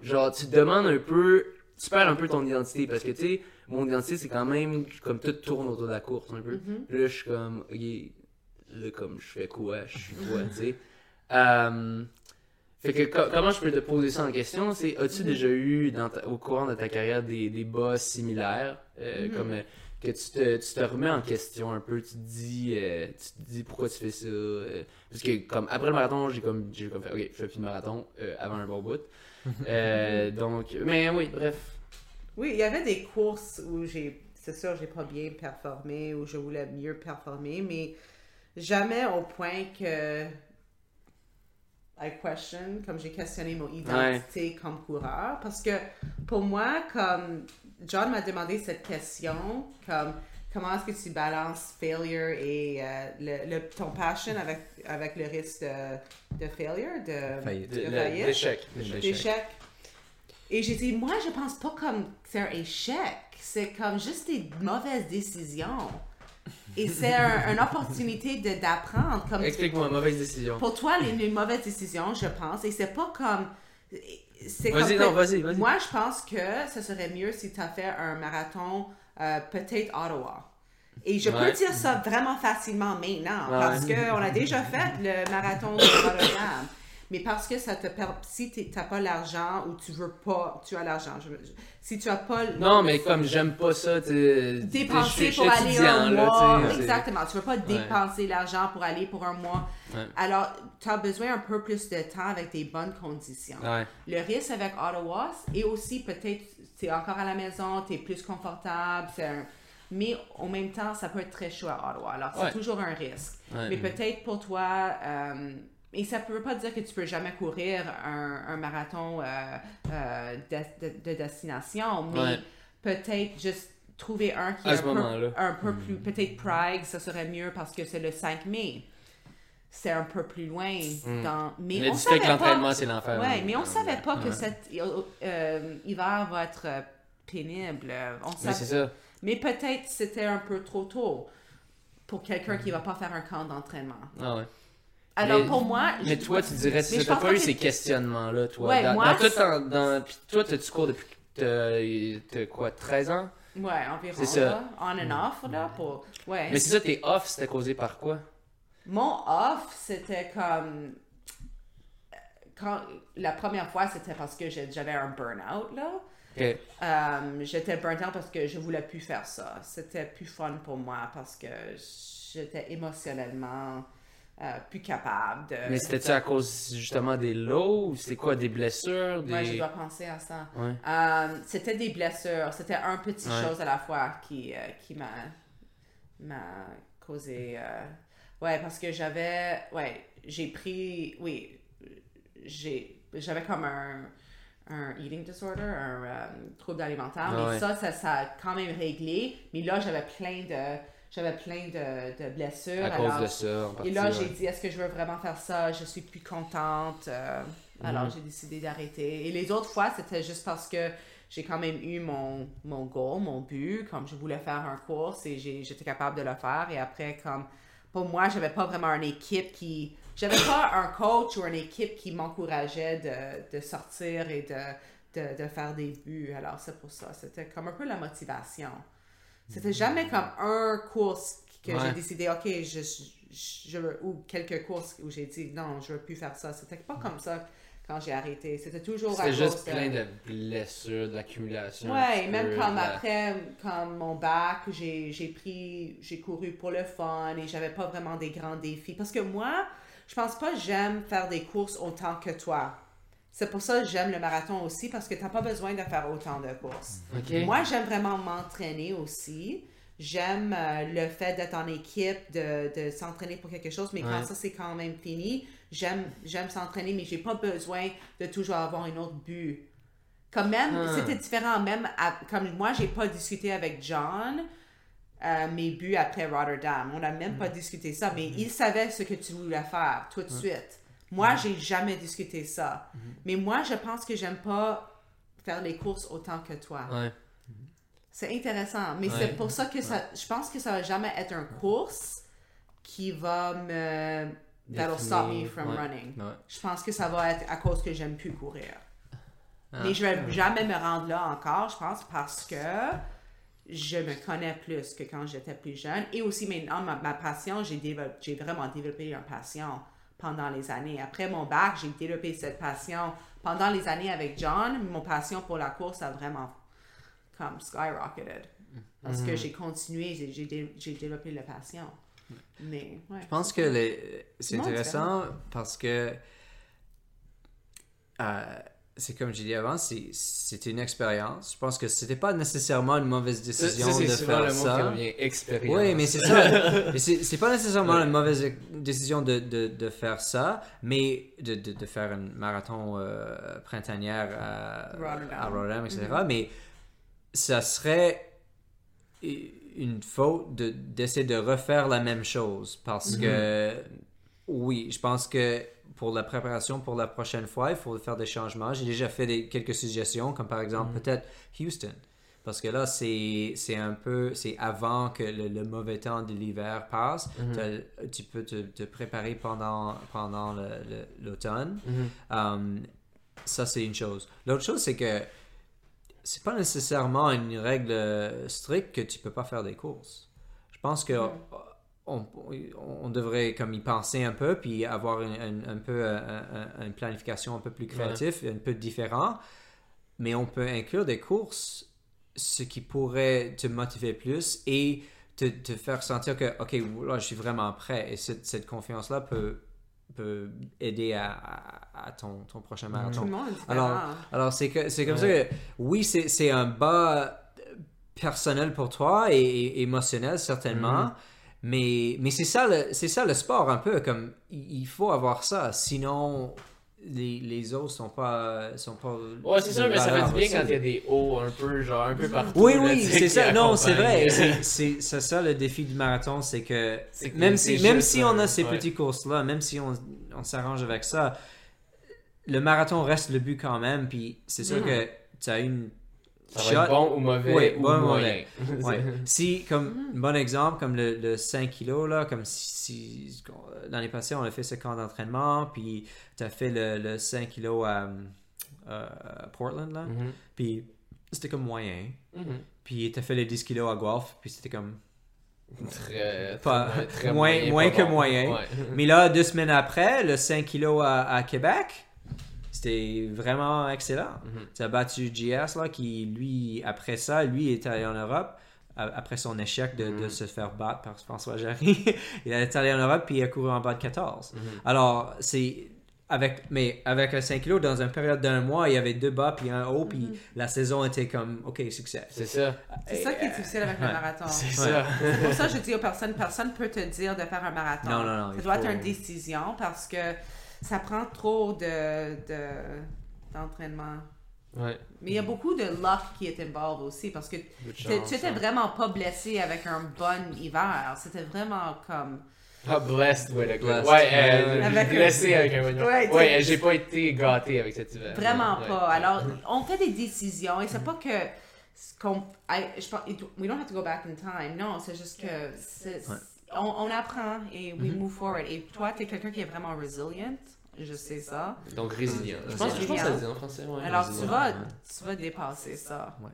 Genre, tu te demandes un peu. Tu perds un peu ton identité. Parce que, tu sais, mon identité, c'est quand même comme tout tourne autour de la course, un peu. Puis là, je suis comme, ok, là, comme je fais quoi, je suis quoi, tu sais. Euh, fait que co- comment je peux te poser ça en question, c'est as-tu déjà eu dans ta- au courant de ta carrière des, des bas similaires, euh, Mhm. comme euh, que tu te, tu te remets en question un peu, tu te dis, euh, tu te dis pourquoi tu fais ça, euh, parce que comme après le marathon, j'ai comme, j'ai comme fait, ok, je fais plus de marathon euh, avant un bon bout, Euh, donc, mais oui, bref, Oui, il y avait des courses où j'ai, c'est sûr, j'ai pas bien performé, où je voulais mieux performer, mais jamais au point que I question, comme j'ai questionné mon identité comme coureur, parce que pour moi, comme John m'a demandé cette question, comme comment est-ce que tu balances failure et euh, le, le- ton passion avec, avec le risque de, de failure, de, Faillite. de de- le- faillite? d'échec, d'échec. Et j'ai dit, moi, je pense pas comme c'est un échec. C'est comme juste des mauvaises décisions. Et c'est un- une opportunité d'apprendre. Explique-moi, mauvaise décision. pour toi, les, les mauvaises décisions, je pense, et c'est pas comme. Vas-y, non, vas-y, vas-y. Moi, je pense que ce serait mieux si tu as fait un marathon, euh, peut-être Ottawa. Et je Ouais. peux dire ça vraiment facilement maintenant, Ouais. parce qu'on a déjà fait le marathon de Rotterdam. Mais parce que ça te si tu n'as pas l'argent ou tu veux pas, tu as l'argent, si tu as pas Non, mais comme j'aime pas ça, tu dépenser pour aller un mois. Exactement. Tu veux pas dépenser l'argent pour aller pour un mois. Alors, tu as besoin un peu plus de temps avec des bonnes conditions. Le risque avec Ottawa, et aussi peut-être tu es encore à la maison, tu es plus confortable, c'est un- mais en même temps, ça peut être très chaud à Ottawa. Alors, c'est toujours un risque. Mais peut-être pour toi, euh, et ça ne veut pas dire que tu peux jamais courir un, un marathon euh, euh, de, de- de destination, mais Ouais. peut-être juste trouver un qui est un peu, moment-là. un peu plus, peut-être Prague, ça serait mieux parce que c'est le 5 mai. C'est un peu plus loin. Dans, mais Le on savait pas- l'entraînement, c'est l'enfer. Ouais, mais on Ouais. savait pas que Ouais. cet euh, hiver va être pénible. On Mais c'est ça. mais peut-être c'était un peu trop tôt pour quelqu'un qui va pas faire un camp d'entraînement. Ah ouais. Alors Mais- pour moi, Mais je- toi, tu dirais, si t'as pas eu ces questionnements-là, toi? Ouais, dans, moi, dans tout dans, Puis toi, t'as-tu cours depuis t'as- quoi, 13 ans? ouais, environ C'est ça. là, on and off là pour ouais. Mais c'est ça, tes off, c'était causé par quoi? Mon off, c'était comme quand la première fois, c'était parce que j'avais un burn-out là. Euh, j'étais burnt out parce que je voulais plus faire ça. C'était plus fun pour moi parce que j'étais émotionnellement euh, plus capable de. Mais c'était-tu à cause justement des lows ou c'était quoi, des blessures? Des... Moi, je dois penser à ça. Ouais. Euh, c'était des blessures. C'était un petit Ouais. chose à la fois qui, euh, qui m'a, m'a causé. Ouais, parce que j'avais. Ouais, j'ai pris. Oui, j'ai, j'avais comme un, un eating disorder, un trouble alimentaire. Ah mais ouais. ça, ça, ça a quand même réglé. Mais là, j'avais plein de. J'avais plein de, de blessures. À cause alors- de ça, en partie. et là, j'ai dit, est-ce que je veux vraiment faire ça? Je suis plus contente. euh, Alors, Mhm. j'ai décidé d'arrêter. Et les autres fois, c'était juste parce que j'ai quand même eu mon, mon goal, mon but, comme je voulais faire un course et j'étais capable de le faire. Et après, comme pour moi, j'avais pas vraiment une équipe qui. J'avais pas un coach ou une équipe qui m'encourageait de, de sortir et de, de, de faire des buts. Alors, c'est pour ça. C'était comme un peu la motivation. C'était jamais comme un course que Ouais. j'ai décidé, OK, je, je, ou quelques courses où j'ai dit, non, je veux plus faire ça. C'était pas comme ça quand j'ai arrêté. C'était toujours à juste plein de blessures, un Ouais, même comme la- après, comme mon bac, j'ai j'ai pris, j'ai couru pour le fun et j'avais pas vraiment des grands défis. Parce que moi, je pense pas j'aime faire des courses autant que toi. C'est pour ça que j'aime le marathon aussi, parce que t'as pas besoin de faire autant de courses. Ok. Moi, j'aime vraiment m'entraîner aussi. J'aime euh, le fait d'être en équipe, de, de s'entraîner pour quelque chose, mais quand ça c'est quand même fini, j'aime s'entraîner, mais j'ai pas besoin de toujours avoir un autre but. Comme même, Ah. c'était différent, même à- comme moi, j'ai pas discuté avec John euh, mes buts après Rotterdam. On n'a même pas discuté ça, mais il savait ce que tu voulais faire tout de suite. Moi, j'ai jamais discuté ça. Mais moi, je pense que j'aime pas faire les courses autant que toi. Ouais. C'est intéressant, mais Ouais. c'est pour ça que ça, je pense que ça va jamais être un course qui va me that'll stop me from running. Je pense que ça va être à cause que j'aime plus courir. Ah. Mais je vais jamais me rendre là encore, je pense, parce que je me connais plus que quand j'étais plus jeune. Et aussi maintenant, ma, ma passion, j'ai développé- j'ai vraiment développé une passion pendant les années. Après mon bac, j'ai développé cette passion pendant les années avec John. Mon passion pour la course a vraiment comme skyrocketed. Parce que j'ai continué, j'ai- j'ai dé- j'ai développé la passion. Mais, ouais. Je pense que les- c'est intéressant parce que euh, c'est comme j'ai dit avant, c'est c'est une expérience. Je pense que c'était pas nécessairement une mauvaise Ça, décision de faire le mot qui ça. revient, expérience. Oui, mais c'est ça. C'est pas nécessairement une mauvaise décision de, de, de faire ça, mais de, de, de faire un marathon euh, printanière à Rotterdam. à Rotterdam, etc. Mais ça serait une faute de- d'essayer de refaire la même chose parce que oui, je pense que pour la préparation pour la prochaine fois, il faut faire des changements. J'ai déjà fait des, quelques suggestions, comme par exemple peut-être Houston. Parce que là, c'est un peu, c'est avant que le, le mauvais temps de l'hiver passe. T'as- Tu peux te, te préparer pendant, pendant l'automne. Mhm. Um, ça, c'est une chose. L'autre chose, c'est que c'est pas nécessairement une règle euh, stricte que tu peux pas faire des courses. Je pense que on, on devrait comme y penser un peu puis avoir une, une- un peu euh, un- un- une planification un peu plus créative, un peu différent. Mais on peut inclure des courses, ce qui pourrait te motiver plus et te, te faire sentir que, OK, là, je suis vraiment prêt. Et cette, cette confiance-là peut, peut aider à, à- à ton, ton prochain Tout marathon. le monde. Alors, alors c'est que c'est comme Ouais. ça que oui, c'est c'est un bas personnel pour toi et, et émotionnel certainement. Mhm. Mais, mais c'est ça, le- c'est ça le sport un peu, comme il faut avoir ça, sinon les, les autres sont pas sont pas Ouais, c'est sûr, mais ça fait valeur du bien aussi. quand il y a des hauts un peu, genre un peu partout. Oui, là, oui, c'est ça. Non, c'est vrai. C'est- C'est c'est ça le défi du marathon, c'est que même si, même si on a ces ouais. petites courses-là, même si on, on s'arrange avec ça, le marathon reste le but quand même. Puis c'est sûr Mhm. que tu as une Ça va être bon ou mauvais Ouais, ou bon ou moyen. Ouais. Si, comme, un bon exemple, comme le, le 5 kg, là, comme si, si- l'année passée, on a fait ce camp d'entraînement, puis tu as fait le, le 5 kg à, euh, à Portland, là, Mhm. puis c'était comme moyen. Mhm. Puis tu as fait les 10 kg à Guelph, puis c'était comme. Très, Pas- très, très moins- moyen, moins pas que bon. moyen. Ouais. Mais là, deux semaines après, le 5 kg à, à Québec, c'était vraiment excellent. Mhm. Tu as battu GS, là, qui, lui, après ça, lui, est allé en Europe. Après son échec de, de Mhm. se faire battre par François Jarry, il est allé en Europe puis il a couru en bas de 14. Mhm. Alors, c'est avec, mais avec le 5 kg, dans une période d'un mois, il y avait deux bas puis un haut, puis la saison était comme, OK, succès. C'est ça. C'est ça qui est difficile avec le Ouais. marathon. C'est Ouais. ça. C'est pour ça que je dis aux personnes, personne peut te dire de faire un marathon. Non, non, non, Ça il doit faut- être une décision parce que ça prend trop de, de- d'entraînement. Ouais. Mais il y a beaucoup de luck qui est involved aussi parce que tu n'étais hein. vraiment pas blessé avec un bon hiver. C'était vraiment comme... Ah, blessed, ouais, le gars. Blessed. Ouais, euh. Avec blessé un- avec un moignon. Ouais, Ouais, euh, j'ai pas été gâté avec cet hiver. Vraiment Ouais. pas. Alors, on fait des décisions et c'est pas que. I- je pense, we don't have to go back in time. Non, c'est juste que. c'est-. On, on apprend et we move forward. Et toi, tu es quelqu'un qui est vraiment resilient. Je sais ça. Donc résilient. Je pense, je pense que ça se dit en français, ouais. Alors, tu vas, tu vas dépasser ça. Ouais.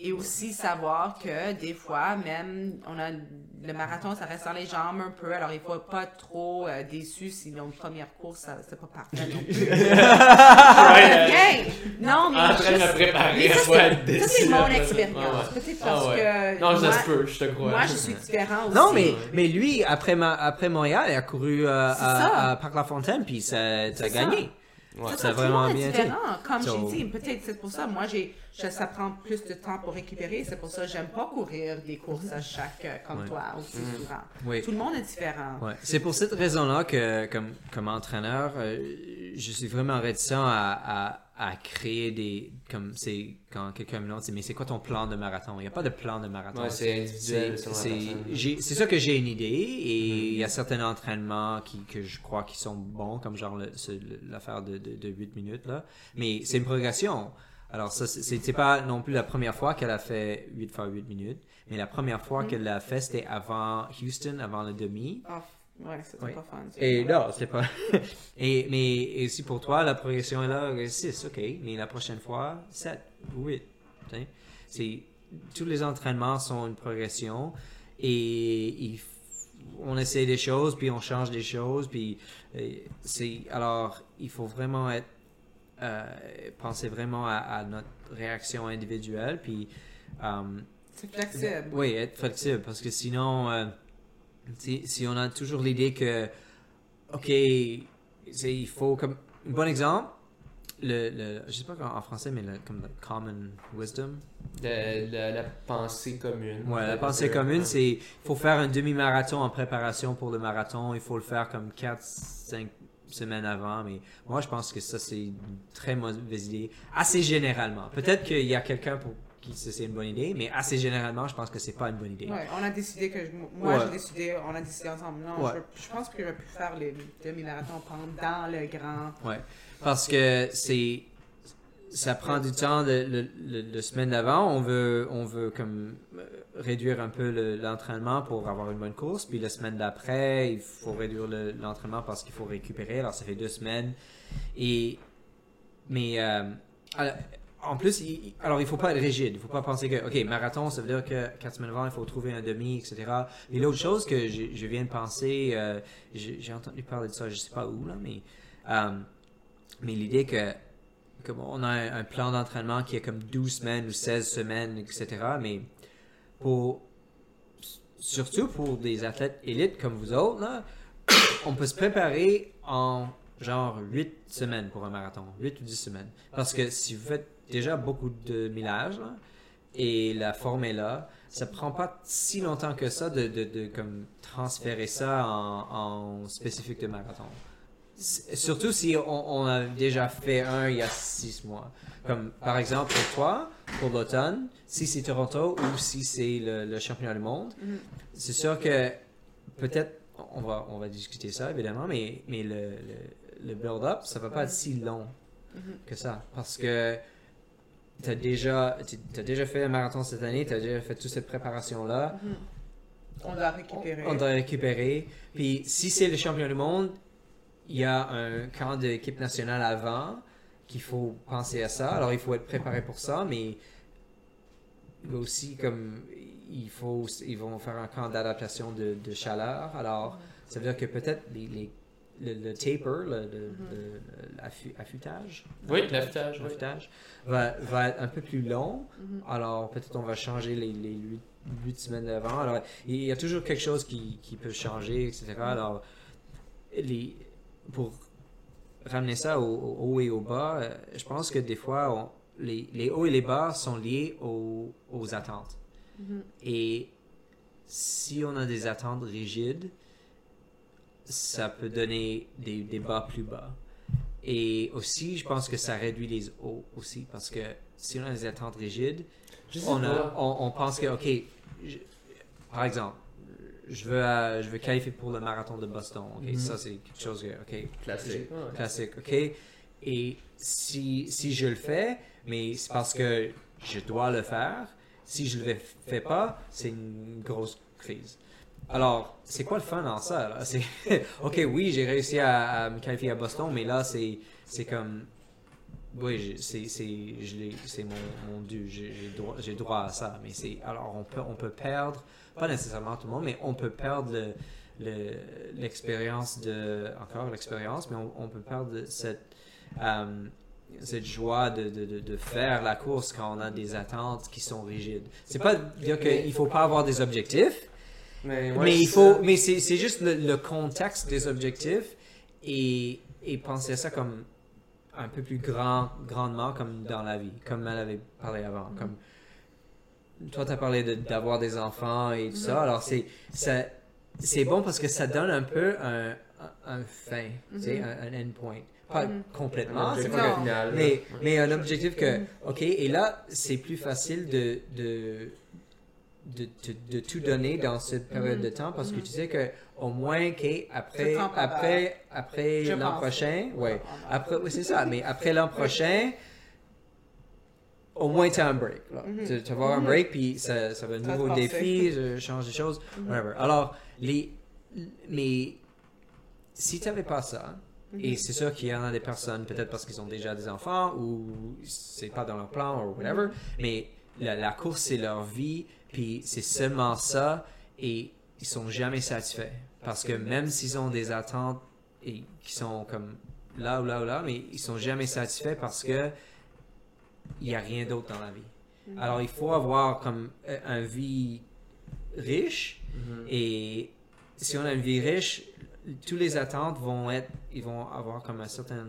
Et aussi savoir que des fois, même, on a le marathon, ça reste dans les jambes un peu. Alors, il faut pas trop euh, déçu si notre première course, ça- c'est pas parfait non plus. Ouais, Hey! Non, mais. En train de me préparer mais à ça, soit c'est- être ça, déçu c'est mon expérience. Ah ouais. Peut-être Ah parce ouais. que. Non, moi, se peut, je te crois. Moi, je suis différent aussi. Non, mais, mais lui, après, ma, après Montréal, il a couru euh, à, à Parc-la-Fontaine, puis ça, ça a gagné. Ouais. C'est Ça a tout le vraiment bien différent. Comme So- j'ai dit, peut-être c'est pour ça, moi, j'ai, je- ça prend plus de temps pour récupérer. C'est pour ça que j'aime pas courir des courses à chaque, euh, comme Ouais. toi, aussi souvent. Oui. Tout le monde est différent. Ouais. C'est pour cette raison-là que, comme, comme entraîneur, euh, je suis vraiment réticent à, à, à créer des. Comme c'est quand quelqu'un me demande, mais c'est quoi ton plan de marathon? Il n'y a pas de plan de marathon. Ouais, c'est individuel C'est- sûr que j'ai une idée et il y a certains entraînements qui, que je crois qui sont bons, comme genre l'affaire de, de, de 8 minutes. Là. Mais c'est une progression. Alors, ça, c'est- c'était pas non plus la première fois qu'elle a fait 8 fois 8 minutes, mais la première fois qu'elle l'a fait, c'était avant Houston, avant le demi. Oh, ouais, c'était Oui. pas fun. Et non, c'est pas. et, mais et aussi pour toi, la progression est là, 6, ok. Mais la prochaine fois, 7 ou 8. tu sais. C'est, tous les entraînements sont une progression et il on essaie des choses, puis on change des choses, puis euh, c'est alors il faut vraiment être euh, penser vraiment à, à notre réaction individuelle, puis euh, C'est flexible. oui, être flexible, parce que sinon, euh, si, si on a toujours l'idée que, ok, il faut comme, un bon exemple, le, le je sais pas en français, mais le, comme le common wisdom. La, la pensée commune. Ouais, la pensée commune, c'est, il faut faire un demi-marathon en préparation pour le marathon, il faut le faire comme 4-5 semaines avant, mais moi je pense que ça c'est une très mauvaise idée, assez généralement. Peut-être qu'il y a quelqu'un pour c'est une bonne idée, mais assez généralement, je pense que c'est pas une bonne idée. Ouais, on a décidé que je- moi Ouais. j'ai décidé, on a décidé ensemble. Non, Ouais. je, je pense que j'aurais pu faire les demi-marathons pendant le grand. Ouais. Parce que c'est ça prend du temps le, le, le- le semaine d'avant. On veut on veut comme euh, réduire un peu le- l'entraînement pour avoir une bonne course. Puis la semaine d'après, il faut réduire le- l'entraînement parce qu'il faut récupérer. Alors ça fait deux semaines. Et mais euh, alors, en plus, il, alors il faut pas être rigide. Il faut pas penser que ok marathon, ça veut dire que quatre semaines avant il faut trouver un demi, etc. Et l'autre chose que je, viens de penser, euh, j'ai entendu parler de ça, je sais pas où là, mais euh, mais l'idée que comme on a un, plan d'entraînement qui est comme 12 semaines ou 16 semaines, etc. Mais pour surtout pour des athlètes élites comme vous autres, on peut se préparer en genre 8 semaines pour un marathon, 8 ou 10 semaines. Parce que si vous faites déjà beaucoup de millage là, et la forme est là, ça prend pas si longtemps que ça de, de, de comme transférer ça en, en spécifique de marathon. Surtout si on, on a déjà fait un il y a six mois. Comme par exemple pour toi, pour l'automne, si c'est Toronto ou si c'est le, le championnat du monde, Mhm. c'est sûr que peut-être on va, on va discuter ça évidemment, mais, mais le, le, le build-up, ça va pas être si long Mhm. que ça. Parce que tu as déjà, t'as déjà fait un marathon cette année, tu as déjà fait toute cette préparation-là. Mhm. On doit récupérer. On doit récupérer. Puis si c'est le champion du monde, il y a un camp de l'équipe nationale avant qu'il faut penser à ça. Alors il faut être préparé pour ça, mais aussi comme il faut ils vont faire un camp d'adaptation de, de chaleur. Alors ça veut dire que peut-être les, les- le, le taper, le, le- le- l'affu- affûtage, Oui, l'affûtage. oui. l'affûtage, va, va être un peu plus long. Mhm. Alors, peut-être on va changer les, les 8, semaines d'avant. Alors, il y a toujours quelque chose qui, qui peut changer, etc. Alors, les, pour ramener ça au, au haut et au bas, euh, je pense que des fois, on- les, les hauts et les bas sont liés aux, aux attentes. Mhm. Et si on a des attentes rigides, ça peut donner des, des bas plus bas. Et aussi, je pense que ça réduit les hauts aussi, parce que si on a des attentes rigides, on, a, on, on pense que, ok, je- par exemple, je veux, euh, je veux qualifier pour le marathon de Boston. Ok, Mhm. ça c'est quelque chose que, ok, Classique. classique, ok. Et si, si je le fais, mais c'est parce que je dois le faire. Si je le fais pas, c'est une grosse crise. Alors, c'est quoi le fun dans ça? ok, oui, j'ai réussi à, me qualifier à Boston, mais là, c'est, c'est comme, oui, c'est, c'est, c'est mon, mon dû, j'ai, droit, droit à ça. Mais c'est, alors, on peut, on peut perdre, pas nécessairement tout le monde, mais on peut perdre le, le- l'expérience de, encore l'expérience, mais on, peut perdre cette, euh, cette joie de, de, de, de faire la course quand on a des attentes qui sont rigides. C'est pas dire qu'il faut pas avoir des objectifs, Mais, ouais, mais il c'est faut, ça. mais c'est, c'est juste le, le contexte des objectifs et, et penser à ça comme un peu plus grand, grandement comme dans la vie, comme elle avait parlé avant. Comme toi, tu as parlé de- d'avoir des enfants et tout ça. Alors c'est, ça, c'est bon parce que ça donne un peu un, un, fin, tu sais, un, un endpoint. Pas Mhm. complètement, c'est pas final. mais, mais un objectif que, ok, et là, c'est plus facile de, de, de, de, de tout donner dans cette période de temps parce que tu sais que au moins, ok, après, après, l'an prochain, ouais, après, oui, c'est ça, mais après l'an prochain, au moins tu as un break. là. Mhm. Tu, tu vas avoir un break, puis ça, ça va un nouveau défi, je change des choses, Mhm. whatever. Alors, les, mais si tu n'avais pas ça, Mhm. et c'est sûr qu'il y en a des personnes, peut-être parce qu'ils ont déjà des enfants ou c'est pas dans leur plan ou whatever, mais la, la course, c'est leur vie, puis c'est seulement ça, et ils sont jamais satisfaits. Parce que même s'ils ont des attentes et qui sont comme là ou là ou là, mais ils sont jamais satisfaits parce que il n'y a rien d'autre dans la vie. Alors il faut avoir comme euh, un vie riche et si on a une vie riche, tous les attentes vont être, ils vont avoir comme un certain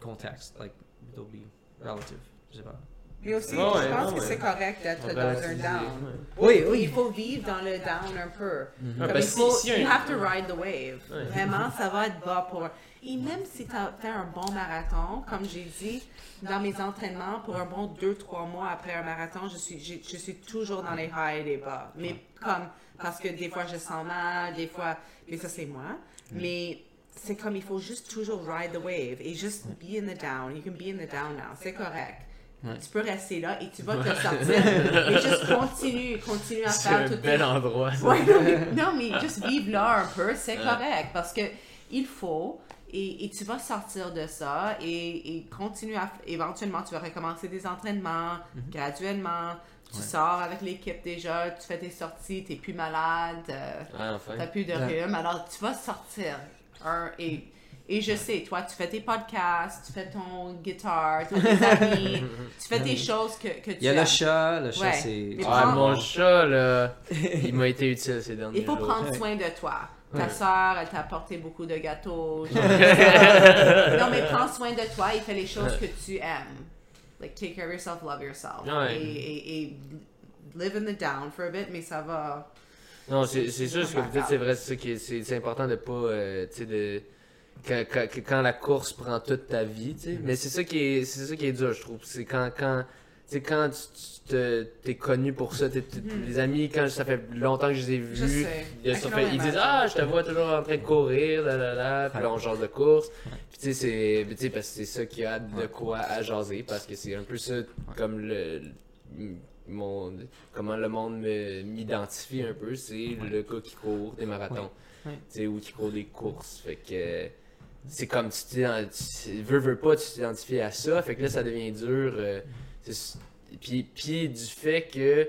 contexte, like they'll be relative, je sais pas. Mais aussi, Ouais, ouais, je pense non, que ouais. c'est correct d'être dans un down. ouais. Oui, Oui, il faut vivre dans le down un peu. Ouais, Comme parce il faut, que si- si un- you have to ride the wave. Ouais. Vraiment, ça va être bas pour. Et même si tu as fait un bon marathon, comme j'ai dit, dans mes entraînements, pour un bon 2-3 mois après un marathon, je suis, j'ai- je suis toujours dans les hauts et les bas. Mais comme, parce que des fois je sens mal, des fois, mais ça c'est moi. Mais c'est comme il faut juste toujours ride the wave et juste be in the down. You can be in the down now. C'est correct. Tu peux rester là et tu vas te sortir. et juste continue, continue à C'est faire un tout bel endroit. ça. Ouais, non, mais, non, mais juste vivre là un peu, c'est correct parce que il faut et, et tu vas sortir de ça et, et continuer à. Éventuellement, tu vas recommencer des entraînements graduellement. Tu sors avec l'équipe déjà, tu fais tes sorties, tu plus malade, euh, Ah, enfin. t'as plus de rhume. Alors, tu vas sortir. Et, et je sais, toi, tu fais tes podcasts, tu fais ton guitare, tu as des amis, tu fais tes choses que, que tu Il y a le chat, le chat Ouais. c'est... Ah, prends- mon chat, là, il m'a été utile ces derniers Il faut jours. prendre soin de toi. Ta Ouais. soeur, elle t'a apporté beaucoup de gâteaux. non, mais prends soin de toi et fais les choses que tu aimes. Like, take care of yourself, love yourself. Ouais. Et, et, et live in the down for a bit, mais ça va. Non, c'est c'est sûr, ce que vous dites, c'est vrai, c'est important de pas, euh, tu sais, de... Quand, quand, la course prend toute ta vie, tu sais. Mais c'est ça qui est, c'est ça qui est dur, je trouve. C'est quand, quand, tu quand tu, tu te- t'es connu pour ça, t'es- t'es- les amis, quand ça fait longtemps que je les ai Je vus, sais. ils, sont fait- disent. Ah, je te vois toujours en train de courir, là, là, là. Puis là, on jase de course. Puis tu sais, c'est, tu sais, parce que c'est ça qui a de quoi à jaser, parce que c'est un peu ça, comme le, mon, comment le monde me- m'identifie un peu, c'est le gars qui court des marathons. Tu sais, ou qui court des courses. Fait que c'est comme tu veux, veux pas, tu t'identifies à ça. Fait que là, ça devient dur. euh, puis, puis du fait que,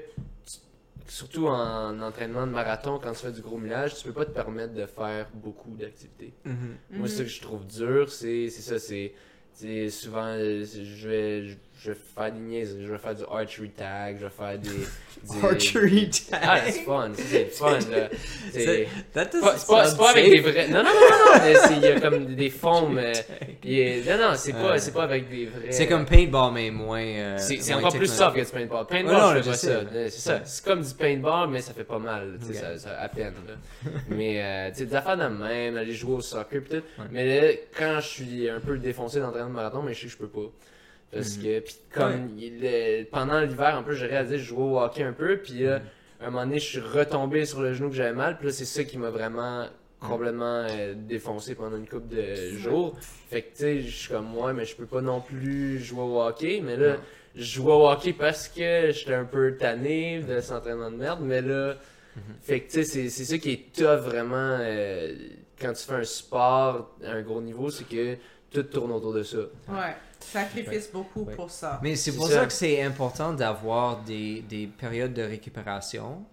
tu- surtout en entraînement de marathon, quand tu fais du gros millage, tu peux pas te permettre de faire beaucoup d'activités. Mhm. Moi, ce que je trouve dur, c'est ça, c'est souvent, euh, je vais, je, vais faire des niaises, je vais faire du archery tag, je vais faire des... des- Archery tag. Ah, c'est fun, c'est le fun, là. C'est pas, pas, pas avec des vrais... Non, non, non, non, non, il y a comme des formes... euh, a- Non, non, c'est pas, pas avec des vrais... C'est comme paintball, mais moins... euh, C'est encore plus soft que du paintball. Paintball, non, je je fais pas sais, ça. Euh, C'est ça. C'est comme du paintball, mais ça fait pas mal. tu sais, Ok. ça, ça- à peine. là. mais, euh, tu sais, des affaires de même, aller jouer au soccer. Ouais. Mais là, quand je suis un peu défoncé d'entraînement de marathon, mais je sais que je peux pas. Parce Mhm. que, pis comme, il- pendant l'hiver, un peu, j'ai réalisé, je jouais au hockey un peu, puis là, à un moment donné, je suis retombé sur le genou que j'avais mal, puis là, c'est ça qui m'a vraiment complètement euh, défoncé pendant une couple de jours. Fait que, tu sais, je suis comme, ouais, mais je peux pas non plus jouer au hockey, mais là, Non. je jouais au hockey parce que j'étais un peu tanné de cet entraînement de merde, mais là, fait que, tu sais, c'est- c'est ça qui est tough vraiment euh, quand tu fais un sport à un gros niveau, c'est que tout tourne autour de ça. Ouais. Sacrifice beaucoup Ouais. pour ça. Mais c'est pour ça. ça. que c'est important d'avoir des, des périodes de récupération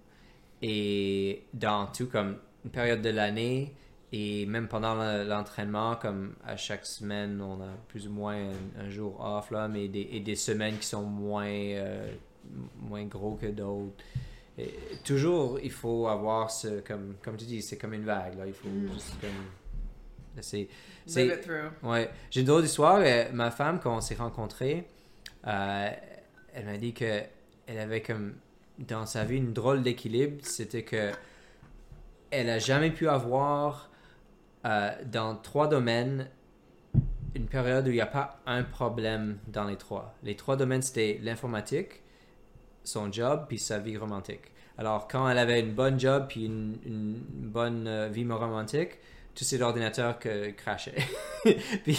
et dans tout comme une période de l'année et même pendant le- l'entraînement comme à chaque semaine on a plus ou moins un, un jour off là mais des, et des semaines qui sont moins euh, moins gros que d'autres Et toujours il faut avoir ce comme comme tu dis c'est comme une vague là il faut Mm. juste comme c'est c'est. Ouais, j'ai une drôle d'histoire. euh, ma femme, quand on s'est rencontrés, euh, elle m'a dit que elle avait comme dans sa vie une drôle d'équilibre. C'était que elle a jamais pu avoir euh, dans trois domaines une période où il n'y a pas un problème dans les trois. Les trois domaines, c'était l'informatique, son job, puis sa vie romantique. Alors, quand elle avait une bonne job, puis une, une bonne vie romantique, tous ses ordinateurs que crashaient. puis,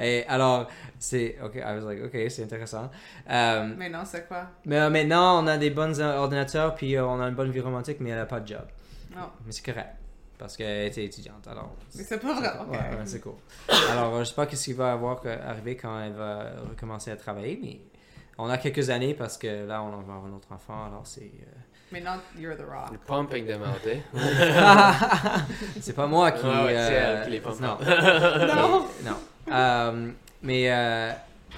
et alors, c'est, ok, I was like, ok, c'est intéressant. Mais non, c'est quoi? mais euh, maintenant, on a des bons ordinateurs, puis euh, on a une bonne vie romantique, mais elle n'a pas de job. Non. Mais c'est correct, parce qu'elle était étudiante, alors... Mais c'est pas vrai. Ouais, ok. ouais, c'est cool. Alors, euh, je sais pas ce qui va avoir arriver quand elle va recommencer à travailler, mais on a quelques années parce que là, on va avoir un autre enfant, alors c'est. euh, Maintenant, you're the rock. Pumping them out, eh? c'est pas moi qui. Ah c'est euh, elle qui les pompe. Non. Non. Mais- non. Euh, mais euh,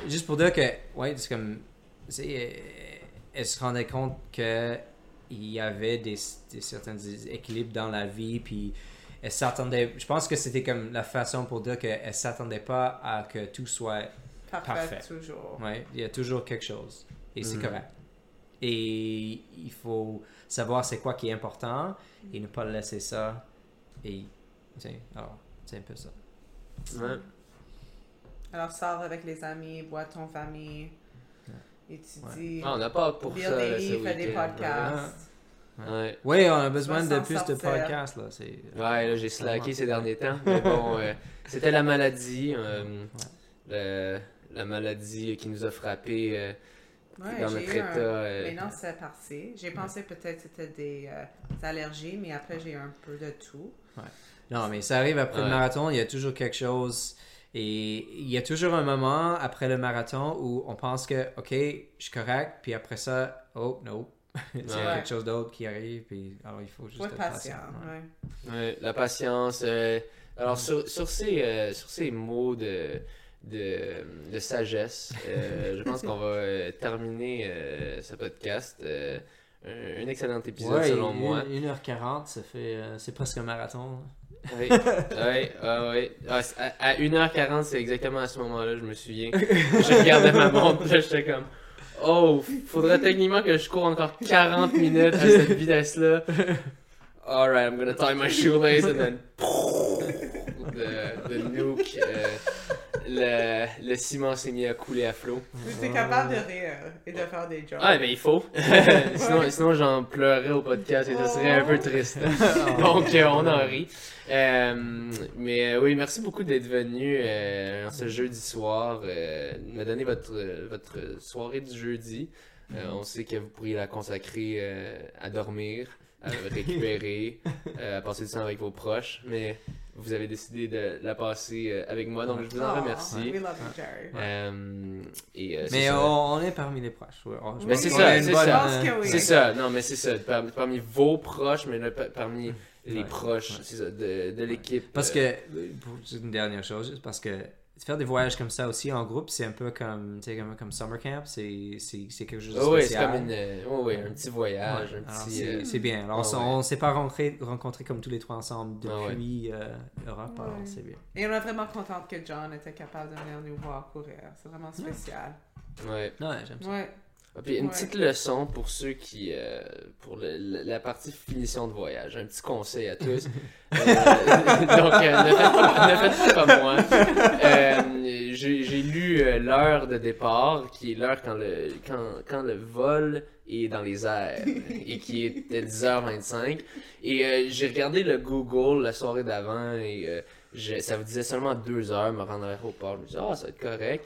juste pour dire que, ouais, c'est comme. c'est, euh, elle se rendait compte que il y avait des, des certains équilibres dans la vie, puis elle s'attendait. Je pense que c'était comme la façon pour dire qu'elle s'attendait pas à que tout soit. Parfait, Parfait. toujours. Ouais, il y a toujours quelque chose. Et c'est Mhm. correct. Et il faut savoir c'est quoi qui est important et ne pas laisser ça. Et. Alors, c'est un peu ça. Ouais. Alors, sors avec les amis, bois ton famille, étudie, Ah, on n'a pas pour ça. des livres, fais des podcasts. Ouais. Oui, on a besoin de plus de podcasts, là. C'est... Ouais, là, j'ai slacké ces derniers temps. Mais bon, euh, c'était la maladie. euh, le- la maladie qui nous a frappé euh, Ouais, dans j'ai notre état. un- euh, Mais non, c'est parti. J'ai pensé peut-être que c'était des, euh, des allergies, mais après, j'ai eu un peu de tout. Non, mais ça arrive après Ouais. le marathon, il y a toujours quelque chose. Et il y a toujours un moment après le marathon où on pense que, OK, je suis correct, puis après ça, oh, no. c'est Ouais. quelque chose d'autre qui arrive, puis alors il faut juste être être patient. patient. ouais. ouais. Ouais, la patience. euh, alors, sur, sur, ces, euh, sur ces mots de, de, de sagesse, euh, je pense qu'on va euh, terminer euh, ce podcast. euh, un, un excellent épisode, Ouais, selon une- moi. 1h40, ça fait, c'est presque un marathon. Oui, oui, ah, oui. Ah, à, à 1h40, c'est exactement à ce moment-là, je me souviens. Je regardais ma montre, j'étais comme. Oh, faudrait techniquement que je cours encore 40 minutes à cette vitesse-là. Alright, I'm gonna tie my shoelace and then. The, the nuke. Le, le ciment s'est mis à couler à flot. J'étais capable de rire et de faire des jokes. Ah, ben il faut. sinon, sinon j'en pleurerais au podcast et ça serait un peu triste. Donc, euh, on en rit. Euh, mais euh, oui, merci beaucoup d'être venu euh, ce jeudi soir, euh, me donner votre, votre soirée du jeudi. Euh, on sait que vous pourriez la consacrer euh, à dormir, à récupérer, euh, à passer du temps avec vos proches, mais vous avez décidé de la passer euh, avec moi, donc je vous en Oh, remercie. We love you, Jerry. Euh, et, euh, Mais ça. on, on est parmi les proches. ouais. On- je Mais c'est ça, c'est bonne, ça. oui. C'est ça, non, mais c'est ça. Par- parmi vos proches, mais pa- parmi les Ouais. proches, Ouais. c'est ça, de, de l'équipe. Parce que, pour une dernière chose, juste parce que faire des voyages comme ça aussi en groupe, c'est un peu comme, comme, comme summer camp, c'est c'est- c'est quelque chose de Oh, oui, c'est spécial. comme une, oh, oui, un petit voyage, Ouais. c'est euh, c'est bien. Alors, on ah ouais. on s'est pas rencontrés, rencontrés comme tous les trois ensemble Ah ouais. depuis euh, Europe, alors c'est bien. Et on est vraiment contente que John était capable de venir nous voir courir. C'est vraiment spécial. ouais. Ouais, j'aime ça. Ah, Puis une Ouais. petite leçon pour ceux qui. euh, pour le- la partie finition de voyage. Un petit conseil à tous. Euh, donc, euh, ne, faites pas, ne faites pas comme moi. Euh, J'ai j'ai lu l'heure de départ, qui est l'heure quand le, quand, quand le vol est dans les airs, et qui était 10h25. Et euh, j'ai regardé le Google la soirée d'avant, et euh, je- ça vous disait seulement 2 heures me rendre à l'aéroport. Je me disais, ah, ça va être correct.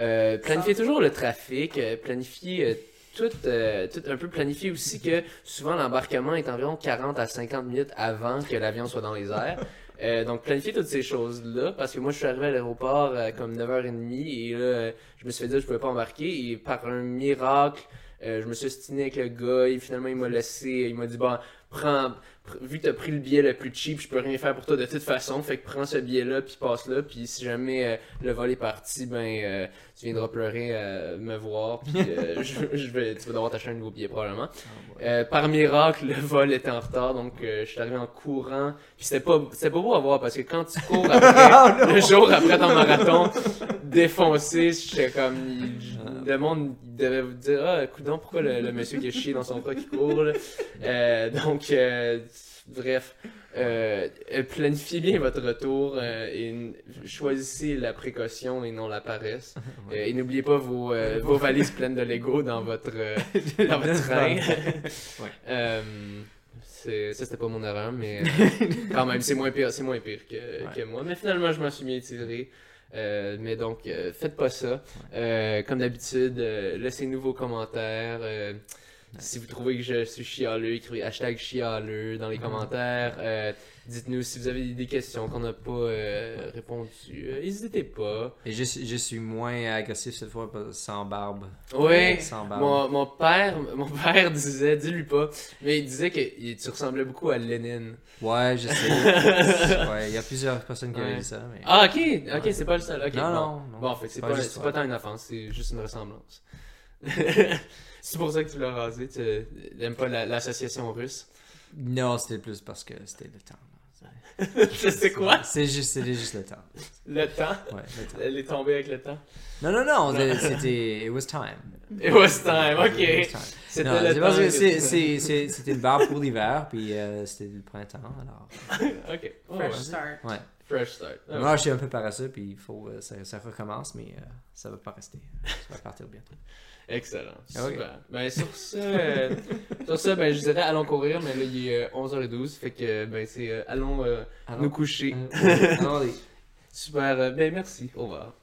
Euh, planifiez toujours le trafic, euh, planifiez euh, tout, euh, tout un peu planifier aussi que souvent l'embarquement est environ 40 à 50 minutes avant que l'avion soit dans les airs. Euh, donc planifier toutes ces choses-là parce que moi je suis arrivé à l'aéroport comme 9h30 et là je me suis fait dire que je pouvais pas embarquer et par un miracle euh, je me suis stiné avec le gars et finalement il m'a laissé il m'a dit bon prends pr- vu que t'as pris le billet le plus cheap je peux rien faire pour toi de toute façon. Fait que prends ce billet là puis passe là puis si jamais euh, le vol est parti ben euh, tu viendras pleurer euh, me voir puis euh, je, je vais tu vas devoir t'acheter un nouveau billet probablement euh, par miracle, le vol était en retard, donc euh, je suis arrivé en courant. Puis c'était pas, c'était pas beau à voir parce que quand tu cours après, le jour après ton marathon, défoncé, j'étais comme, il- le monde il devait vous dire, ah, coudon, pourquoi le, le monsieur qui est chié dans son bras qui court, là? Euh, donc, euh, bref, euh, euh, planifiez bien votre retour euh, et choisissez la précaution et non la paresse. Euh, et n'oubliez pas vos, vos valises pleines de Lego dans votre, dans votre train. C'est- ça, c'était pas mon erreur, mais quand même, c'est moins pire, c'est moins pire que, que moi. Mais finalement, je m'en suis bien tiré. Euh, mais donc, euh, faites pas ça. Euh, comme d'habitude, laissez-nous vos commentaires. Si vous trouvez que je suis chialeux, écrivez hashtag chialeux dans les commentaires. Euh, Dites-nous si vous avez des questions qu'on n'a pas euh, répondu. Euh, N'hésitez pas. Et je, suis- je suis moins agressif cette fois sans barbe. Oui, Sans barbe. mon, mon père, mon père disait, dis-lui pas, mais il disait que tu ressemblais beaucoup à Lénine. Ouais, je sais. ouais, il y a plusieurs personnes qui Ouais. avaient dit ça. Mais... Ah, ok, ok, c'est pas le seul. ok, non, bon. non, non. Bon, en fait, c'est Pas pas, pas tant une offense, c'est juste une ressemblance. c'est pour ça que tu l'as rasé, tu n'aimes pas la- l'association russe. Non, c'était plus parce que c'était le temps. c'est quoi? C'est juste, c'était juste le temps. Le temps? Ouais, le temps. Elle est tombée avec le temps? Non, non, non, c'était. It was time. It was time, ok. C'était le temps. c'était une barbe pour l'hiver, puis euh, c'était le printemps, alors. Ok. Fresh ouais. start. Ouais. Fresh start. Moi, je suis un peu paresseux, puis il faut, euh, ça, ça recommence, mais euh, ça va pas rester. Ça va partir bientôt. Excellent. Ah. Super. Ben, sur ça, euh, sur ça ben, je dirais allons courir, mais là, il est euh, 11h12. Fait que, ben, c'est euh, allons euh, Alors, nous coucher. euh, allons-y. Super. ben, merci. Au revoir.